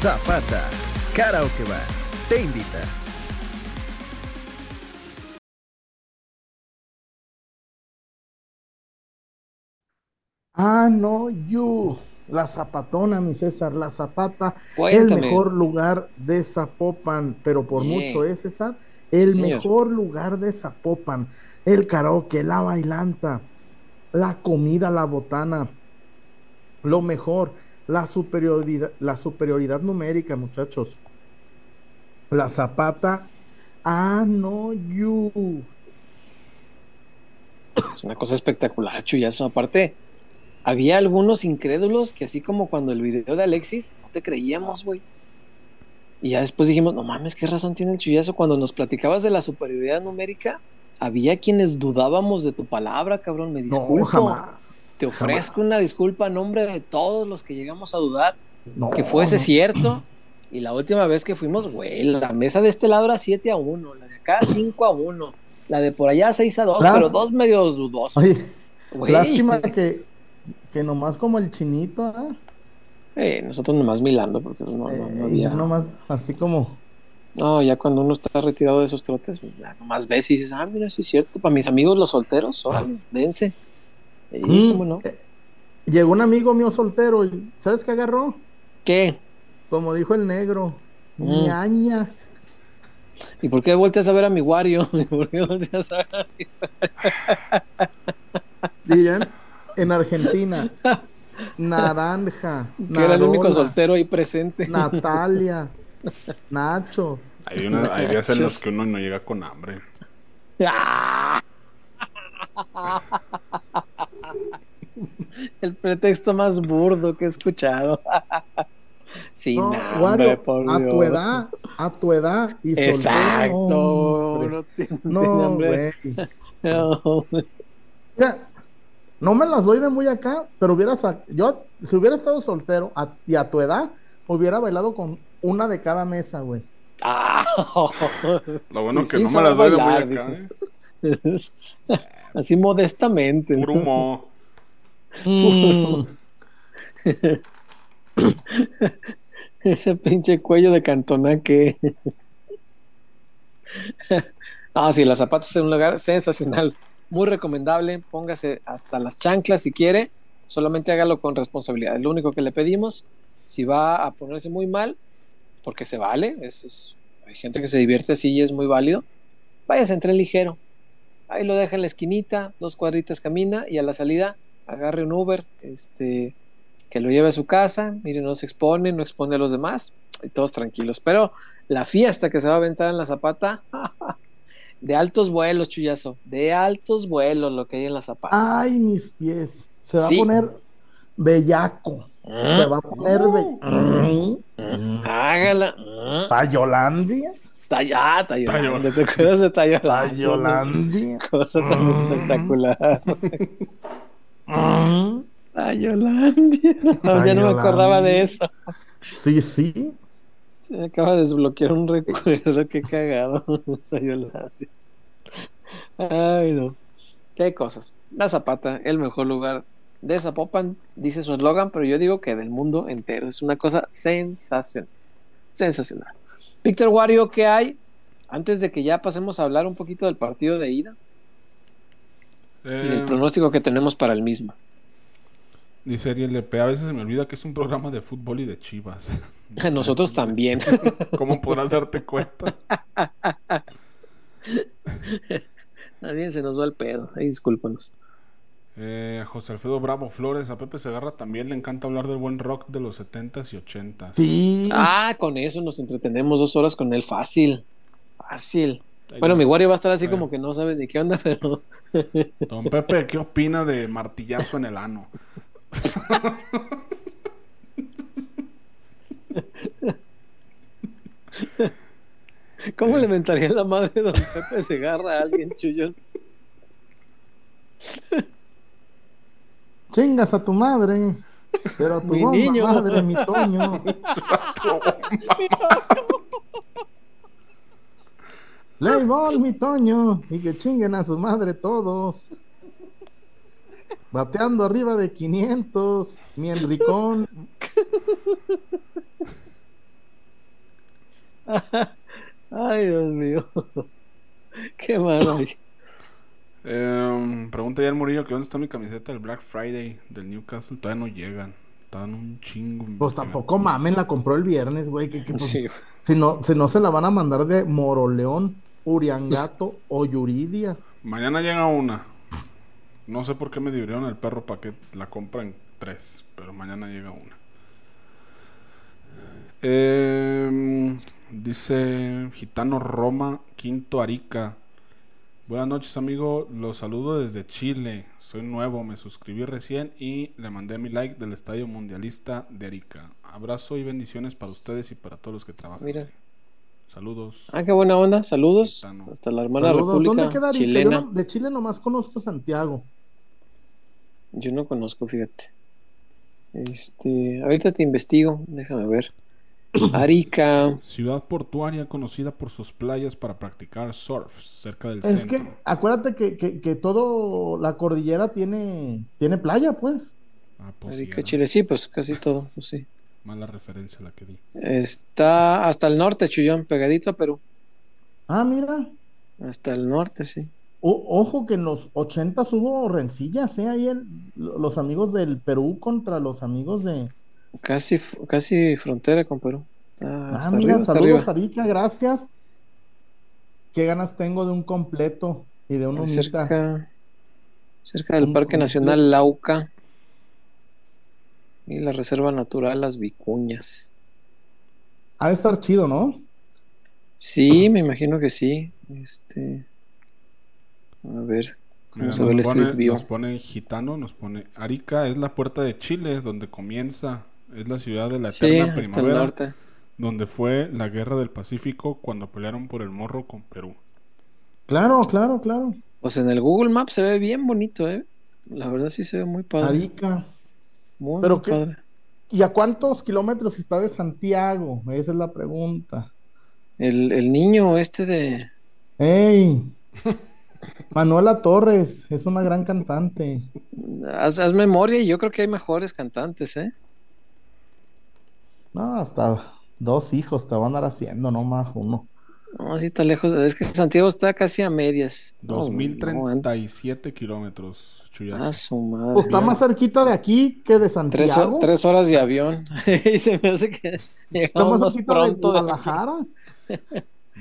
Zapata, Karaoke Bar, te invita. Ah, no, you. La Zapatona, mi César, la Zapata, Cuéntame. el mejor lugar de Zapopan, pero por Bien. mucho es, César, el Sí, mejor lugar de Zapopan, el karaoke, la bailanta, la comida, la botana, lo mejor, la superioridad, la superioridad numérica, muchachos. La Zapata, ah, no, you. Es una cosa espectacular, chuyazo. Aparte, había algunos incrédulos que así como cuando el video de Alexis, no te creíamos, güey. Y ya después dijimos, no mames, qué razón tiene el chullazo. Cuando nos platicabas de la superioridad numérica, había quienes dudábamos de tu palabra, cabrón. Me disculpo. No, jamás. Te ofrezco una disculpa a nombre de todos los que llegamos a dudar No, que fuese no. cierto. Y la última vez que fuimos, güey, la mesa de este lado era 7 a 1, la de acá 5 a 1, la de por allá 6 a 2, Las- pero dos medios dudosos. Oye, lástima que, que nomás como el chinito, ¿ah? Eh, nosotros nomás milando, porque no, no, no Eh, había- nomás así como. No, ya cuando uno está retirado de esos trotes, pues, ya nomás ves y dices, ah, mira, sí es cierto. Para mis amigos los solteros, órale, dense. Sí, Mm. ¿cómo no? Llegó un amigo mío soltero y ¿sabes qué agarró? ¿Qué? Como dijo el negro, Mm. ñaña. ¿Y por qué volteas a ver a mi Wario? ¿Y por qué volteas a ver a mi- Dirían en Argentina. Naranja. Que era el único soltero ahí presente. Natalia. Nacho. Hay, una- hay días en los que uno no llega con hambre. El pretexto más burdo que he escuchado. Sin No, hambre, Wario, por a Dios. tu edad, a tu edad. Y soltero, Exacto. No, güey. Mira, no me las doy de muy acá, pero hubiera yo, si hubiera estado soltero a- y a tu edad, hubiera bailado con una de cada mesa, güey. Ah. Lo bueno Y que sí no me las doy muy acá. ¿eh? Así modestamente. Puro humo. Ese pinche cuello de cantona que. no, sí, las zapatas en un lugar sensacional. Muy recomendable. Póngase hasta las chanclas si quiere. Solamente hágalo con responsabilidad. Es lo único que le pedimos. Si va a ponerse muy mal, porque se vale. Es, es- hay gente que se divierte así y es muy válido. Váyase entre ligero. Ahí lo deja en la esquinita, dos cuadritas camina y a la salida agarre un Uber, este, que lo lleve a su casa, mire, no se expone, no expone a los demás, y todos tranquilos. Pero la fiesta que se va a aventar en la zapata, de altos vuelos, chullazo, de altos vuelos lo que hay en la zapata. Ay, mis pies. Se va Sí. a poner bellaco. Se va a poner be- Hágala. Tayolandia. Talla, Tayolandia, ¿te acuerdas de Tayolandia? Tayolandia. Cosa tan espectacular. Tayolandia. No, ya no me acordaba de eso. Sí, sí. Se me acaba de desbloquear un recuerdo, qué cagado. Tayolandia. Ay, no. Qué cosas. La Zapata, el mejor lugar de Zapopan, dice su eslogan, pero yo digo que del mundo entero. Es una cosa sensacional. Sensacional. Víctor Wario, ¿qué hay? Antes de que ya pasemos a hablar un poquito del partido de ida y del Eh, pronóstico que tenemos para el mismo. Dice Ariel Lepe, a veces se me olvida que es un programa de fútbol y de chivas. A nosotros también. ¿Cómo podrás darte cuenta? También se nos va el pedo. Discúlpanos. Eh, José Alfredo Bravo Flores, a Pepe Segarra también le encanta hablar del buen rock de los 70s y 80s. Sí. Ah, con eso nos entretenemos dos horas con él fácil. Fácil. Ahí Bueno, va. mi Wario va a estar así Ahí. como que no sabe ni qué onda, pero Don Pepe, ¿qué opina de martillazo en el ano? ¿cómo le mentaría la madre de Don Pepe Segarra a alguien, Chuyón? Chingas a tu madre. Pero a tu Mi bomba niño. madre, mi Toño. Leibol, mi Toño. Y que chinguen a su madre todos. Bateando arriba de 500. Mi Enricón. Ay, Dios mío. Qué malo. Eh, pregunta ya el Murillo que dónde está mi camiseta del Black Friday del Newcastle. Todavía no llegan. Estaban un chingo. Pues tampoco mamen, la compró el viernes, güey. Que, que, pues, Sí. si, no, si no se la van a mandar de Moroleón, Uriangato o Yuridia. Mañana llega una. No sé por qué me dividieron el perro para que la compra en tres, pero mañana llega una. Eh, dice Gitano Roma, Quinto Arica. Buenas noches, amigo. Los saludo desde Chile. Soy nuevo, me suscribí recién y le mandé mi like del Estadio Mundialista de Arica. Abrazo y bendiciones para ustedes y para todos los que trabajan. Mira. Saludos. Ah, qué buena onda. Saludos. Gitano. Hasta la hermana Saludos. ¿Dónde República queda Arica? Yo chilena. no- de Chile nomás conozco Santiago. Yo no conozco, fíjate. Este, ahorita te investigo, déjame ver. Arica. Ciudad portuaria conocida por sus playas para practicar surf cerca del Es centro. que acuérdate que, que, que todo la cordillera tiene, tiene playa, pues. Ah, pues sí, Arica, era Chile, sí, pues casi todo, pues sí. Mala referencia la que di. Está hasta el norte, Chuyón, pegadito a Perú. Ah, mira. Hasta el norte, sí. O- ojo que en los 80 hubo rencillas, ¿eh? Ahí el- los amigos del Perú contra los amigos de... Casi, casi frontera con Perú. Ah, hasta mira, arriba, hasta saludos, arriba. Arica, gracias. Qué ganas tengo de un completo y de una humita. cerca, cerca del Un Parque completo. Nacional Lauca y la Reserva Natural Las Vicuñas. Ha de estar chido, ¿no? Sí, me imagino que sí. Este, a ver Mira, nos, pone, Street View. nos pone gitano, nos pone Arica es la puerta de Chile donde comienza, es la ciudad de la Sí, eterna hasta el primavera, norte. donde fue la guerra del Pacífico cuando pelearon por el morro con Perú. Claro, claro, claro. Pues en el Google Maps se ve bien bonito, ¿eh? La verdad sí se ve muy padre. Arica. Muy, Pero muy qué- padre. ¿Y a cuántos kilómetros está de Santiago? Esa es la pregunta. El, el niño este de... ¡Ey! Manuela Torres es una gran cantante. Haz, haz memoria y yo creo que hay mejores cantantes, ¿eh? No, hasta dos hijos te van a andar haciendo, no más uno. No, así está lejos. Es que Santiago está casi a medias. No, no, 2037 kilómetros, chuyazo. Ah, su madre. Pues está más cerquita de aquí que de Santiago. tres horas de avión. y se me hace que Está llegamos más más cerquita de pronto. de- Guadalajara.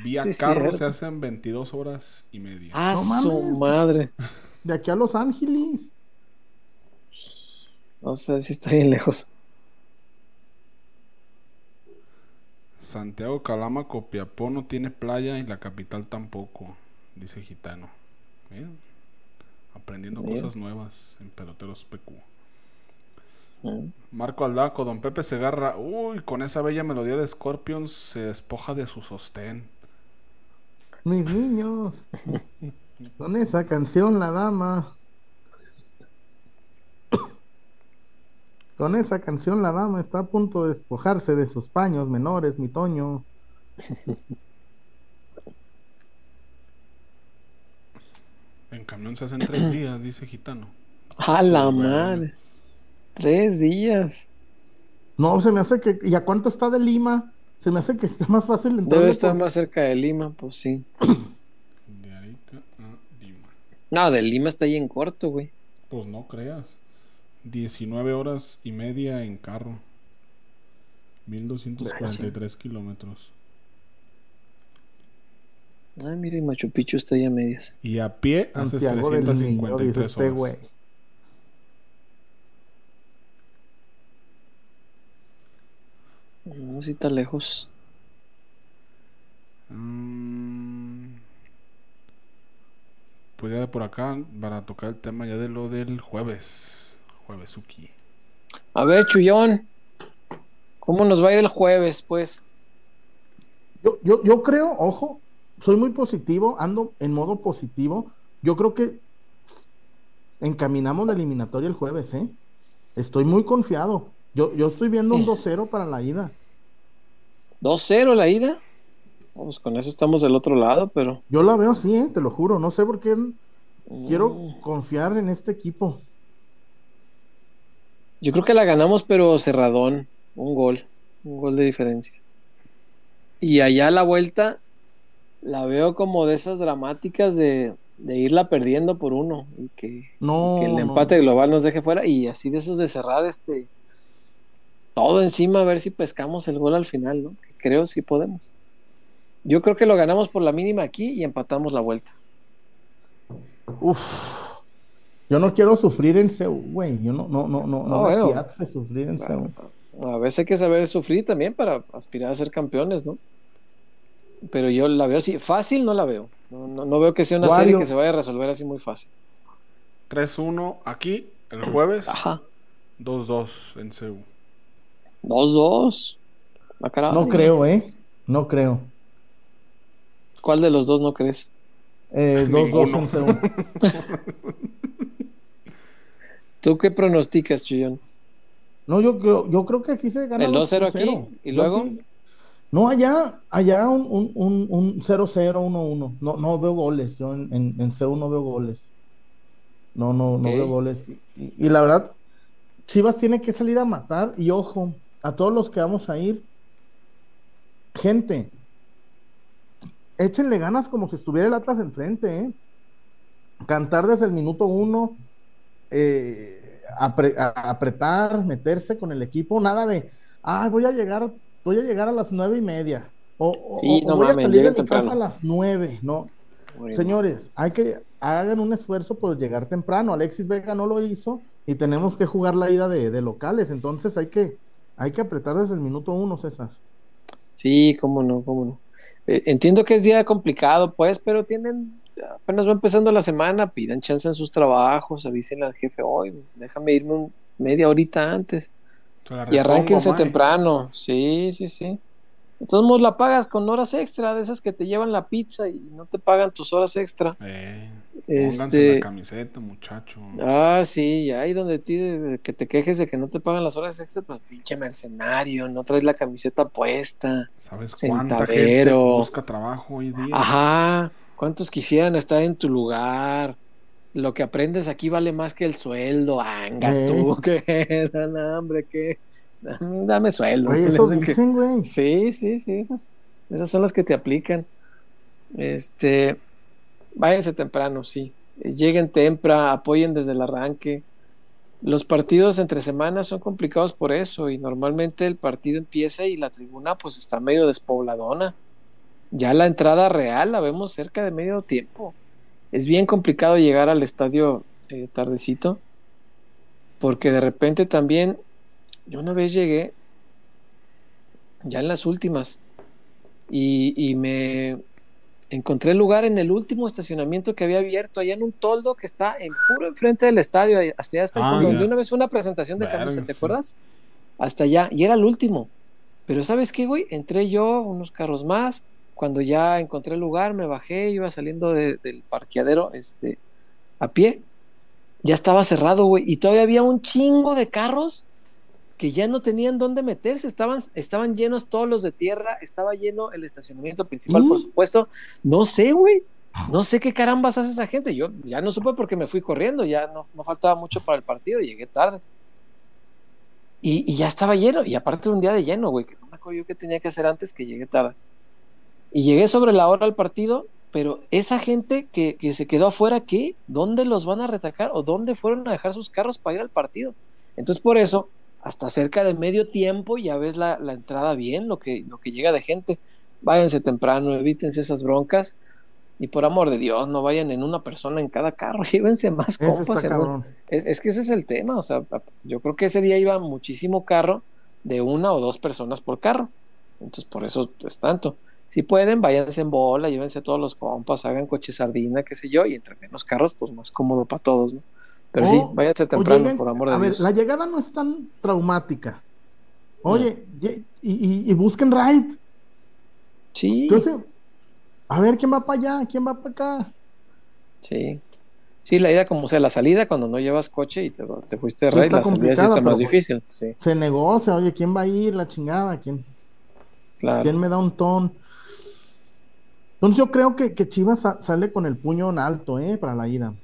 Vía Sí, carro cierto. se hacen 22 horas y media. Ah, No su madre. De aquí a Los Ángeles. O sea, sí está bien lejos. Santiago Calama, Copiapó no tiene playa y la capital tampoco, dice Gitano. Mira, aprendiendo cosas nuevas en Peloteros PQ. Mm. Marco Aldaco, Don Pepe Segarra. Uy, con esa bella melodía de Scorpions se despoja de su sostén. Mis niños. Con esa canción, la dama. Con esa canción, la dama está a punto de despojarse de sus paños menores, mi Toño. En camión se hacen tres días, dice Gitano. A la madre. Tres días. No, se me hace que. ¿Y a cuánto está de Lima? Se me hace que está más fácil entrar. Debe estar más cerca de Lima, pues sí. De Arica a Lima. No, de Lima está ahí en corto, güey. Pues no creas. 19 horas y media en carro. 1243 kilómetros. Ay, mira, y Machu Picchu está ahí a medias. Y a pie haces Santiago del Niño, dice 353 este horas. güey. No, si está lejos. Mm, Pues ya de por acá, para tocar el tema ya de lo del jueves. Jueves, Uki. A ver, Chullón. ¿Cómo nos va a ir el jueves, pues? Yo, yo, yo creo, ojo, soy muy positivo, ando en modo positivo. Yo creo que encaminamos la eliminatoria el jueves, ¿eh? Estoy muy confiado. Yo, yo estoy viendo un 2-0 para la ida. 2-0 la ida. Vamos, con eso estamos del otro lado, pero. Yo la veo así, ¿eh? te lo juro. No sé por qué quiero Mm. confiar en este equipo. Yo creo que la ganamos, pero cerradón. Un gol. Un gol de diferencia. Y allá la vuelta la veo como de esas dramáticas de, de irla perdiendo por uno. Y que, No, que el no. empate global nos deje fuera. Y así de esos de cerrar este todo encima a ver si pescamos el gol al final, ¿no? Que creo sí podemos. Yo creo que lo ganamos por la mínima aquí y empatamos la vuelta. Uf. Yo no quiero sufrir en Seúl, güey. Yo no, no, no, no, no, No, me bueno. piace sufrir en Seúl. A veces hay que saber sufrir también para aspirar a ser campeones, ¿no? Pero yo la veo así, fácil no la veo. No, no- no veo que sea una Wario. serie que se vaya a resolver así muy fácil. 3-1 aquí, el jueves. Ajá. 2-2 en Seúl. 2-2. Ah. No creo, ¿eh? No creo. ¿Cuál de los dos no crees? Eh, 2-2 Ninguno. en Seúl. ¿Tú qué pronosticas, Chillón? No, yo, creo- yo creo que aquí se gana ¿El 2-0 aquí? 2-0. ¿Y Yo luego? aquí- No, allá, allá un, un, un, un 0-0, 1-1. No, no veo goles. Yo en, en, en Seúl no veo goles. No, no, no Ok. veo goles. Y, y- y la verdad, Chivas tiene que salir a matar. Y ojo, a todos los que vamos a ir, gente, échenle ganas como si estuviera el Atlas enfrente, ¿eh? Cantar desde el minuto uno, eh, apre- a- apretar, meterse con el equipo, nada de, ah, voy a llegar, voy a llegar a las nueve y media. O, Sí, o no voy mames, a salir de mi casa a las nueve, no. Bueno, Señores, hay que hagan un esfuerzo por llegar temprano. Alexis Vega no lo hizo y tenemos que jugar la ida de, de locales. Entonces hay que, hay que apretar desde el minuto uno, César. Sí, cómo no, cómo no. Eh, entiendo que es día complicado, pues, pero tienen, apenas va empezando la semana, pidan chance en sus trabajos, avisen al jefe hoy, déjame irme un- media horita antes. Y arránquense temprano. Sí, sí, sí. Modos la pagas con horas extra, de esas que te llevan la pizza y no te pagan tus horas extra. Eh, pónganse Este, la camiseta, muchacho. ah, sí, ahí donde ti de- que te quejes de que no te pagan las horas extra, pues pinche mercenario, no traes la camiseta puesta. ¿Sabes cuánta gente busca trabajo hoy día? Ajá, ¿cuántos quisieran estar en tu lugar? Lo que aprendes aquí vale más que el sueldo, anga Eh. tú, que no, hombre, que dame, sueldo. Eso que- dicen, güey. Sí, sí, sí, esas, esas son las que te aplican. Este, váyanse temprano, sí. Lleguen temprano, apoyen desde el arranque. Los partidos entre semanas son complicados por eso y normalmente el partido empieza y la tribuna pues está medio despobladona. Ya la entrada real la vemos cerca de medio tiempo. Es bien complicado llegar al estadio eh, tardecito porque de repente también yo una vez llegué ya en las últimas y, y me encontré lugar en el último estacionamiento que había abierto allá en un toldo que está en puro enfrente del estadio hasta allá hasta el Ah, fondo, ya. donde una vez fue una presentación de Verga, camisa, ¿te sí. acuerdas? Hasta allá y era el último pero ¿sabes qué, güey? Entré yo, unos carros más. Cuando ya encontré el lugar, me bajé, iba saliendo de- del parqueadero este, a pie. Ya estaba cerrado, güey. Y todavía había un chingo de carros que ya no tenían dónde meterse. Estaban, estaban llenos todos los de tierra. Estaba lleno el estacionamiento principal, ¿Y? por supuesto. No sé, güey. No sé qué carambas hace esa gente. Yo ya no supe porque me fui corriendo. Ya no, no faltaba mucho para el partido. Llegué tarde. Y, y ya estaba lleno, y aparte un día de lleno, güey, que no me acuerdo yo qué tenía que hacer antes que llegué tarde. Y llegué sobre la hora al partido, pero esa gente que, que se quedó afuera, ¿qué? ¿Dónde los van a retacar? ¿O dónde fueron a dejar sus carros para ir al partido? Entonces, por eso, hasta cerca de medio tiempo ya ves la, la entrada bien, lo que, lo que llega de gente. Váyanse temprano, evítense esas broncas. Y por amor de Dios, no vayan en una persona en cada carro, llévense más compas. es, es que ese es el tema, o sea, yo creo que ese día iba muchísimo carro de una o dos personas por carro. Entonces, por eso es tanto. Si pueden, váyanse en bola, llévense a todos los compas, hagan coche sardina, qué sé yo, y entre menos carros, pues más cómodo para todos, ¿no? Pero sí, O- váyanse temprano, lleguen- por amor a de ver, Dios. la llegada no es tan traumática. Oye, ye- y, y- y busquen ride. Sí, Entonces, a ver quién va para allá, quién va para acá. sí. Sí, la idea como sea, la salida cuando no llevas coche y te, te fuiste de Sí, raid, está la salida sí está más pues, difícil, sí, Se negocia, oye, quién va a ir, la chingada, quién, claro. quién me da un ton. Entonces yo creo que, que Chivas sa- sale con el puño en alto, ¿eh? Para la ida.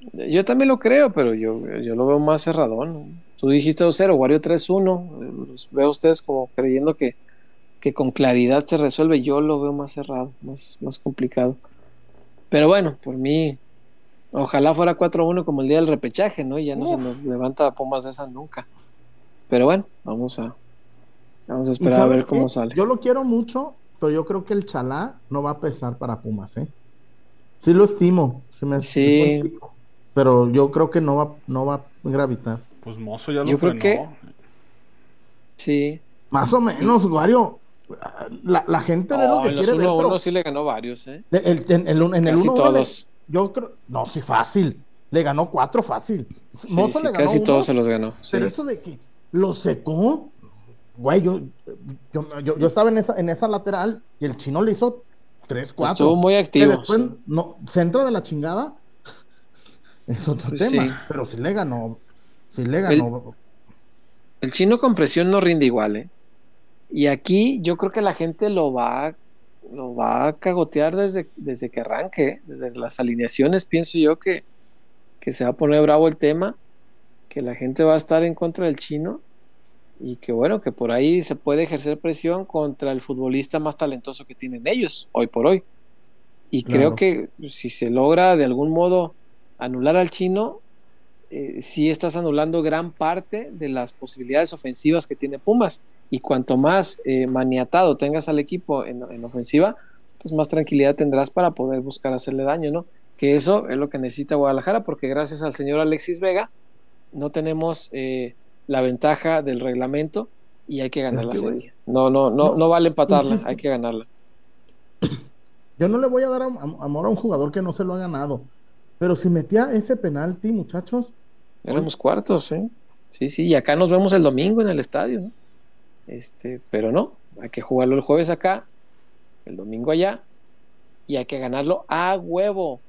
Yo también lo creo, pero yo, yo lo veo más cerradón. Tú dijiste 2-0, Wario 3-1. eh, Los veo a ustedes como creyendo que, que con claridad se resuelve. Yo lo veo más cerrado, más, más complicado. Pero bueno, por mí, ojalá fuera 4-1 como el día del repechaje, ¿no? Y ya no se nos levanta Pumas de esa nunca. Pero bueno, vamos a, vamos a ¿Y esperar a ver cómo qué? sale. Yo lo quiero mucho, pero yo creo que el chalá no va a pesar para Pumas, ¿eh? Sí lo estimo. se me hace- Sí. pero yo creo que no va, no va a gravitar. Pues Mozo ya lo Yo creo frenó. Sí. Más o menos, Wario. La, la gente ve lo que en los quiere ver, 1-1 pero sí le ganó varios, ¿eh? de- el- en, el, en el Casi 1 todos. yo creo, no, sí, fácil. Le ganó cuatro fácil. Sí, Mozo sí, le ganó casi uno, todos se los ganó. sí. Pero eso de que lo secó, güey, yo, yo, yo, yo estaba en esa, en esa lateral y el chino le hizo tres, cuatro. Estuvo muy Que activo. después sí. no, se entra de la chingada. Es otro Pues tema. sí. Pero sí le ganó. Sí le ganó. El chino con presión no rinde igual, ¿eh? Y aquí yo creo que la gente lo va, lo va a cagotear desde, desde que arranque, desde las alineaciones, pienso yo que, que se va a poner bravo el tema, que la gente va a estar en contra del chino y que bueno, que por ahí se puede ejercer presión contra el futbolista más talentoso que tienen ellos, hoy por hoy. Y creo que si se logra de algún modo anular al chino, eh, sí estás anulando gran parte de las posibilidades ofensivas que tiene Pumas. Y cuanto más eh, maniatado tengas al equipo en, en ofensiva, pues más tranquilidad tendrás para poder buscar hacerle daño, ¿no? Que eso es lo que necesita Guadalajara, porque gracias al señor Alexis Vega no tenemos eh, la ventaja del reglamento y hay que ganar Es la que, serie. No, no, no, no, no vale empatarla, hay que ganarla. Yo no le voy a dar am- am- amor a un jugador que no se lo ha ganado. Pero si metía ese penalti, muchachos, Éramos cuartos, ¿eh? Sí, sí, y acá nos vemos el domingo en el estadio, ¿no? Este, pero no, hay que jugarlo el jueves acá, el domingo allá, y hay que ganarlo a huevo.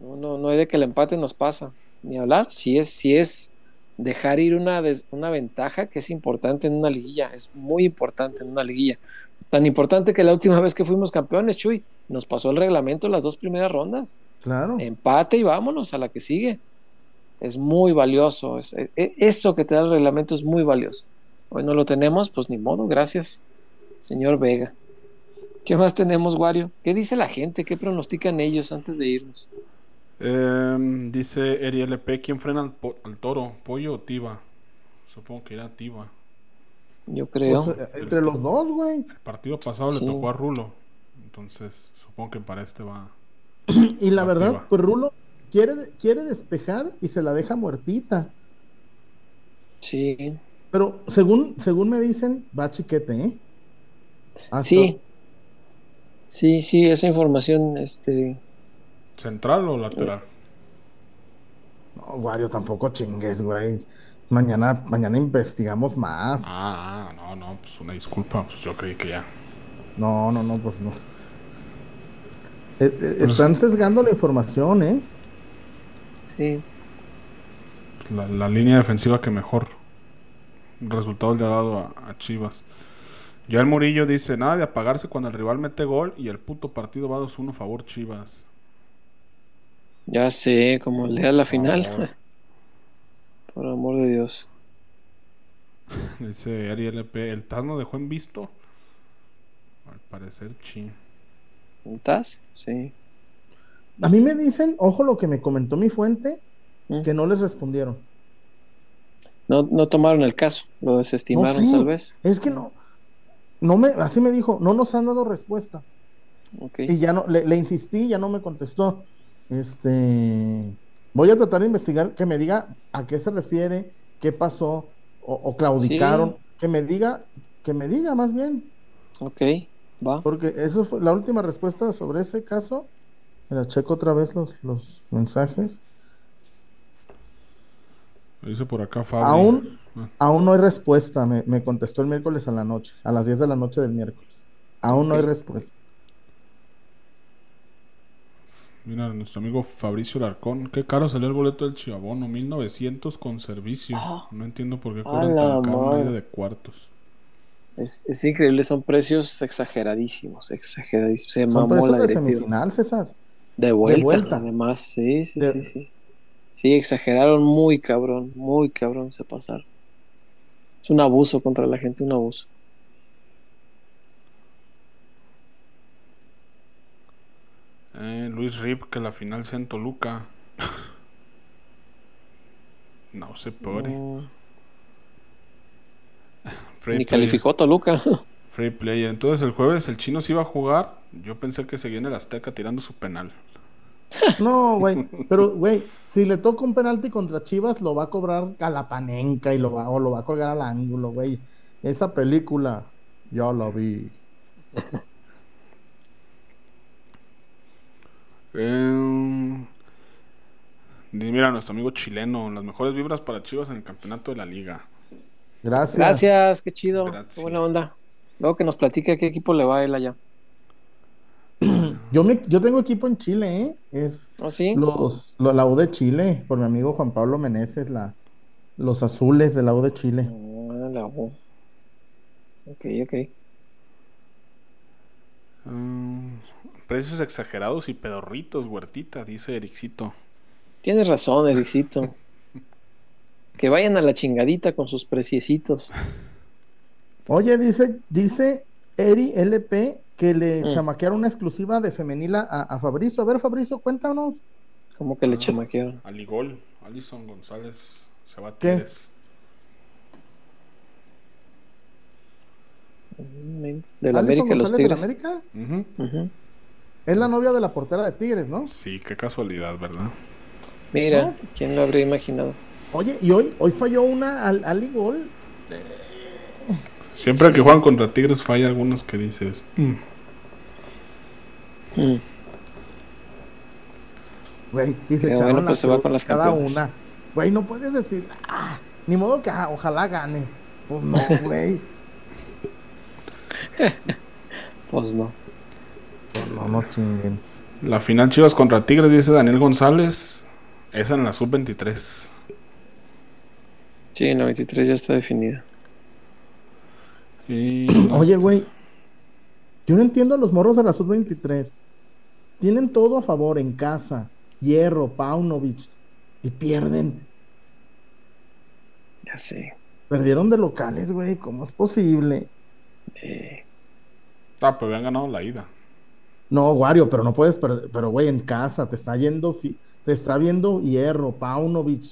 No, no, no hay de que el empate nos pasa, ni hablar. Si es, si es dejar ir una, des- una ventaja que es importante en una liguilla, es muy importante en una liguilla. Tan importante que la última vez que fuimos campeones, Chuy, nos pasó el reglamento las dos primeras rondas claro. empate y vámonos a la que sigue. Es muy valioso. es- e- e- eso que te da el reglamento es muy valioso. Hoy no lo tenemos, pues ni modo, gracias, señor Vega. ¿Qué más tenemos, Wario? ¿Qué dice la gente? ¿Qué pronostican ellos antes de irnos? Em, dice Eri LP, ¿quién frena al, toro? ¿Pollo o Tiba? Supongo que era Tiba. Yo creo. Entre los dos, güey. El partido pasado Sí. le tocó a Rulo. Entonces, supongo que para este va. Y la verdad, pues Rulo quiere, quiere despejar y se la deja muertita. sí. Pero según, según me dicen, va chiquete, ¿eh? Hasta- Sí. Sí, sí, esa información, este, ¿Central o lateral? No, Wario, tampoco chingues, güey. Mañana, mañana investigamos más. Ah, ah, no, no, pues una disculpa. Pues yo creí que ya. No, no, no, pues no. Eh, eh, están sesgando la información, ¿eh? sí. pues, la, la línea defensiva que mejor resultado le ha dado a, a Chivas. Joel Murillo dice: Nada de apagarse cuando el rival mete gol y el puto partido va 2-1 favor Chivas. Ya sé, como el día de la final. favor. Por amor de Dios. Dice Ari LP: ¿El Taz no dejó en visto? Al parecer, sí. ¿Estás? Sí. A mí me dicen, ojo lo que me comentó mi fuente, Mm. que no les respondieron. No, no tomaron el caso, lo desestimaron sí. tal vez. Es que no, no me, así me dijo, no nos han dado respuesta. Ok. Y ya no, le, le insistí, ya no me contestó. Este, voy a tratar de investigar, que me diga a qué se refiere, qué pasó, o, o claudicaron, Sí. que me diga, que me diga más bien, Ok, va. porque eso fue la última respuesta sobre ese caso. Mira, checo otra vez los, los mensajes. Dice por acá Fabri. Aún, Ah. aún no hay respuesta, me, me contestó el miércoles a la noche, a las 10 de la noche del miércoles. Aún no hay respuesta. Mira, nuestro amigo Fabricio Larcón. Qué caro salió el boleto del Chivabono. 1900 con servicio. No entiendo por qué cobran tan caro de cuartos. Es, es increíble, son precios exageradísimos, exageradísimos. Se Son mamó precios la de semifinal, César. De vuelta, vuelta. además, sí, sí, De- sí, sí. Sí, exageraron muy cabrón, muy cabrón se pasaron. Es un abuso contra la gente, un abuso. Eh, Luis Rip, que la final sea en Toluca. no se puede. No, Free ni player. calificó Toluca. Free player. Entonces el jueves el chino se iba a jugar. Yo pensé que seguía en el Azteca tirando su penal. No, güey. Pero, güey, si le toca un penalti contra Chivas, lo va a cobrar a la panenca y lo va, o lo va a colgar al ángulo, güey. Esa película, ya la vi. Eh, di- mira, nuestro amigo chileno. Las mejores vibras para Chivas en el campeonato de la liga. Gracias. Gracias, qué chido. Gracias. Qué buena onda. Luego que nos platique a qué equipo le va a él allá. Yo, me, yo tengo equipo en Chile, ¿eh? Es ¿Ah, sí? los, lo- la U de Chile, por mi amigo Juan Pablo Meneses, la, los azules de la U de Chile. Ah, la U. Ok, ok. Mm, precios exagerados y pedorritos, huertita, dice Ericito. Tienes razón, Ericito. Que vayan a la chingadita con sus preciecitos. Oye, dice, dice Eri LP que le Mm. chamaquearon una exclusiva de femenila a, a Fabrizio. A ver, Fabrizio, cuéntanos. Como que le chamaquearon. Aligol, Alison González ¿Qué? Sabatines. Del América y los González del Tigres. América Ujú. Ujú. Es la novia de la portera de Tigres, ¿no? Sí, qué casualidad, ¿verdad? Mira, ¿No? ¿quién lo habría imaginado? Oye, y hoy, hoy falló una al, al gol. Siempre que juegan contra Tigres falla algunos que dices. "Mm". Mm. Güey, y se echaron bueno, la pues se va con las cada una. Güey, no puedes decir, ah, ni modo que ah, ojalá ganes. Pues no, güey. Pues no. No, no chinguen. La final Chivas contra Tigres, dice Daniel González. Esa en la sub-23. Sí, en la 23 ya está definida. Y Oye, güey, yo no entiendo a los morros de la sub-23. Tienen todo a favor en casa. Hierro, Paunovic. Y pierden. Ya sé. Perdieron de locales, güey. ¿Cómo es posible? Eh, Ah, pero habían ganado la ida. No, Wario, pero no puedes perder. Pero, güey, en casa te está yendo. Te está viendo Hierro, Paunovic.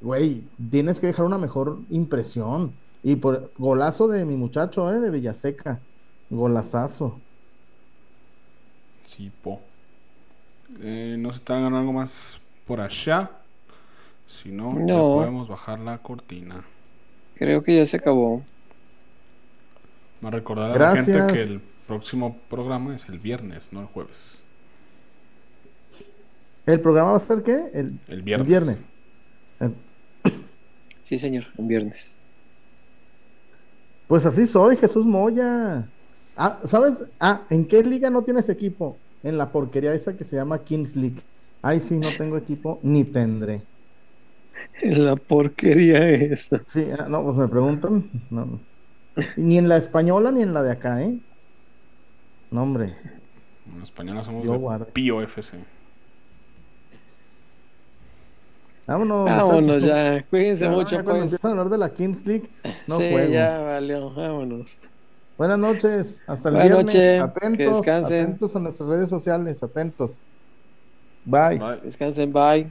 Güey, tienes que dejar una mejor impresión. Y por golazo de mi muchacho, ¿eh? De Villaseca. Golazazo. Sí, po. Eh, no se te hagan algo más por allá. Si no, No. podemos bajar la cortina. creo que ya se acabó. Me recordar a la gente que el próximo programa es el viernes, no el jueves. ¿El programa va a ser qué? El, El el viernes. viernes. El- Sí, señor, un viernes. Pues así soy, Jesús Moya. Ah, ¿sabes? Ah, ¿en qué liga no tienes equipo? En la porquería esa que se llama Kings League. Ay, sí, no tengo equipo, ni tendré. La porquería esa. Sí, ah, no, pues me preguntan. No. Ni en la española ni en la de acá, ¿eh? No, hombre. En español somos Yo de. Pío FC. Vámonos. Vámonos ya. Cuídense Ya, mucho, ya cuando pues. empiezan a hablar de la Kings League, no sí, juego. ya valió. Vámonos. Buenas noches, hasta el Buenas viernes. noches, atentos, que descansen. atentos a nuestras redes sociales, atentos. Bye. Bye. Descansen, bye.